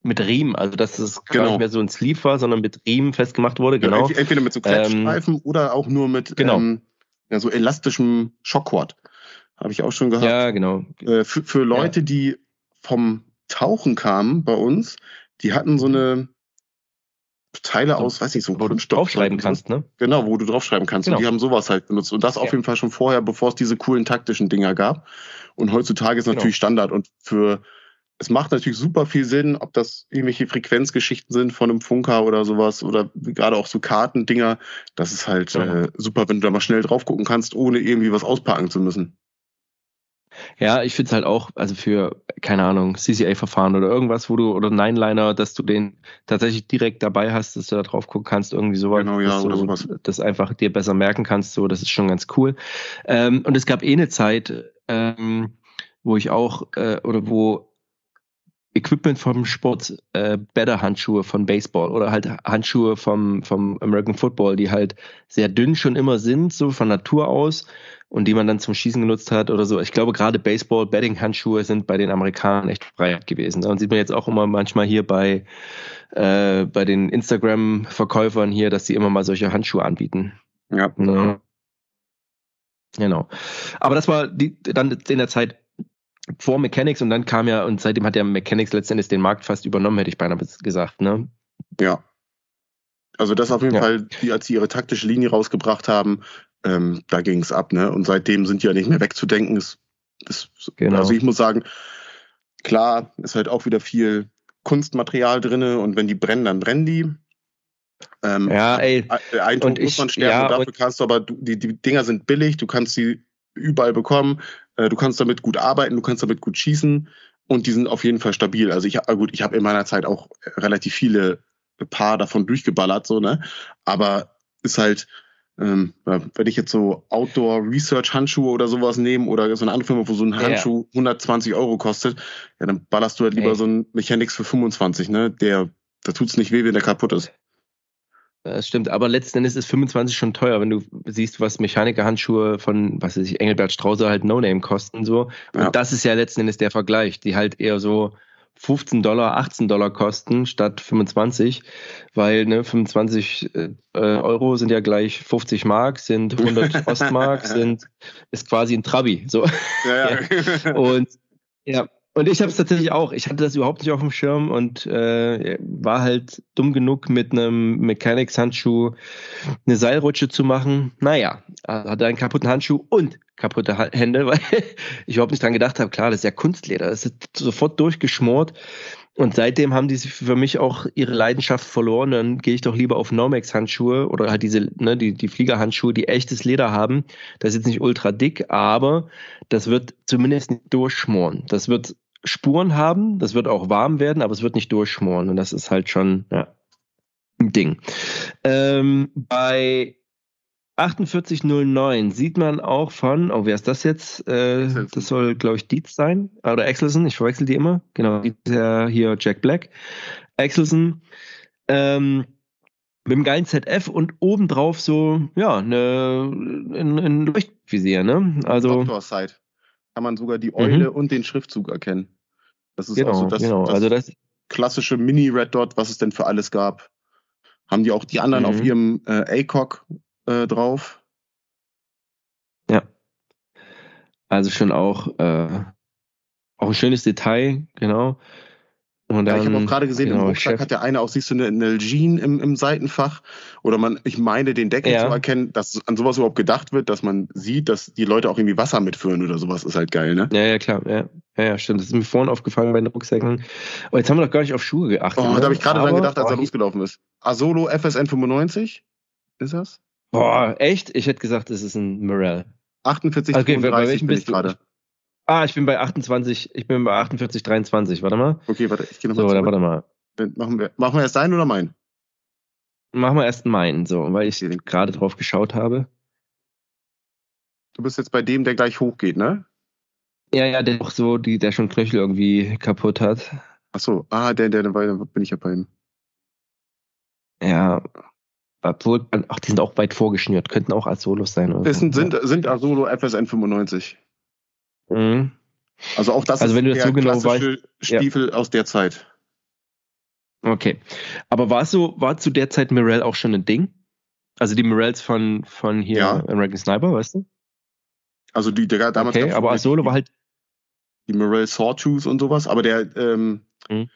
Mit Riemen, also dass es genau. gar nicht mehr so ein Sleeve war, sondern mit Riemen festgemacht wurde, genau. Ja, entweder mit so Klettstreifen ähm, oder auch nur mit genau. ähm, ja, so elastischem Schockcord. Habe ich auch schon gehabt. Ja, genau. Äh, für, für Leute, ja. die vom Tauchen kamen bei uns, die hatten so eine Teile aus, weiß nicht, so wo du draufschreiben kannst, ne? Genau, wo du draufschreiben kannst. Genau. Und die haben sowas halt benutzt. Und das ja. auf jeden Fall schon vorher, bevor es diese coolen taktischen Dinger gab. Und heutzutage ist genau. natürlich Standard. Und für, es macht natürlich super viel Sinn, ob das irgendwelche Frequenzgeschichten sind von einem Funker oder sowas oder gerade auch so Kartendinger. Das ist halt ja. äh, super, wenn du da mal schnell drauf gucken kannst, ohne irgendwie was auspacken zu müssen. Ja, ich finde es halt auch, also für, keine Ahnung, CCA-Verfahren oder irgendwas, wo du, oder Nineliner, dass du den tatsächlich direkt dabei hast, dass du da drauf gucken kannst, irgendwie sowas. Genau, ja, oder sowas. Das einfach dir besser merken kannst, so, das ist schon ganz cool. Ähm, und es gab eh eine Zeit, ähm, wo ich auch, äh, oder wo Equipment vom Sport, äh, Better Handschuhe von Baseball oder halt Handschuhe vom, vom American Football, die halt sehr dünn schon immer sind, so von Natur aus und die man dann zum Schießen genutzt hat oder so. Ich glaube, gerade Baseball, Betting Handschuhe sind bei den Amerikanern echt frei gewesen. Und sieht man jetzt auch immer manchmal hier bei, äh, bei den Instagram-Verkäufern hier, dass sie immer mal solche Handschuhe anbieten. Ja. ja. Genau. Aber das war die, dann in der Zeit vor Mechanics und dann kam ja, und seitdem hat der Mechanics letztendlich den Markt fast übernommen, hätte ich beinahe gesagt, ne? Ja. Also das auf jeden ja. Fall, die, als sie ihre taktische Linie rausgebracht haben, ähm, da ging es ab, ne? Und seitdem sind die ja nicht mehr wegzudenken. Ist, ist, genau. Also ich muss sagen, klar, ist halt auch wieder viel Kunstmaterial drin und wenn die brennen, dann brennen die. Ähm, ja, ey. Ein Tod muss man sterben, ja, dafür kannst du aber, die, die Dinger sind billig, du kannst sie überall bekommen, äh, du kannst damit gut arbeiten, du kannst damit gut schießen und die sind auf jeden Fall stabil. Also ich, gut, ich habe in meiner Zeit auch relativ viele Paar davon durchgeballert, so, ne? Aber ist halt, ähm, wenn ich jetzt so Outdoor-Research-Handschuhe oder sowas nehme oder so eine andere Firma, wo so ein Handschuh ja. 120 Euro kostet, ja, dann ballerst du halt lieber Ey. so ein Mechanics für 25, ne? Der, da tut's nicht weh, wenn der kaputt ist. Das stimmt, aber letzten Endes ist 25 schon teuer, wenn du siehst, was Mechaniker-Handschuhe von, was weiß ich, Engelbert Strauße halt No-Name kosten, so. Und ja. das ist ja letzten Endes der Vergleich, die halt eher so 15 Dollar, 18 Dollar kosten statt 25, weil ne, 25 äh, Euro sind ja gleich 50 Mark, sind 100 <laughs> Ostmark, sind ist quasi ein Trabi. So. Ja, ja. <laughs> und ja, und ich habe es tatsächlich auch. Ich hatte das überhaupt nicht auf dem Schirm und äh, war halt dumm genug, mit einem Mechanics-Handschuh eine Seilrutsche zu machen. Naja, hatte einen kaputten Handschuh und kaputte Hände, <laughs> weil ich überhaupt nicht dran gedacht habe. Klar, das ist ja Kunstleder. Das ist sofort durchgeschmort. Und seitdem haben die für mich auch ihre Leidenschaft verloren. Dann gehe ich doch lieber auf Nomex-Handschuhe oder halt diese, ne, die, die Fliegerhandschuhe, die echtes Leder haben. Das ist jetzt nicht ultra dick, aber das wird zumindest nicht durchschmoren. Das wird Spuren haben, das wird auch warm werden, aber es wird nicht durchschmoren und das ist halt schon ja, ein Ding. Ähm, bei 4809 sieht man auch von, oh, wer ist das jetzt? Äh, das soll, glaube ich, Dietz sein. Oder Axelson, ich verwechsel die immer. Genau, ja hier Jack Black. Axelson, ähm, mit einem geilen ZF und obendrauf so, ja, eine, ein, ein Leuchtvisier, ne? Also. Doctor Sight. Kann man sogar die Eule mhm. und den Schriftzug erkennen. Das ist genau, also das, genau. das, also das klassische Mini-Red Dot, was es denn für alles gab. Haben die auch die anderen mhm. auf ihrem äh, ACOG äh, drauf? Ja. Also schon auch, äh, auch ein schönes Detail, genau. Und dann, ja, ich habe auch gerade gesehen, genau, im Rucksack Chef. hat der eine auch, siehst du, eine, eine Jean im, im Seitenfach. Oder man, ich meine, den Deckel ja. zu erkennen, dass an sowas überhaupt gedacht wird, dass man sieht, dass die Leute auch irgendwie Wasser mitführen oder sowas, ist halt geil, ne? Ja, ja, klar. Ja, ja, ja stimmt. Das ist mir vorhin aufgefallen bei den Rucksäcken. Aber jetzt haben wir doch gar nicht auf Schuhe geachtet. Oh, ne? da habe ich gerade dran gedacht, als oh, er losgelaufen ist. Asolo FSN 95? Ist das? Boah, echt? Ich hätte gesagt, es ist ein Morel. 48, okay, 35 bei welchem bin ich gerade. Ah, ich bin bei 28, ich bin bei 48, 23. Warte mal. Okay, warte, ich gehe nochmal So, zurück. warte mal. Dann machen wir, machen wir erst deinen oder meinen? Machen wir erst meinen, so, weil ich gerade drauf geschaut habe. Du bist jetzt bei dem, der gleich hochgeht, ne? Ja, ja, der auch so, die, der schon Knöchel irgendwie kaputt hat. Ach so, ah, der, der, der, bin ich ja bei ihm. Ja, obwohl, ach, die sind auch weit vorgeschnürt, könnten auch Asolos sein. Oder so. sind, sind, sind Asolo FSN 95. Mhm. Also auch das also ist wenn du das der so genau weißt, Stiefel ja. aus der Zeit. Okay. Aber war so, war zu der Zeit Mirel auch schon ein Ding? Also die Mirels von, von hier ja. American Sniper, weißt du? Also die, der damals. Okay, aber Asolo war halt. Die Mirel Sawtooth und sowas, aber der, ähm, mhm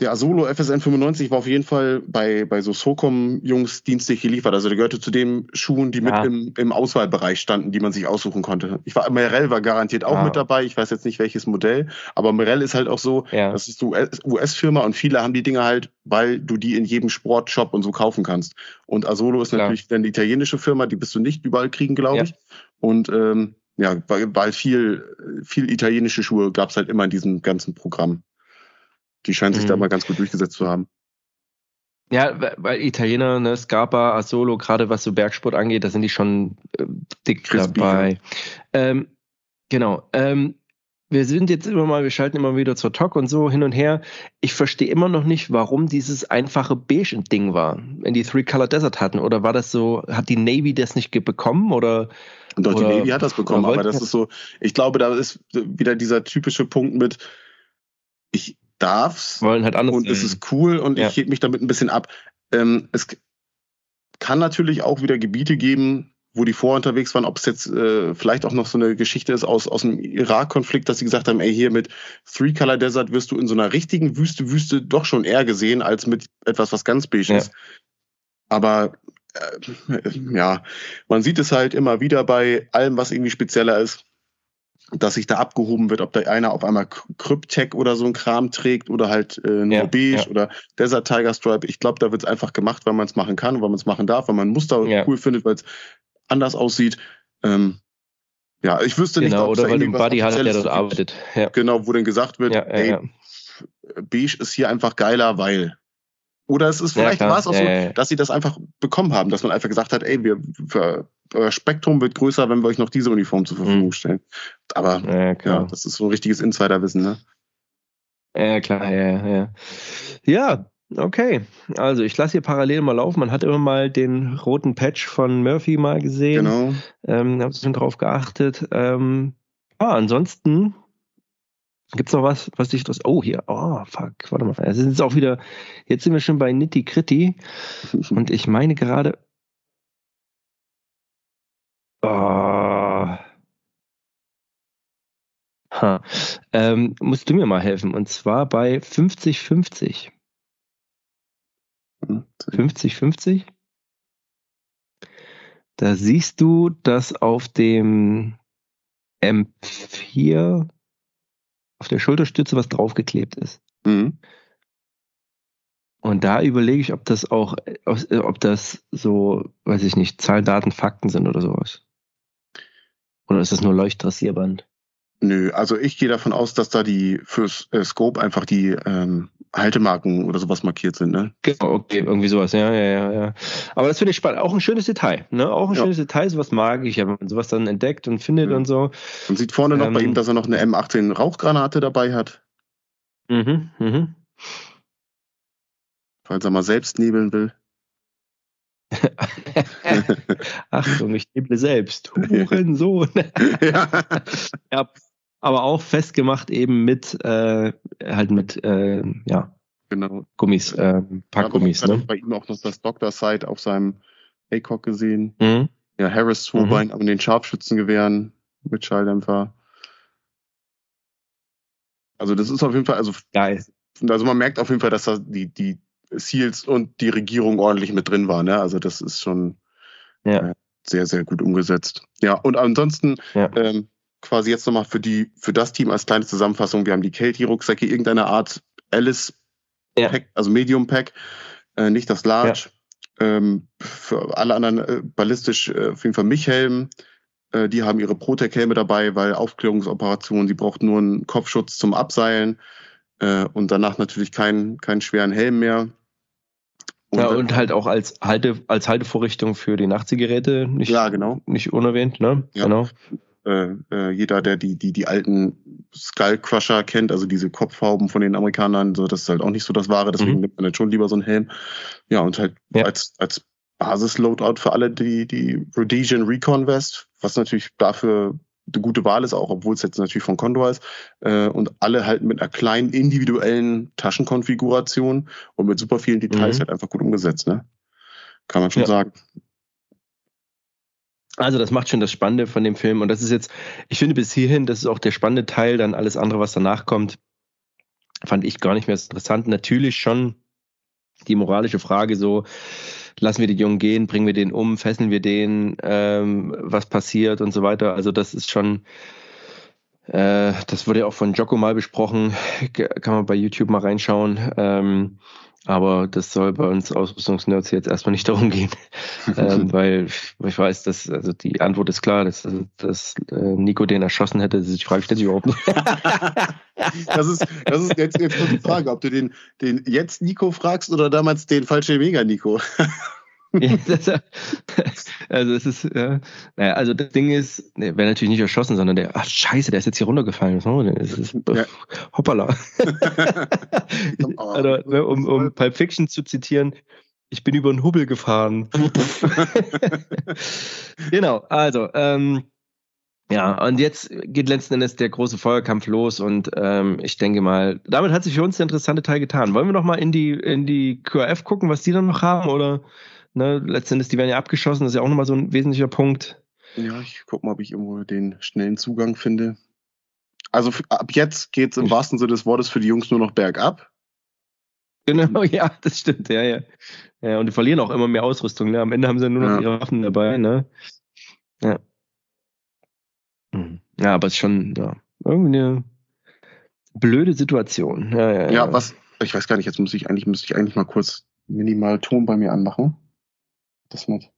der Asolo FSN 95 war auf jeden Fall bei, bei so SOCOM-Jungs dienstlich geliefert. Also der gehörte zu den Schuhen, die ja. mit im, im Auswahlbereich standen, die man sich aussuchen konnte. Ich war, Merrell war garantiert auch ja. mit dabei. Ich weiß jetzt nicht welches Modell, aber Merrell ist halt auch so, ja. das ist eine US-Firma und viele haben die Dinge halt, weil du die in jedem Sportshop und so kaufen kannst. Und Asolo ist natürlich dann die italienische Firma, die bist du nicht überall kriegen, glaube ich. Und ähm, ja, weil, weil viel, viel italienische Schuhe gab es halt immer in diesem ganzen Programm. Die scheinen sich mhm. da mal ganz gut durchgesetzt zu haben. Ja, weil Italiener, ne, Scarpa, Asolo, gerade was so Bergsport angeht, da sind die schon äh, dick Crispy, dabei. Ähm, genau. Ähm, wir sind jetzt immer mal, wir schalten immer wieder zur Talk und so hin und her. Ich verstehe immer noch nicht, warum dieses einfache beige Ding war, wenn die Three Color Desert hatten. Oder war das so, hat die Navy das nicht bekommen oder? Doch, oder, die Navy hat das bekommen, aber das ist so, ich glaube, da ist wieder dieser typische Punkt mit, ich, darf's. Wollen halt anders und es ist cool und ja. ich heb mich damit ein bisschen ab. Ähm, es kann natürlich auch wieder Gebiete geben, wo die vorher unterwegs waren, ob es jetzt äh, vielleicht auch noch so eine Geschichte ist aus, aus dem Irak-Konflikt, dass sie gesagt haben, ey, hier mit Three Color Desert wirst du in so einer richtigen Wüste, Wüste doch schon eher gesehen, als mit etwas, was ganz beige ja. ist. Aber äh, ja, man sieht es halt immer wieder bei allem, was irgendwie spezieller ist dass sich da abgehoben wird, ob da einer auf einmal Cryptech oder so ein Kram trägt oder halt äh, nur ja, beige ja. oder Desert Tiger Stripe. Ich glaube, da wird es einfach gemacht, weil man es machen kann, weil man es machen darf, weil man Muster ja. cool findet, weil es anders aussieht. Ähm, ja, ich wüsste genau, nicht, ob oder weil du Buddy hast, der dort arbeitet. Genau, wo denn gesagt wird, ey, beige ist hier einfach geiler, weil oder es ist vielleicht ja, war es auch so, dass sie das einfach bekommen haben, dass man einfach gesagt hat, ey, wir für, euer Spektrum wird größer, wenn wir euch noch diese Uniform zur Verfügung mhm. stellen. Aber ja, ja, das ist so ein richtiges Insiderwissen, ne? Ja, klar, ja, ja. Ja, okay. Also ich lasse hier parallel mal laufen. Man hat immer mal den roten Patch von Murphy mal gesehen. Genau. Ähm, habe schon drauf geachtet. Ähm, ah, ansonsten Gibt's noch was, was dich das? Oh, hier. Oh, fuck. Warte mal. Es ist auch wieder. Jetzt sind wir schon bei Nitty Gritty. <laughs> Und ich meine gerade. Oh. Ha. Ähm, musst du mir mal helfen. Und zwar bei 50-50. 50-50? Da siehst du, dass auf dem M4 auf der Schulterstütze was draufgeklebt ist. Mhm. Und da überlege ich, ob das auch, ob das so, weiß ich nicht, Zahlen, Daten, Fakten sind oder sowas. Oder ist das nur Leuchttrassierband? Nö, also ich gehe davon aus, dass da die fürs äh, Scope einfach die ähm, Haltemarken oder sowas markiert sind, ne? Genau, okay, irgendwie sowas, ja, ja, ja, ja. Aber das finde ich spannend. Auch ein schönes Detail, ne? Auch ein ja. schönes Detail, sowas mag ich, wenn man sowas dann entdeckt und findet mhm. und so. Man sieht vorne noch ähm, bei ihm, dass er noch eine M18 Rauchgranate dabei hat. Mhm, mhm. Falls er mal selbst nebeln will. <laughs> Achtung, ich neble selbst. <laughs> Hurensohn. ja. <laughs> ja aber auch festgemacht eben mit äh, halt mit äh, ja genau Gummis, äh, Packgummis. Ja, ne? bei ihm auch noch das Dr. Side auf seinem ACOG gesehen. Mhm. Ja, Harris Zwurbein mhm. an den Scharfschützengewehren mit Schalldämpfer. Also das ist auf jeden Fall, also geil. Also man merkt auf jeden Fall, dass da die, die Seals und die Regierung ordentlich mit drin war. Ne? Also das ist schon ja. äh, sehr, sehr gut umgesetzt. Ja, und ansonsten ja. ähm, quasi jetzt nochmal für die, für das Team als kleine Zusammenfassung. Wir haben die Kelty-Rucksäcke, irgendeine Art Alice ja. Pack, also Medium Pack, äh, nicht das Large. Ja. Ähm, für alle anderen äh, ballistisch äh, auf jeden Fall Michhelm. Äh, die haben ihre Protec-Helme dabei, weil Aufklärungsoperationen, sie braucht nur einen Kopfschutz zum Abseilen äh, und danach natürlich keinen, keinen schweren Helm mehr. Und ja, und halt auch als Halte, als Haltevorrichtung für die Nachtzigarette nicht, ja, genau. nicht unerwähnt, ne? Ja. Genau. Äh, äh, jeder, der die, die, die alten Skull Crusher kennt, also diese Kopfhauben von den Amerikanern, so, das ist halt auch nicht so das Wahre, deswegen mhm. nimmt man dann schon lieber so einen Helm. Ja, und halt ja. als, als Basis-Loadout für alle die, die Rhodesian Recon Vest, was natürlich dafür eine gute Wahl ist, auch obwohl es jetzt natürlich von Condor ist. Äh, und alle halt mit einer kleinen individuellen Taschenkonfiguration und mit super vielen Details mhm. halt einfach gut umgesetzt, ne? Kann man schon ja. sagen. Also das macht schon das Spannende von dem Film und das ist jetzt, ich finde bis hierhin, das ist auch der spannende Teil, dann alles andere, was danach kommt, fand ich gar nicht mehr so interessant. Natürlich schon die moralische Frage so, lassen wir den Jungen gehen, bringen wir den um, fesseln wir den, ähm, was passiert und so weiter. Also das ist schon, äh, das wurde ja auch von Jocko mal besprochen, kann man bei YouTube mal reinschauen. Ähm, aber das soll bei uns Ausrüstungsnerds jetzt erstmal nicht <laughs> darum gehen, ähm, <laughs> weil ich weiß, dass also die Antwort ist klar, dass, dass äh, Nico den erschossen hätte. Die Frage stellt sich überhaupt nicht. <laughs> das ist, das ist jetzt, jetzt die Frage, ob du den, den jetzt Nico fragst oder damals den falschen Mega Nico. <laughs> also es ist, ja, naja, also das Ding ist, der wäre natürlich nicht erschossen, sondern der, ach scheiße, der ist jetzt hier runtergefallen. Was machen wir denn? Das ist, ja. Hoppala. <laughs> <laughs> also, ne, um, um Pulp Fiction zu zitieren, ich bin über einen Hubbel gefahren. genau, also, ähm, ja, und jetzt geht letzten Endes der große Feuerkampf los und ähm, ich denke mal, damit hat sich für uns der interessante Teil getan. Wollen wir noch mal in die in die QRF gucken, was die dann noch haben oder Ne, letztendlich, die werden ja abgeschossen, das ist ja auch nochmal so ein wesentlicher Punkt. Ja, ich guck mal, ob ich irgendwo den schnellen Zugang finde. Also ab jetzt geht es im wahrsten Sinne des Wortes für die Jungs nur noch bergab. Genau, <laughs> ja, das stimmt, ja, ja. Ja, und die verlieren auch immer mehr Ausrüstung, ne? Am Ende haben sie nur noch ja. ihre Waffen dabei, ne? Ja. Hm. Ja, aber es ist schon, ja, irgendwie eine blöde Situation. Ja, ja, ja, ja. was, ich weiß gar nicht, jetzt muss ich eigentlich, müsste ich eigentlich mal kurz minimal Ton bei mir anmachen das nicht.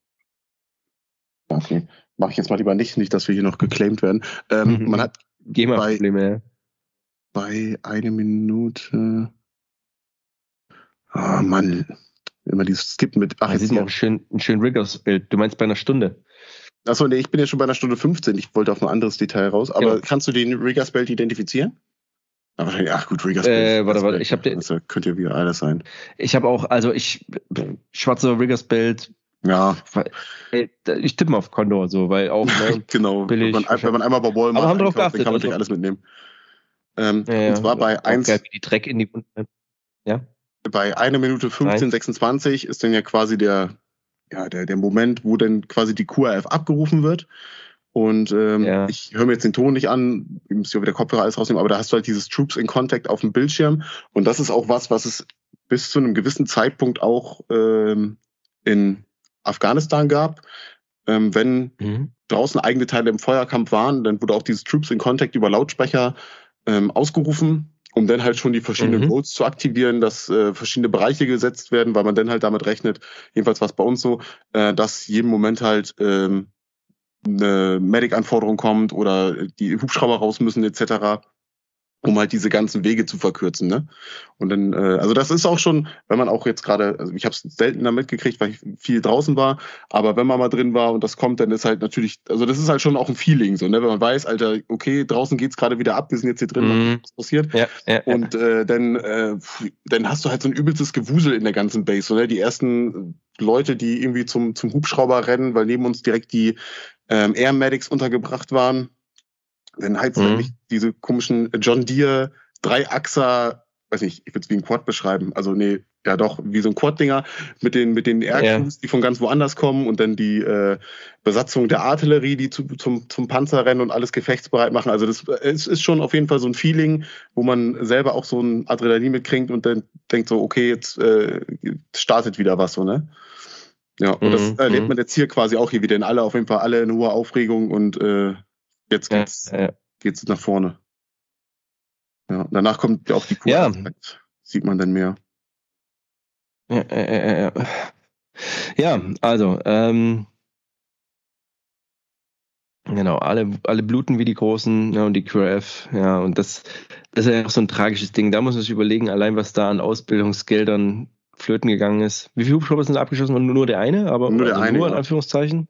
Okay, mache ich jetzt mal lieber nicht, nicht, dass wir hier noch geclaimed werden. Ähm, mhm. <laughs> Man hat GEMA-Probleme, ja. Bei einer Minute. Oh Mann, immer dieses Skip mit. Ach, das ist noch schön, ein schön Riggers-Bild. Du meinst bei einer Stunde? Achso, nee, ich bin ja schon bei einer Stunde 15. Ich wollte auf ein anderes Detail raus. Aber ja. kannst du den Riggers-Bild identifizieren? Aber ach gut, Riggers äh, warte, warte, ich habe den. Das könnte ja wieder alles sein. Ich habe auch, also ich, schwarzer Riggers Belt, ja. Ich tippe mal auf Condor so, weil auch <laughs> ne, genau. Billig, wenn, man, wenn man einmal bei Walmart Aber haben einkauft, dann kann man sich also. alles mitnehmen. Ähm, ja, und zwar bei 1. Die Dreck in die Ja. Bei 1 Minute 15, 26 ist dann ja quasi der, ja, der, der Moment, wo dann quasi die QRF abgerufen wird. Und ähm, ja. ich höre mir jetzt den Ton nicht an, ich muss ja wieder Kopfhörer alles rausnehmen, aber da hast du halt dieses Troops in Contact auf dem Bildschirm. Und das ist auch was, was es bis zu einem gewissen Zeitpunkt auch ähm, in Afghanistan gab. Ähm, wenn mhm. draußen eigene Teile im Feuerkampf waren, dann wurde auch dieses Troops in Contact über Lautsprecher ähm, ausgerufen, um dann halt schon die verschiedenen mhm. Codes zu aktivieren, dass äh, verschiedene Bereiche gesetzt werden, weil man dann halt damit rechnet, jedenfalls war es bei uns so, äh, dass jeden Moment halt ähm, eine Medic-Anforderung kommt oder die Hubschrauber raus müssen etc um halt diese ganzen Wege zu verkürzen. Ne? Und dann, äh, also das ist auch schon, wenn man auch jetzt gerade, also ich habe es seltener mitgekriegt, weil ich viel draußen war, aber wenn man mal drin war und das kommt, dann ist halt natürlich, also das ist halt schon auch ein Feeling, so, ne? wenn man weiß, Alter, okay, draußen geht's gerade wieder ab, wir sind jetzt hier drin, mhm. was passiert. Ja, ja, und äh, dann, äh, dann hast du halt so ein übelstes Gewusel in der ganzen Base. So, ne? Die ersten Leute, die irgendwie zum, zum Hubschrauber rennen, weil neben uns direkt die ähm, Air Medics untergebracht waren dann heizt mhm. nicht diese komischen John Deere Dreiachser, weiß nicht, ich würde es wie ein Quad beschreiben. Also nee, ja doch, wie so ein Quad-Dinger mit den, mit den Air ja. die von ganz woanders kommen und dann die äh, Besatzung der Artillerie, die zu, zum, zum Panzer rennen und alles gefechtsbereit machen. Also das es ist schon auf jeden Fall so ein Feeling, wo man selber auch so ein Adrenalin mitkriegt und dann denkt so, okay, jetzt äh, startet wieder was so, ne? Ja, und mhm. das erlebt mhm. man jetzt hier quasi auch hier wieder in alle, auf jeden Fall alle in hoher Aufregung und äh, Jetzt geht's, ja. geht's nach vorne. Ja, danach kommt ja auch die Kur. Ja. Sieht man dann mehr. Ja, ja, ja. ja also, ähm, genau, alle, alle bluten wie die Großen ja, und die QRF, ja, und das, das ist ja auch so ein tragisches Ding. Da muss man sich überlegen, allein was da an Ausbildungsgeldern flöten gegangen ist. Wie viele Hubschrauber sind abgeschossen worden? Nur der eine, aber nur, der also eine, nur in Anführungszeichen.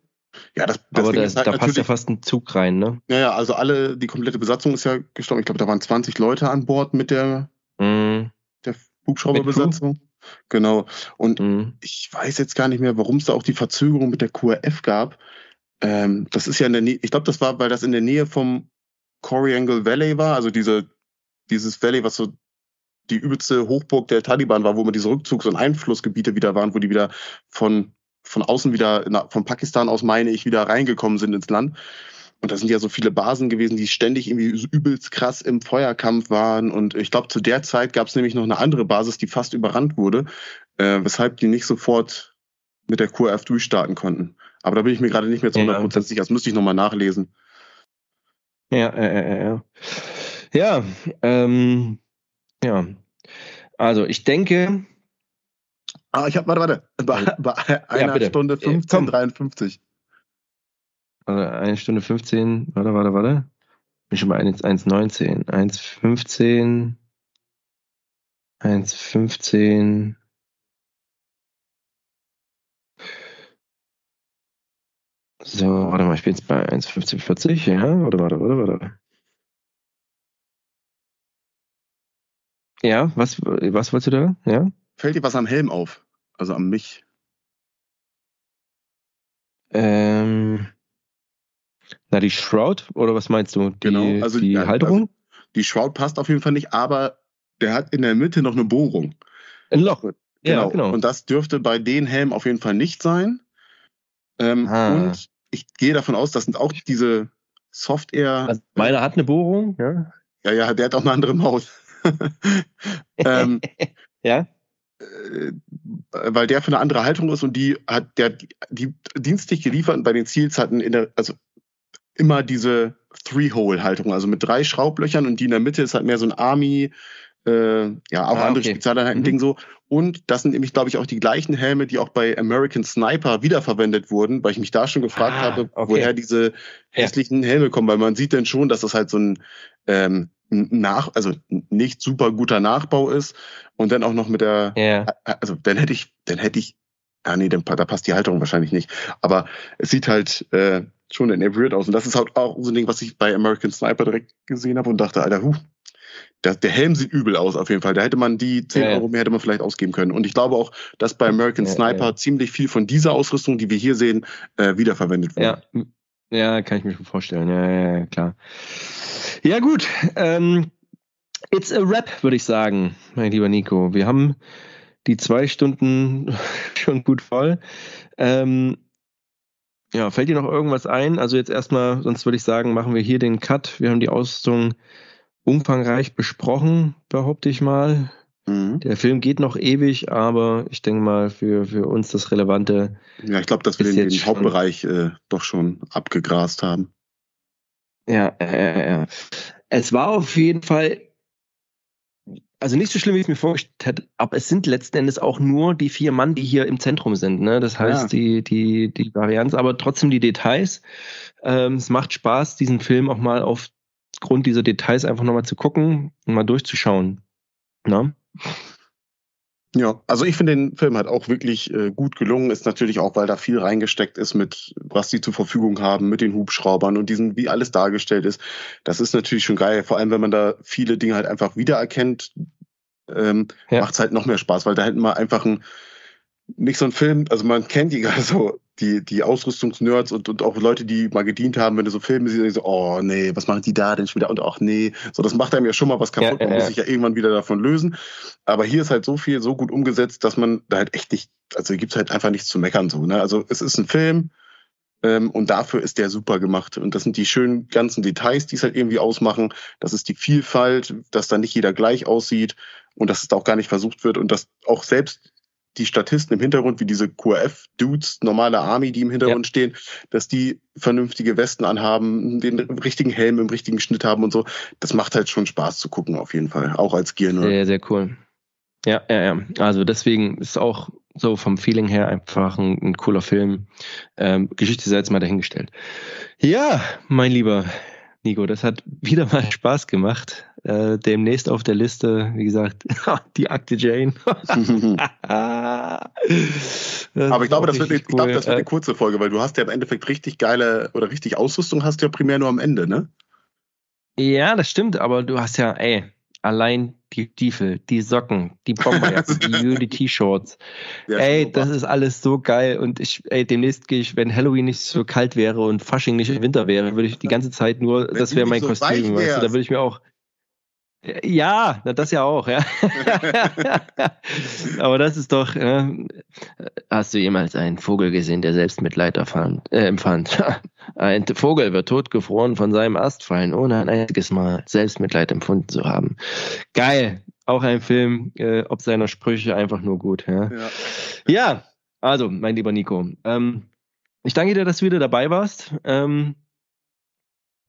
Ja, das, aber das, halt da passt ja fast ein Zug rein, ne? Ja, ja, also alle, die komplette Besatzung ist ja gestorben. Ich glaube, da waren 20 Leute an Bord mit der, mm. der Hubschrauberbesatzung. Genau. Und mm. ich weiß jetzt gar nicht mehr, warum es da auch die Verzögerung mit der QRF gab. Ähm, das ist ja in der Nähe, ich glaube, das war, weil das in der Nähe vom Coriangle Valley war, also diese, dieses Valley, was so die übelste Hochburg der Taliban war, wo immer diese Rückzugs- und Einflussgebiete wieder waren, wo die wieder von, von außen wieder, na, von Pakistan aus meine ich, wieder reingekommen sind ins Land. Und da sind ja so viele Basen gewesen, die ständig irgendwie übelst krass im Feuerkampf waren. Und ich glaube, zu der Zeit gab es nämlich noch eine andere Basis, die fast überrannt wurde, äh, weshalb die nicht sofort mit der QRF durchstarten konnten. Aber da bin ich mir gerade nicht mehr zu 100% ja, sicher. Das müsste ich nochmal nachlesen. Ja, äh, äh, ja. Ja, ähm, ja. Also ich denke. Ah, ich habe, warte, warte. Bei, bei einer ja, Stunde 15, 53. Also eine Stunde 15, warte, warte, warte. Bin schon bei 1,19. 1,15. 1,15. So, warte mal, ich bin jetzt bei 1,1540, ja? Warte, warte, warte, warte. Ja, was, was wolltest du da? Ja? Fällt dir was am Helm auf? Also am mich? Ähm, na, die Shroud, oder was meinst du? Die, genau, also die ja, Halterung? Also die Shroud passt auf jeden Fall nicht, aber der hat in der Mitte noch eine Bohrung. Ein Loch. Genau. Ja, genau. Und das dürfte bei den Helmen auf jeden Fall nicht sein. Ähm, ah. und ich gehe davon aus, das sind auch diese Software. Also meiner hat eine Bohrung, ja. Ja, ja, der hat auch eine andere Maus. <laughs> ähm, <laughs> ja. Äh, weil der für eine andere Haltung ist und die hat der die dienstlich geliefert bei den Ziels hatten in der, also immer diese Three-Hole-Haltung, also mit drei Schraublöchern und die in der Mitte ist halt mehr so ein Army, äh, ja, auch ah, andere okay. Spezialeinheiten-Ding mhm. so. Und das sind nämlich, glaube ich, auch die gleichen Helme, die auch bei American Sniper wiederverwendet wurden, weil ich mich da schon gefragt ah, habe, okay. woher diese hässlichen ja. Helme kommen, weil man sieht dann schon, dass das halt so ein ähm, nach, also nicht super guter Nachbau ist und dann auch noch mit der, yeah. also dann hätte ich, dann hätte ich, ah nee, dann, da passt die Halterung wahrscheinlich nicht, aber es sieht halt äh, schon in weird aus und das ist halt auch so ein Ding, was ich bei American Sniper direkt gesehen habe und dachte, Alter, huh, der, der Helm sieht übel aus auf jeden Fall. Da hätte man die 10 ja, Euro mehr hätte man vielleicht ausgeben können. Und ich glaube auch, dass bei American Sniper ja, ziemlich viel von dieser Ausrüstung, die wir hier sehen, äh, wiederverwendet wurde. Ja. Ja, kann ich mir schon vorstellen. Ja, ja, klar. Ja, gut. Ähm, it's a rap, würde ich sagen, mein lieber Nico. Wir haben die zwei Stunden <laughs> schon gut voll. Ähm, ja, fällt dir noch irgendwas ein? Also jetzt erstmal, sonst würde ich sagen, machen wir hier den Cut. Wir haben die Ausrüstung umfangreich besprochen, behaupte ich mal. Mhm. Der Film geht noch ewig, aber ich denke mal, für, für uns das Relevante. Ja, ich glaube, dass wir den, den Hauptbereich äh, doch schon abgegrast haben. Ja, äh, ja. Es war auf jeden Fall, also nicht so schlimm, wie ich es mir vorgestellt hätte, aber es sind letzten Endes auch nur die vier Mann, die hier im Zentrum sind. Ne? Das heißt, ja. die, die, die Varianz, aber trotzdem die Details. Ähm, es macht Spaß, diesen Film auch mal aufgrund dieser Details einfach nochmal zu gucken und mal durchzuschauen. Ne? Ja, also ich finde den Film halt auch wirklich äh, gut gelungen. Ist natürlich auch, weil da viel reingesteckt ist mit, was die zur Verfügung haben, mit den Hubschraubern und diesen, wie alles dargestellt ist. Das ist natürlich schon geil. Vor allem, wenn man da viele Dinge halt einfach wiedererkennt, ähm, ja. macht es halt noch mehr Spaß, weil da hätten wir einfach ein, nicht so ein Film, also man kennt die gerade so, die, die Ausrüstungsnerds und, und auch Leute, die mal gedient haben, wenn du so Filme siehst, so, oh nee, was machen die da denn schon wieder? Und ach nee, so, das macht einem ja schon mal was kaputt, ja, man ja, muss sich ja irgendwann wieder davon lösen. Aber hier ist halt so viel, so gut umgesetzt, dass man da halt echt nicht, also gibt's halt einfach nichts zu meckern, so, ne? Also es ist ein Film, ähm, und dafür ist der super gemacht. Und das sind die schönen ganzen Details, die es halt irgendwie ausmachen. Das ist die Vielfalt, dass da nicht jeder gleich aussieht und dass es da auch gar nicht versucht wird und dass auch selbst die Statisten im Hintergrund, wie diese QRF-Dudes, normale Army, die im Hintergrund ja. stehen, dass die vernünftige Westen anhaben, den richtigen Helm im richtigen Schnitt haben und so. Das macht halt schon Spaß zu gucken, auf jeden Fall. Auch als Gear. Sehr, sehr cool. Ja, ja, ja. Also deswegen ist auch so vom Feeling her einfach ein, ein cooler Film. Ähm, Geschichte sei jetzt mal dahingestellt. Ja, mein lieber Nico, das hat wieder mal Spaß gemacht. Äh, demnächst auf der Liste, wie gesagt, <laughs> die Akte Jane. <laughs> Aber ich glaube, das wird, cool. ich glaube, das wird eine kurze Folge, weil du hast ja im Endeffekt richtig geile oder richtig Ausrüstung hast du ja primär nur am Ende, ne? Ja, das stimmt, aber du hast ja, ey, allein die Stiefel, die Socken, die Bomberjacken, <laughs> die T-Shirts. Ja, ey, das ist alles so geil. Und ich, ey, demnächst gehe ich, wenn Halloween nicht so kalt wäre und Fasching nicht im Winter wäre, würde ich die ganze Zeit nur, wenn das wäre mein so Kostüm, weißt du, da würde ich mir auch, ja, das ja auch, ja. <laughs> Aber das ist doch. Äh, hast du jemals einen Vogel gesehen, der Selbstmitleid erfand, äh, empfand? <laughs> ein Vogel wird totgefroren von seinem Ast fallen, ohne ein einziges Mal Selbstmitleid empfunden zu haben. Geil. Auch ein Film, äh, ob seiner Sprüche einfach nur gut. Ja, ja. ja also, mein lieber Nico. Ähm, ich danke dir, dass du wieder dabei warst. Ähm,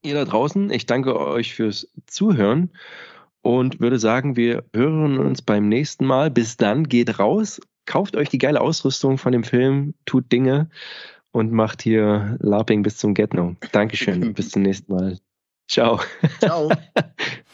ihr da draußen, ich danke euch fürs Zuhören und würde sagen, wir hören uns beim nächsten Mal. Bis dann, geht raus, kauft euch die geile Ausrüstung von dem Film, tut Dinge und macht hier LARPing bis zum Get-No. Dankeschön, <laughs> bis zum nächsten Mal. Ciao. Ciao. <laughs>